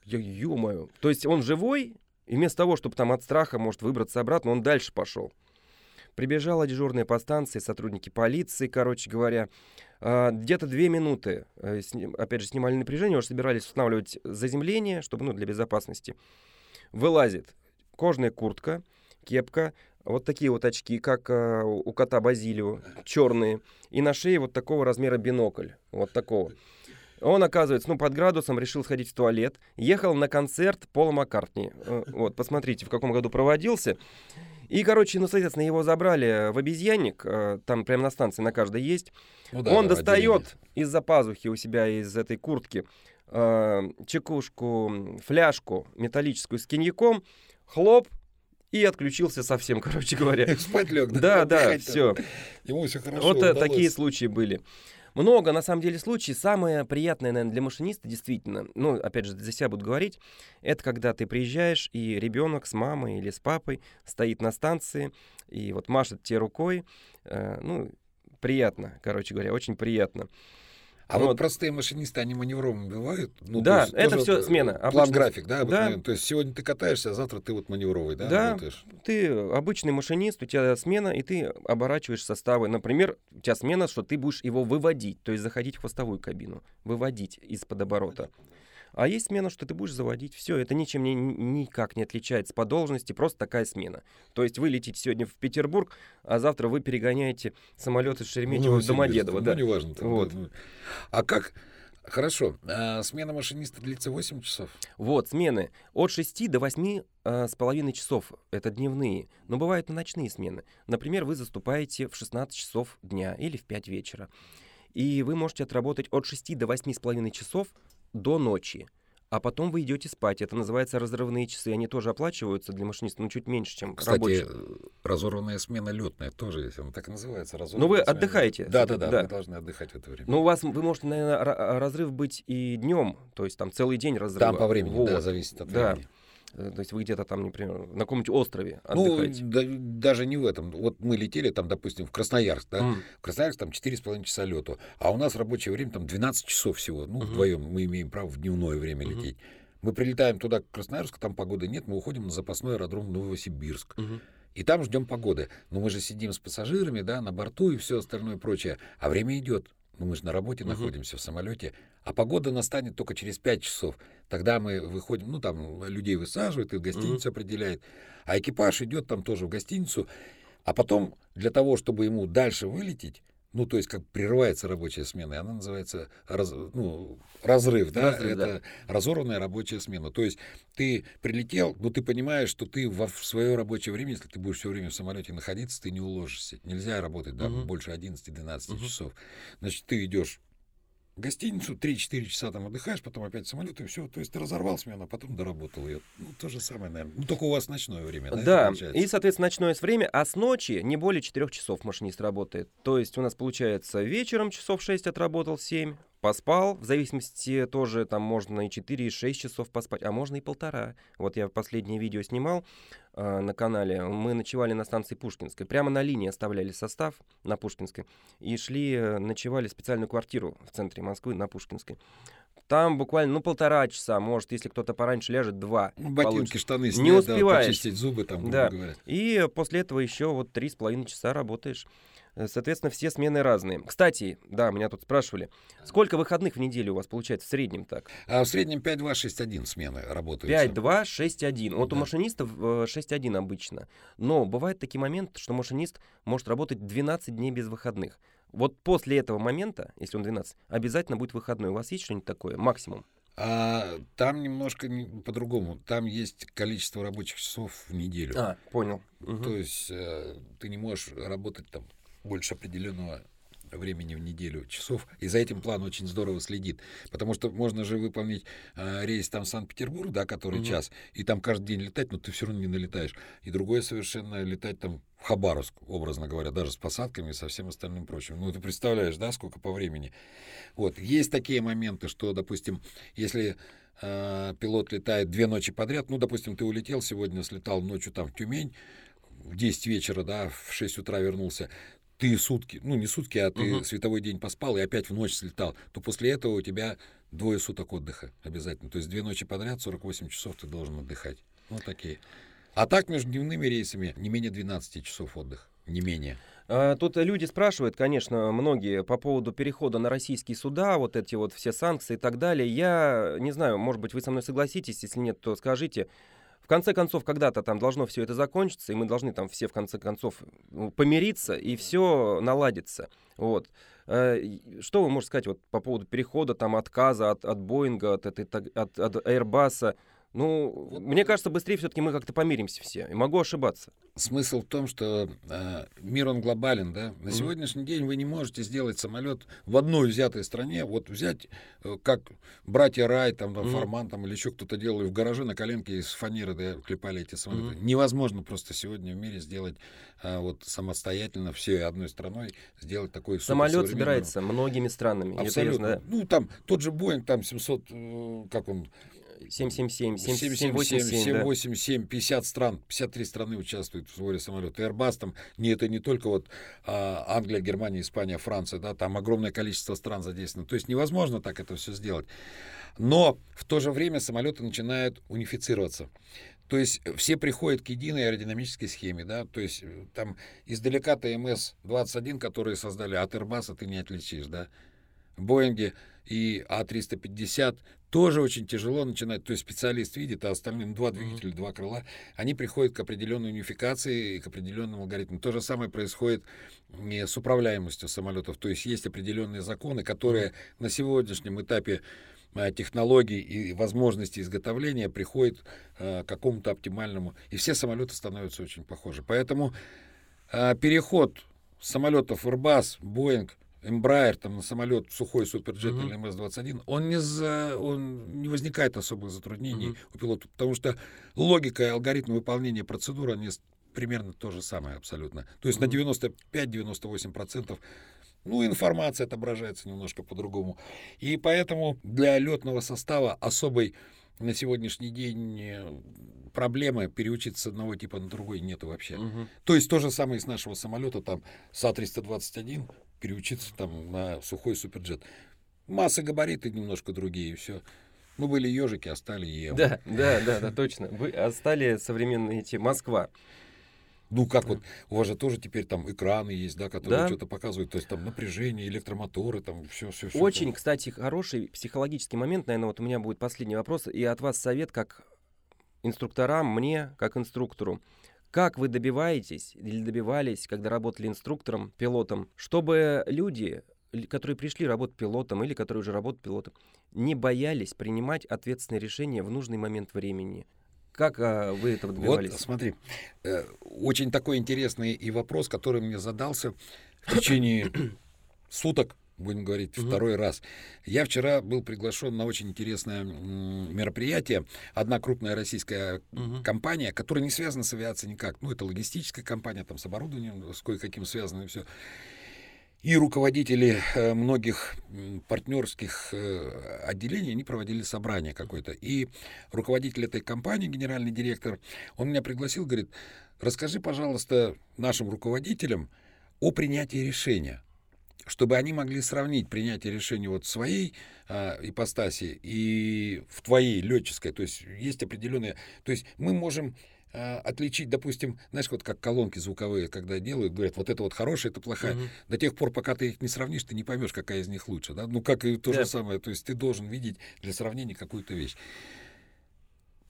Я, ё-моё. То есть он живой, и вместо того, чтобы там от страха, может, выбраться обратно, он дальше пошел. Прибежала дежурная по станции, сотрудники полиции, короче говоря. А, где-то две минуты, э, опять же, снимали напряжение, уже собирались устанавливать заземление, чтобы, ну, для безопасности. Вылазит кожаная куртка, кепка, вот такие вот очки, как э, у кота Базилио, черные, и на шее вот такого размера бинокль, вот такого. Он, оказывается, ну, под градусом решил сходить в туалет, ехал на концерт Пола Маккартни. Э, вот, посмотрите, в каком году проводился. И, короче, ну, соответственно, его забрали в обезьянник, э, там прямо на станции на каждой есть. Ну, да, Он достает из-за пазухи у себя, из этой куртки, э, чекушку, фляжку металлическую с коньяком, хлоп, и отключился совсем, короче говоря. Спать лег, да? Да, все. Ему все хорошо Вот удалось. такие случаи были. Много, на самом деле, случаев. Самое приятное, наверное, для машиниста, действительно, ну, опять же, за себя буду говорить, это когда ты приезжаешь, и ребенок с мамой или с папой стоит на станции, и вот машет тебе рукой. Э, ну, приятно, короче говоря, очень приятно. А вот. вот простые машинисты, они маневровыми бывают? Ну, да, это все смена. План-график, да, да? То есть сегодня ты катаешься, а завтра ты вот маневровый, да, Да, работаешь? ты обычный машинист, у тебя смена, и ты оборачиваешь составы. Например, у тебя смена, что ты будешь его выводить, то есть заходить в хвостовую кабину, выводить из-под оборота. А есть смена, что ты будешь заводить. Все, это ничем не, никак не отличается по должности, просто такая смена. То есть вы летите сегодня в Петербург, а завтра вы перегоняете самолет из Шереметьево ну, в Домодедово. Ну, да. неважно. Там, вот. да. А как... Хорошо. А смена машиниста длится 8 часов? Вот, смены. От 6 до 8 а, с половиной часов. Это дневные. Но бывают и ночные смены. Например, вы заступаете в 16 часов дня или в 5 вечера. И вы можете отработать от 6 до 8 с половиной часов до ночи. А потом вы идете спать. Это называется разрывные часы. Они тоже оплачиваются для машиниста, но чуть меньше, чем Кстати, рабочие. разорванная смена летная тоже, если она так и называется. Ну вы смена. отдыхаете. Да, да, да, да. Вы должны отдыхать в это время. Ну у вас, вы можете, наверное, разрыв быть и днем, то есть там целый день разрыва. Там по времени, вот. да, зависит от да. времени. Э, то есть вы где-то там, например, на каком-нибудь острове ну, отдыхаете? Ну, да, даже не в этом. Вот мы летели там, допустим, в Красноярск, да? Mm. В Красноярск там 4,5 часа лету, а у нас рабочее время там 12 часов всего. Ну, uh-huh. вдвоем мы имеем право в дневное время uh-huh. лететь. Мы прилетаем туда, к Красноярску, там погоды нет, мы уходим на запасной аэродром Новосибирск. Uh-huh. И там ждем погоды. Но мы же сидим с пассажирами, да, на борту и все остальное прочее. А время идет. Ну, мы же на работе uh-huh. находимся, в самолете. А погода настанет только через 5 часов. Тогда мы выходим, ну, там людей высаживают, и в гостиницу uh-huh. определяет. А экипаж идет там тоже в гостиницу. А потом для того, чтобы ему дальше вылететь, ну, то есть как прерывается рабочая смена, и она называется раз, ну, разрыв, да, разрыв, это да. разорванная рабочая смена. То есть ты прилетел, но ты понимаешь, что ты во, в свое рабочее время, если ты будешь все время в самолете находиться, ты не уложишься. Нельзя работать да, угу. больше 11-12 угу. часов. Значит, ты идешь гостиницу, 3-4 часа там отдыхаешь, потом опять самолет, и все. То есть ты разорвал смену, а потом доработал ее. Ну, то же самое, наверное. Ну, только у вас ночное время, да? Да, и, соответственно, ночное время, а с ночи не более 4 часов машинист работает. То есть у нас, получается, вечером часов 6 отработал, 7, поспал, в зависимости тоже там можно и 4, и 6 часов поспать, а можно и полтора. Вот я последнее видео снимал э, на канале, мы ночевали на станции Пушкинской, прямо на линии оставляли состав на Пушкинской и шли, э, ночевали в специальную квартиру в центре Москвы на Пушкинской. Там буквально, ну, полтора часа, может, если кто-то пораньше ляжет, два. Ну, ботинки, получится. штаны снять, Не успеваешь. да, почистить зубы, там, грубо Да. говоря. И после этого еще вот три с половиной часа работаешь. Э, Соответственно, все смены разные. Кстати, да, меня тут спрашивали, сколько выходных в неделю у вас получается в среднем так? А в среднем 5-2-6-1 смены работают. 5, 2, 6, 1. Вот у Да. машинистов э, 6, 1 обычно. Но бывает такие моменты, что машинист может работать 12 дней без выходных. Вот после этого момента, если он 12, обязательно будет выходной. У вас есть что-нибудь такое? Максимум? А там немножко не- по-другому. Там есть количество рабочих часов в неделю. А, понял. Мгм. То есть э, ты не можешь работать там больше определенного времени в неделю часов, и за этим план очень здорово следит, потому что можно же выполнить э, рейс там Санкт-Петербург, да, который Мгм. час, и там каждый день летать, но ты все равно не налетаешь, и другое совершенно летать там в Хабаровск, образно говоря, даже с посадками и со всем остальным прочим. Ну, ты представляешь, да, сколько по времени. Вот, есть такие моменты, что, допустим, если э, пилот летает две ночи подряд, ну, допустим, ты улетел сегодня, слетал ночью там в Тюмень, в 10 вечера, да, в 6 утра вернулся, ты сутки, ну не сутки, а ты Мгм. световой день поспал и опять в ночь слетал, то после этого у тебя двое суток отдыха обязательно. То есть две ночи подряд, 48 часов ты должен отдыхать. Вот такие. А так между дневными рейсами не менее 12 часов отдыха. Не менее. А, Тут люди спрашивают, конечно, многие по поводу перехода на российские суда, вот эти вот все санкции и так далее. Я не знаю, может быть, вы со мной согласитесь, если нет, то скажите. В конце концов, когда-то там должно все это закончиться, и мы должны там все в конце концов ну, помириться, и все наладится. Вот. Э, Что вы можете сказать вот по поводу перехода, там, отказа от, от Боинга, от, этой, от, от Airbus? Ну, мне кажется, быстрее все-таки мы как-то помиримся все. И могу ошибаться. Смысл в том, что э, мир он глобален, да. На Мгм. сегодняшний день вы не можете сделать самолет в одной взятой стране, вот взять, э, как братья Рай, там, там Мгм. Форман, там, или еще кто-то делали в гараже на коленке из фанеры, да, клепали эти самолеты. Мгм. Невозможно просто сегодня в мире сделать э, вот самостоятельно всей одной страной сделать такой Самолет собирается многими странами. Абсолютно. ясно, да? Ну, там тот же Боинг, там 700, э, как он, 777, 777, 787, да. 787, 50 стран, 53 страны участвуют в сборе самолета. Airbus там, не, это не только вот а, Англия, Германия, Испания, Франция, да, там огромное количество стран задействовано. То есть невозможно так это все сделать. Но в то же время самолеты начинают унифицироваться. То есть все приходят к единой аэродинамической схеме, да, то есть э, там издалека ТМС-21, которые создали от Airbus, ты не отличишь, да. Боинги и А350 тоже очень тяжело начинать. То есть специалист видит, а остальные ну, два двигателя, два крыла, они приходят к определенной унификации и к определенным алгоритмам. То же самое происходит и с управляемостью самолетов. То есть есть определенные законы, которые на сегодняшнем этапе э, технологий и возможностей изготовления приходят э, к какому-то оптимальному. И все самолеты становятся очень похожи. Поэтому э, переход самолетов Airbus, Boeing, Embraer там на самолет сухой суперджет или МС-21, он не, за, он не возникает особых затруднений Мгм. у пилота, потому что логика и алгоритм выполнения процедуры, они примерно то же самое абсолютно. То есть Мгм. на 95-98% ну, информация отображается немножко по-другому. И поэтому для летного состава особой на сегодняшний день э, проблемы переучиться с одного типа на другой нету вообще. Мгм. То есть то же самое и с нашего самолета, там СА-321, переучиться там на сухой суперджет. Масса габариты немножко другие, и все. Ну, были ежики, а стали Евы. Да, да, да, да, точно. Вы а стали современные эти Москва. Ну, как вот, у вас же тоже теперь там экраны есть, да, которые Да. что-то показывают, то есть там напряжение, электромоторы, там все, все, все. Очень, кстати, хороший психологический момент, наверное, вот у меня будет последний вопрос, и от вас совет как инструкторам, мне как инструктору. Как вы добиваетесь или добивались, когда работали инструктором, пилотом, чтобы люди, которые пришли работать пилотом или которые уже работают пилотом, не боялись принимать ответственные решения в нужный момент времени? Как а, вы этого добивались? Вот, смотри, э, очень такой интересный и вопрос, который мне задался в течение суток, будем говорить, Мгм. второй раз. Я вчера был приглашен на очень интересное мероприятие. Одна крупная российская Мгм. компания, которая не связана с авиацией никак. Ну, это логистическая компания, там с оборудованием, с кое-каким связано и все. И руководители э, многих партнерских э, отделений, они проводили собрание какое-то. И руководитель этой компании, генеральный директор, он меня пригласил, говорит, расскажи, пожалуйста, нашим руководителям о принятии решения. Чтобы они могли сравнить принятие решения вот своей а, ипостаси и в твоей летческой. То есть есть определенные... То есть мы можем а, отличить, допустим, знаешь, вот как колонки звуковые, когда делают, говорят, вот это вот хорошая, это плохая. Угу. До тех пор, пока ты их не сравнишь, ты не поймешь, какая из них лучше. Да? Ну, как и то да. же самое. То есть ты должен видеть для сравнения какую-то вещь.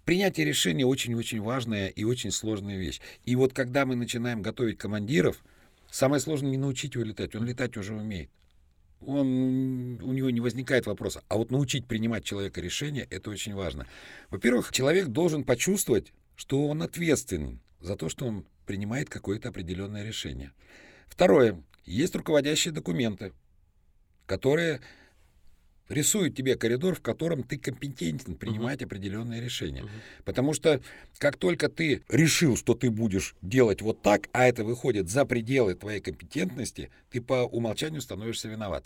Принятие решения очень-очень важная и очень сложная вещь. И вот когда мы начинаем готовить командиров, самое сложное не научить его летать, он летать уже умеет. Он, у него не возникает вопроса. А вот научить принимать человека решения, это очень важно. Во-первых, человек должен почувствовать, что он ответственен за то, что он принимает какое-то определенное решение. Второе. Есть руководящие документы, которые рисуют тебе коридор, в котором ты компетентен принимать uh-huh. определенные решения. Uh-huh. Потому что как только ты решил, что ты будешь делать вот так, а это выходит за пределы твоей компетентности, ты по умолчанию становишься виноват.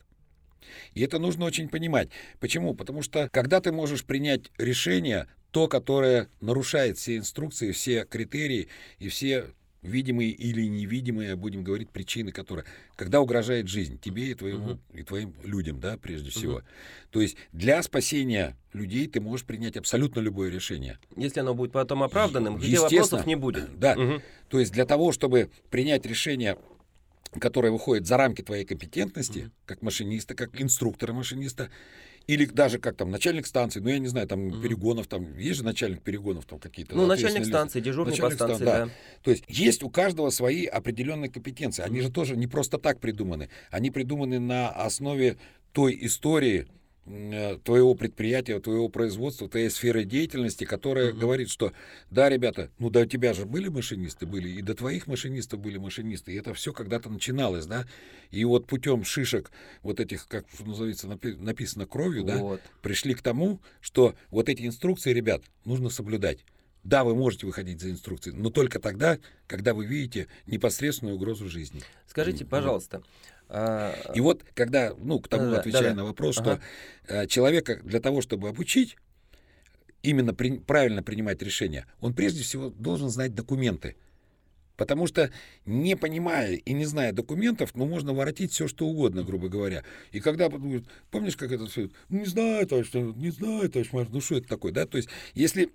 И это нужно очень понимать. Почему? Потому что когда ты можешь принять решение, то, которое нарушает все инструкции, все критерии и все видимые или невидимые, будем говорить, причины, которые, когда угрожает жизнь тебе и твоему uh-huh. и твоим людям, да, прежде всего. Uh-huh. То есть для спасения людей ты можешь принять абсолютно любое решение. Если оно будет потом оправданным, где вопросов не будет. Да. Uh-huh. То есть для того, чтобы принять решение которое выходит за рамки твоей компетентности, как машиниста, как инструктора машиниста, или даже как там начальник станции, ну я не знаю, там mm-hmm. перегонов, там есть же начальник перегонов там какие-то. Ну начальник станции, дежурный начальник по станции, стан, да. да. То есть есть у каждого свои определенные компетенции. Они mm-hmm. же тоже не просто так придуманы. Они придуманы на основе той истории, твоего предприятия, твоего производства, твоей сферы деятельности, которая mm-hmm. говорит, что да, ребята, ну до тебя же были машинисты, были, и до твоих машинистов были машинисты, и это все когда-то начиналось, да, и вот путем шишек вот этих, как называется, написано кровью, вот. да, пришли к тому, что вот эти инструкции, ребят, нужно соблюдать. Да, вы можете выходить за инструкции, но только тогда, когда вы видите непосредственную угрозу жизни. Скажите, пожалуйста, а, и вот когда, ну, к тому да, отвечая да, на вопрос, ага. что э, человека для того, чтобы обучить, именно при, правильно принимать решения, он прежде всего должен знать документы. Потому что, не понимая и не зная документов, ну, можно воротить все, что угодно, грубо говоря. И когда говорит, помнишь, как это все, ну, не знаю, товарищ, не знаю, товарищ, ну, что это такое, да? То есть, если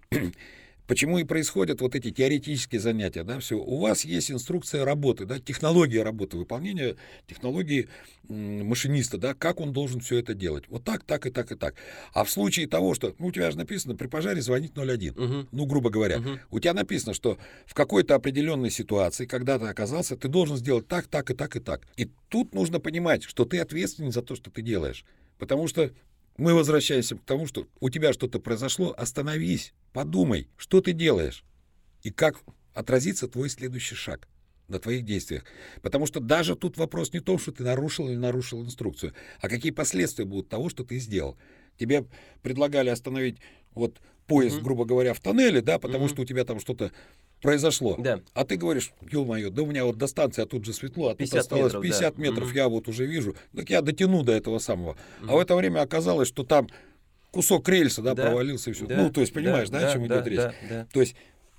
Почему и происходят вот эти теоретические занятия, да, все. У вас есть инструкция работы, да, технология работы, выполнения технологии машиниста, да, как он должен все это делать. Вот так, так и так и так. А в случае того, что, ну, у тебя же написано, при пожаре звонить 01, угу. ну, грубо говоря, угу. у тебя написано, что в какой-то определенной ситуации, когда ты оказался, ты должен сделать так, так и так и так. И тут нужно понимать, что ты ответственен за то, что ты делаешь. Потому что мы возвращаемся к тому, что у тебя что-то произошло, остановись, подумай, что ты делаешь и как отразится твой следующий шаг на твоих действиях. Потому что даже тут вопрос не в том, что ты нарушил или нарушил инструкцию, а какие последствия будут того, что ты сделал. Тебе предлагали остановить вот поезд, mm-hmm. грубо говоря, в тоннеле, да, потому mm-hmm. что у тебя там что-то произошло. Да. А ты говоришь, ё-моё, да у меня вот до станции, а тут же светло, а тут осталось метров, 50 да. метров, mm-hmm. я вот уже вижу. Так я дотяну до этого самого. Mm-hmm. А в это время оказалось, что там кусок рельса, да, да. провалился и все. Да. Ну, то есть, понимаешь, да, да о чем да, идет да, речь? Да, да. То есть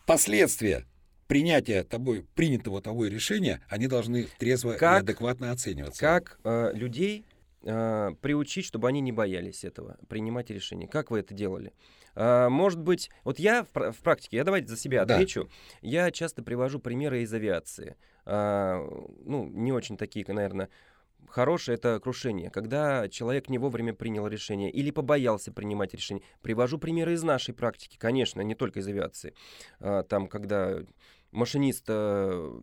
последствия принятия тобой, принятого тобой решения, они должны трезво как, и адекватно оцениваться. Как э, людей э, приучить, чтобы они не боялись этого, принимать решения? Как вы это делали? А, может быть, вот я в, в практике, я давайте за себя отвечу, да. я часто привожу примеры из авиации. А, ну, не очень такие, наверное, хорошее это крушение, когда человек не вовремя принял решение или побоялся принимать решение. Привожу примеры из нашей практики, конечно, не только из авиации. Там, когда машинист э,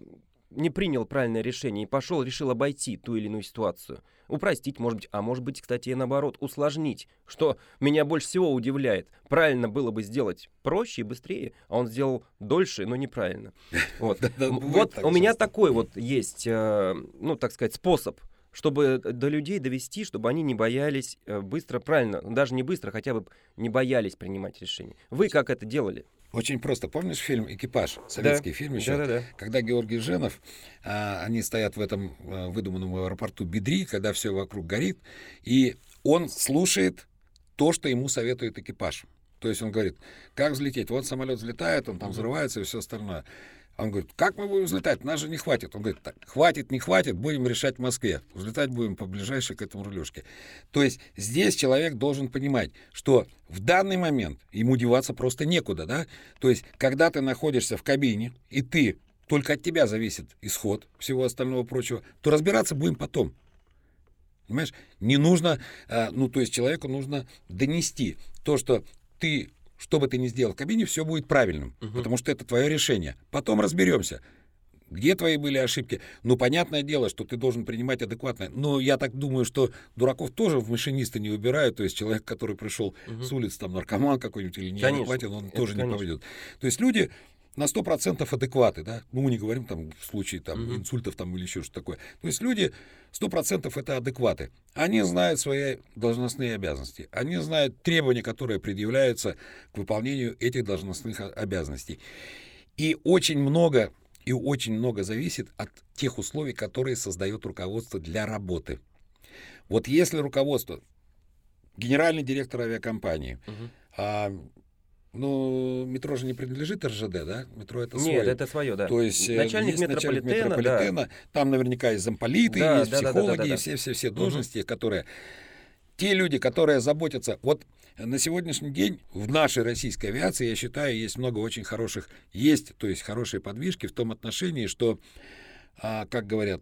не принял правильное решение и пошел, решил обойти ту или иную ситуацию. Упростить, может быть, а может быть, кстати, и наоборот, усложнить, что меня больше всего удивляет. Правильно было бы сделать проще и быстрее, а он сделал дольше, но неправильно. Вот, вот у меня такой вот есть, э, ну, так сказать, способ чтобы до людей довести, чтобы они не боялись э, быстро, правильно, даже не быстро, хотя бы не боялись принимать решения. Вы как это делали? Очень просто. Помнишь фильм «Экипаж»? Советский да. фильм еще? Да, да, да. Когда Георгий Женов, а, они стоят в этом а, выдуманном аэропорту Бедри, когда все вокруг горит, и он слушает то, что ему советует экипаж. То есть он говорит, как взлететь? Вот самолет взлетает, он там взрывается и все остальное. Он говорит, как мы будем взлетать? Нас же не хватит. Он говорит, так, хватит, не хватит, будем решать в Москве. Взлетать будем по ближайшей к этому рулежке. То есть здесь человек должен понимать, что в данный момент ему деваться просто некуда, да? То есть когда ты находишься в кабине, и ты, только от тебя зависит исход всего остального прочего, то разбираться будем потом. Понимаешь? Не нужно, а, ну, то есть человеку нужно донести то, что ты что бы ты ни сделал в кабине, все будет правильным, угу. потому что это твое решение. Потом разберемся. Где твои были ошибки? Ну, понятное дело, что ты должен принимать адекватное. Но я так думаю, что дураков тоже в машинисты не выбирают. То есть человек, который пришел угу. с улицы, там, наркоман какой-нибудь или не адекватен, он это тоже конечно. не поведет. То есть люди на 100% адекваты, да, ну, мы не говорим там в случае там mm-hmm. инсультов там или еще что такое. То есть люди 100% это адекваты. Они знают свои должностные обязанности, они знают требования, которые предъявляются к выполнению этих должностных обязанностей. И очень много, и очень много зависит от тех условий, которые создает руководство для работы. Вот если руководство, генеральный директор авиакомпании, uh-huh. а, ну, метро же не принадлежит РЖД, да? Метро это свое. Нет, это свое, да. То есть э, начальник есть метрополитена, начальник метрополитена да. там наверняка есть замполиты, да, есть да, психологи, да, да, да, да. все-все-все должности, угу. которые... Те люди, которые заботятся... Вот на сегодняшний день в нашей российской авиации, я считаю, есть много очень хороших... Есть, то есть хорошие подвижки в том отношении, что, а, как говорят,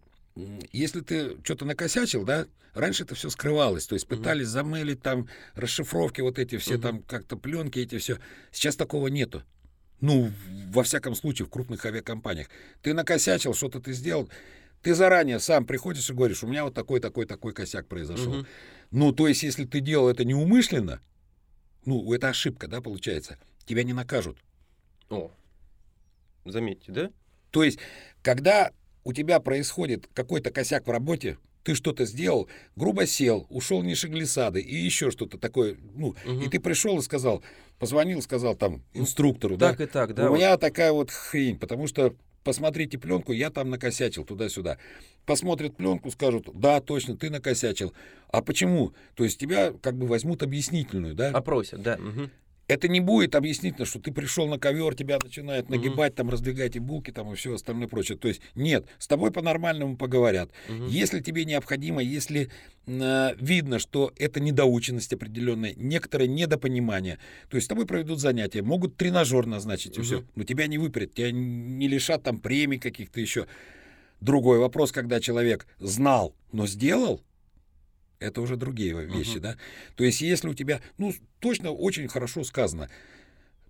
если ты что-то накосячил, да, раньше это все скрывалось, то есть пытались mm-hmm. замылить там расшифровки вот эти все mm-hmm. там как-то пленки эти все. Сейчас такого нету. Ну, во всяком случае, в крупных авиакомпаниях. Ты накосячил, что-то ты сделал, ты заранее сам приходишь и говоришь, у меня вот такой, такой, такой косяк произошел. Mm-hmm. Ну, то есть, если ты делал это неумышленно, ну, это ошибка, да, получается, тебя не накажут. О, заметьте, да? То есть, когда у тебя происходит какой-то косяк в работе, ты что-то сделал, грубо сел, ушел ниже глиссады и еще что-то такое, ну, угу. и ты пришел и сказал, позвонил, сказал там инструктору, так да, и так, да. У вот. меня такая вот хрень, потому что посмотрите пленку, я там накосячил туда-сюда. Посмотрят пленку, скажут, да, точно, ты накосячил. А почему? То есть тебя как бы возьмут объяснительную, да? Опросят, да. Угу это не будет объяснительно, что ты пришел на ковер, тебя начинают нагибать, mm-hmm. там раздвигать и булки, там и все остальное прочее. То есть нет, с тобой по-нормальному поговорят. Mm-hmm. Если тебе необходимо, если э, видно, что это недоученность определенная, некоторое недопонимание, то есть с тобой проведут занятия, могут тренажер назначить и mm-hmm. все, но тебя не выпрят, тебя не лишат там премий каких-то еще. Другой вопрос, когда человек знал, но сделал, это уже другие вещи, uh-huh. да. То есть, если у тебя, ну, точно очень хорошо сказано,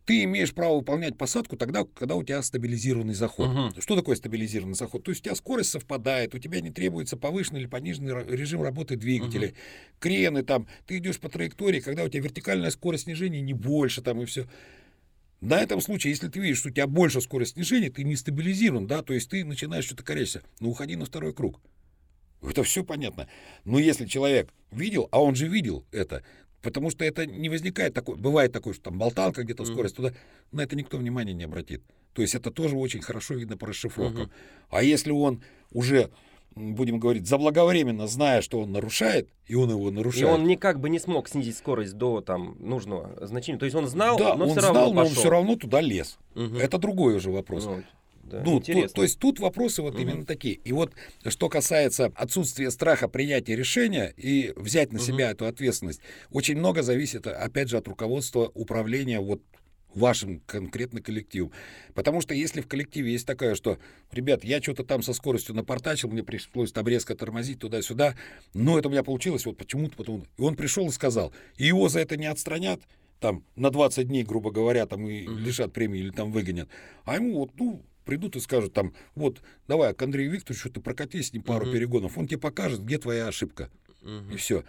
ты имеешь право выполнять посадку тогда, когда у тебя стабилизированный заход. Uh-huh. Что такое стабилизированный заход? То есть у тебя скорость совпадает, у тебя не требуется повышенный или пониженный режим работы двигателя, uh-huh. крены там, ты идешь по траектории, когда у тебя вертикальная скорость снижения не больше там и все. На этом случае, если ты видишь, что у тебя больше скорость снижения, ты не стабилизирован, да, то есть ты начинаешь что-то корячиться, ну уходи на второй круг. Это все понятно. Но если человек видел, а он же видел это, потому что это не возникает такой, бывает такое, что там болталка где-то mm-hmm. скорость туда, на это никто внимания не обратит. То есть это тоже очень хорошо видно по расшифровкам. Mm-hmm. А если он уже будем говорить, заблаговременно, зная, что он нарушает, и он его нарушает. И он никак бы не смог снизить скорость до там, нужного значения. То есть он знал, да, но он все знал, равно но он все равно туда лез. Угу. Это другой уже вопрос. Ну, да, ну, то, то есть тут вопросы вот угу. именно такие. И вот что касается отсутствия страха принятия решения и взять на угу. себя эту ответственность, очень много зависит, опять же, от руководства управления вот вашим конкретно коллективом. Потому что если в коллективе есть такое, что, ребят, я что-то там со скоростью напортачил, мне пришлось там резко тормозить туда-сюда, но это у меня получилось вот почему-то, потом. И он пришел и сказал, и его за это не отстранят, там, на 20 дней, грубо говоря, там, и лишат премии или там выгонят. А ему вот, ну, придут и скажут там, вот, давай к Андрею Викторовичу ты прокатись с ним пару uh-huh. перегонов, он тебе покажет, где твоя ошибка. Uh-huh. И все.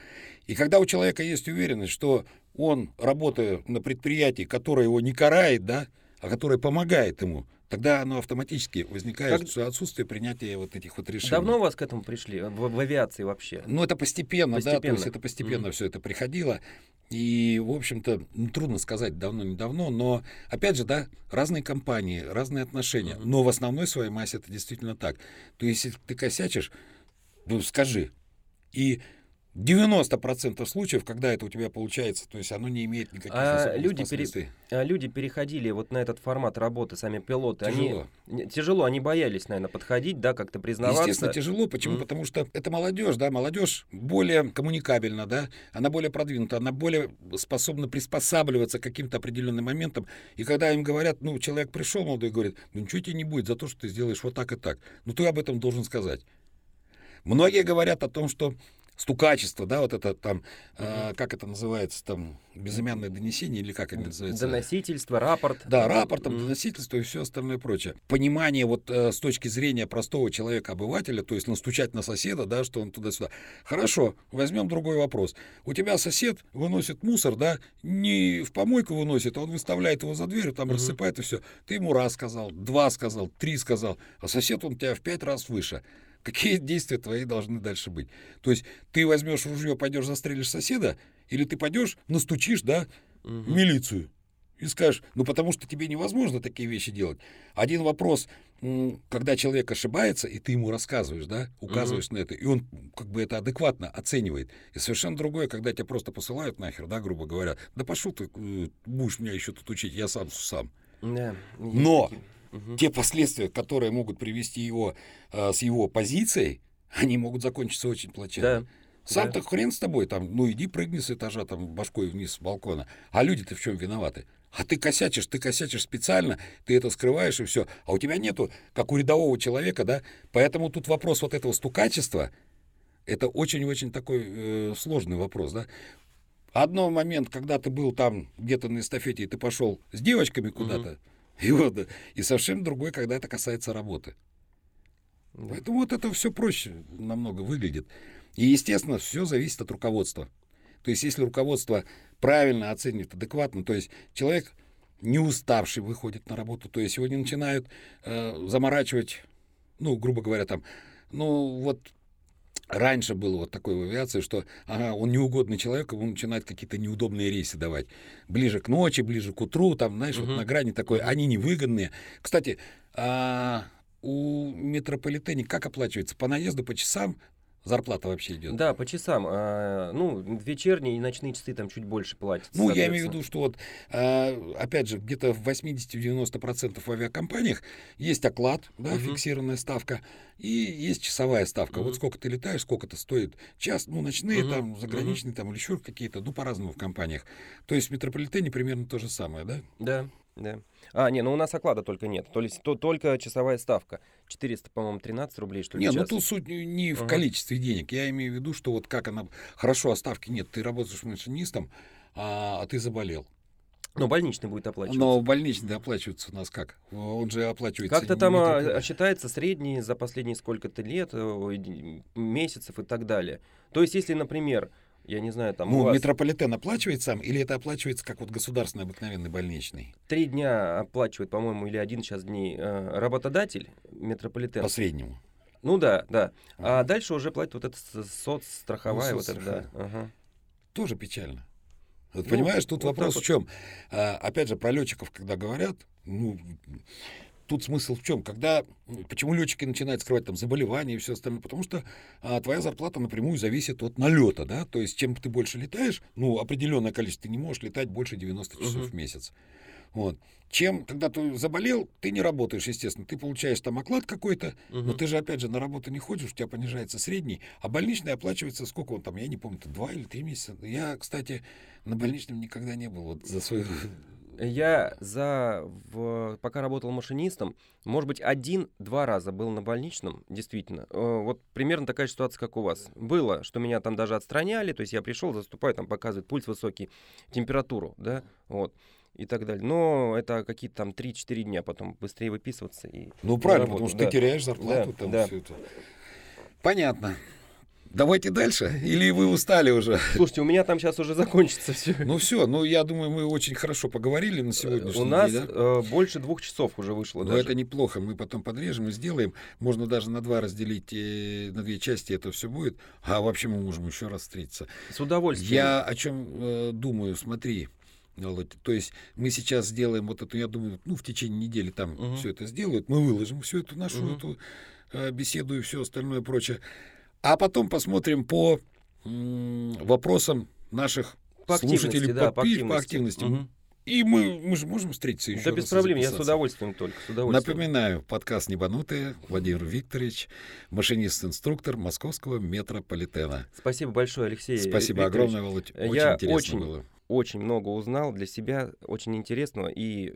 И когда у человека есть уверенность, что он, работая на предприятии, которое его не карает, да, а которое помогает ему, тогда оно автоматически возникает как... отсутствие принятия вот этих вот решений. Давно у вас к этому пришли, в, в авиации вообще? Ну, это постепенно, постепенно. да, то есть это постепенно mm-hmm. все это приходило. И, в общем-то, ну, трудно сказать давно-недавно, но, опять же, да, разные компании, разные отношения. Mm-hmm. Но в основной своей массе это действительно так. То есть, если ты косячишь, ну, скажи. И 90% случаев, когда это у тебя получается, то есть оно не имеет никаких А люди, пере- а люди переходили вот на этот формат работы, сами пилоты. Тяжело. Они тяжело, они боялись, наверное, подходить, да, как-то признаваться. Естественно, тяжело. Почему? Мгм. Потому что это молодежь, да, молодежь более коммуникабельна, да, она более продвинута, она более способна приспосабливаться к каким-то определенным моментам. И когда им говорят, ну, человек пришел молодой говорит, ну, ничего тебе не будет за то, что ты сделаешь вот так и так. Ну, ты об этом должен сказать. Многие говорят о том, что стукачество, да, вот это там, э, как это называется, там, безымянное донесение или как это называется? Доносительство, рапорт. Да, рапортом, Мгм. доносительство и все остальное прочее. Понимание вот э, с точки зрения простого человека-обывателя, то есть настучать на соседа, да, что он туда-сюда. Хорошо, возьмем другой вопрос. У тебя сосед выносит мусор, да, не в помойку выносит, а он выставляет его за дверь, там Мгм. рассыпает и все. Ты ему раз сказал, два сказал, три сказал, а сосед он у тебя в пять раз выше. Какие действия твои должны дальше быть? То есть ты возьмешь ружье, пойдешь застрелишь соседа, или ты пойдешь, настучишь, да, Мгм. милицию и скажешь, ну потому что тебе невозможно такие вещи делать. Один вопрос, когда человек ошибается, и ты ему рассказываешь, да, указываешь на это, и он как бы это адекватно оценивает. И совершенно другое, когда тебя просто посылают нахер, да, грубо говоря, да пошел ты, э, будешь меня еще тут учить, я сам сам. Да, Но такие. Мгм. Те последствия, которые могут привести его э, с его позицией, они могут закончиться очень плачевно. Да. Сам-то хрен с тобой, там, ну иди прыгни с этажа, там, башкой вниз с балкона. А люди-то в чем виноваты? А ты косячишь, ты косячишь специально, ты это скрываешь и все. А у тебя нету, как у рядового человека, да? Поэтому тут вопрос вот этого стукачества, это очень-очень такой э, сложный вопрос, да? Одно момент, когда ты был там где-то на эстафете, и ты пошел с девочками куда-то, и, вот, и совсем другой, когда это касается работы. Да. Поэтому вот это все проще намного выглядит. И, естественно, все зависит от руководства. То есть, если руководство правильно оценит, адекватно, то есть человек не уставший выходит на работу, то есть его не начинают э, заморачивать, ну, грубо говоря, там, ну, вот раньше было вот такое в авиации, что ага, он неугодный человек, ему начинают какие-то неудобные рейсы давать. Ближе к ночи, ближе к утру, там, знаешь, вот Мгм. на грани такой, они невыгодные. Кстати, а, у метрополитене как оплачивается? По наезду, по часам зарплата вообще идет? Да, по часам. а, ну, вечерние и ночные часы там чуть больше платят. Ну, я имею в виду, что вот, а, опять же, где-то в 80-90% в авиакомпаниях есть оклад, да, Мгм. фиксированная ставка, и есть часовая ставка. Мгм. Вот сколько ты летаешь, сколько это стоит. Час, ну, ночные, Мгм. там, заграничные, там, или еще какие-то, ну, по-разному в компаниях. То есть в метрополитене примерно то же самое, да? Да, да. А, не, ну у нас оклада только нет. То есть то, только часовая ставка. 400, по-моему, 13 рублей, что ли, Не, ну тут суть не- в Ага. количестве денег. Я имею в виду, что вот как она... Хорошо, а ставки нет. Ты работаешь машинистом, а, а ты заболел. Ну, больничный будет оплачиваться. Но больничный оплачивается у нас как? Он же оплачивается... Как-то там а, метрополитен. считается средний за последние сколько-то лет, э, месяцев и так далее. То есть, если, например, я не знаю, там Ну, вас метрополитен оплачивает сам, или это оплачивается как вот государственный обыкновенный больничный? три дня оплачивает, по-моему, или один сейчас дней э, работодатель, метрополитен. По среднему. Ну да, да. А Ага. дальше уже платит вот это соцстраховая, Ну, вот это, да. Ага. Тоже печально. Вот Ну, понимаешь, тут вот вопрос в чем? опять же, про летчиков, когда говорят, ну, тут смысл в чем? Когда, почему летчики начинают скрывать там заболевания и все остальное? Потому что а, твоя зарплата напрямую зависит от налета, да? То есть, чем ты больше летаешь, ну, определенное количество, ты не можешь летать больше 90 часов Мгм. в месяц. Вот. Чем, когда ты заболел, ты не работаешь, естественно. Ты получаешь там оклад какой-то, но Мгм. ты же, опять же, на работу не ходишь, у тебя понижается средний, а больничный оплачивается, сколько он там, я не помню, два или три месяца. Я, кстати, на больничном никогда не был вот за свою... Я за в- пока работал машинистом, может быть, один-два раза был на больничном, действительно. Э, Вот примерно такая ситуация, как у вас. Было, что меня там даже отстраняли, то есть я пришел, заступаю, там показывает пульс высокий, температуру, да, вот, и так далее. Но это какие-то там 3-4 дня потом быстрее выписываться. И Ну, правильно, работу, потому что да. ты теряешь зарплату, Да, там да. все это. Понятно. Давайте дальше, или вы устали уже? Слушайте, у меня там сейчас уже закончится все. Ну все, ну я думаю, мы очень хорошо поговорили на сегодняшний У нас день, да? э, больше двух часов уже вышло Но даже. это неплохо, мы потом подрежем и сделаем. Можно даже на два разделить, э, на две части это все будет. А вообще мы можем еще раз встретиться. С удовольствием. Я о чем э, думаю, смотри, то есть мы сейчас сделаем вот эту, я думаю, ну в течение недели там все это сделают, мы выложим всю эту нашу эту беседу и все остальное прочее, а потом посмотрим по вопросам наших по слушателей да, по, по активности. По активности. Угу. И мы, мы же можем встретиться еще Да без проблем, я с удовольствием только. С удовольствием. Напоминаю, подкаст «Небанутые», Владимир Викторович, машинист-инструктор московского метрополитена. Спасибо большое, Алексей Спасибо Викторович. огромное, Володь. Очень я интересно очень, было. очень много узнал для себя, очень интересного, и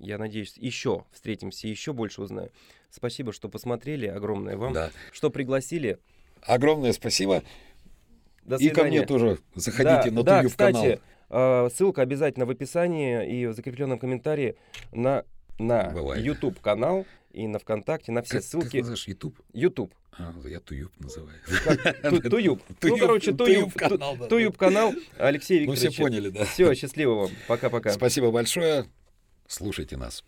я надеюсь, еще встретимся, еще больше узнаю. Спасибо, что посмотрели, огромное вам, да. что пригласили. Огромное спасибо. До свидания. И ко мне тоже заходите да, на да, Туюв канал. Кстати, а, ссылка обязательно в описании и в закрепленном комментарии на, на YouTube канал и на ВКонтакте, на все как, ссылки. Как называешь, YouTube? YouTube. А, я Туюб называю. Туюб. Ну, короче, Туюб канал. Туюб канал. Алексей Викторович. Ну, все поняли, да. Все, счастливо вам. Пока-пока. Спасибо большое. Слушайте нас.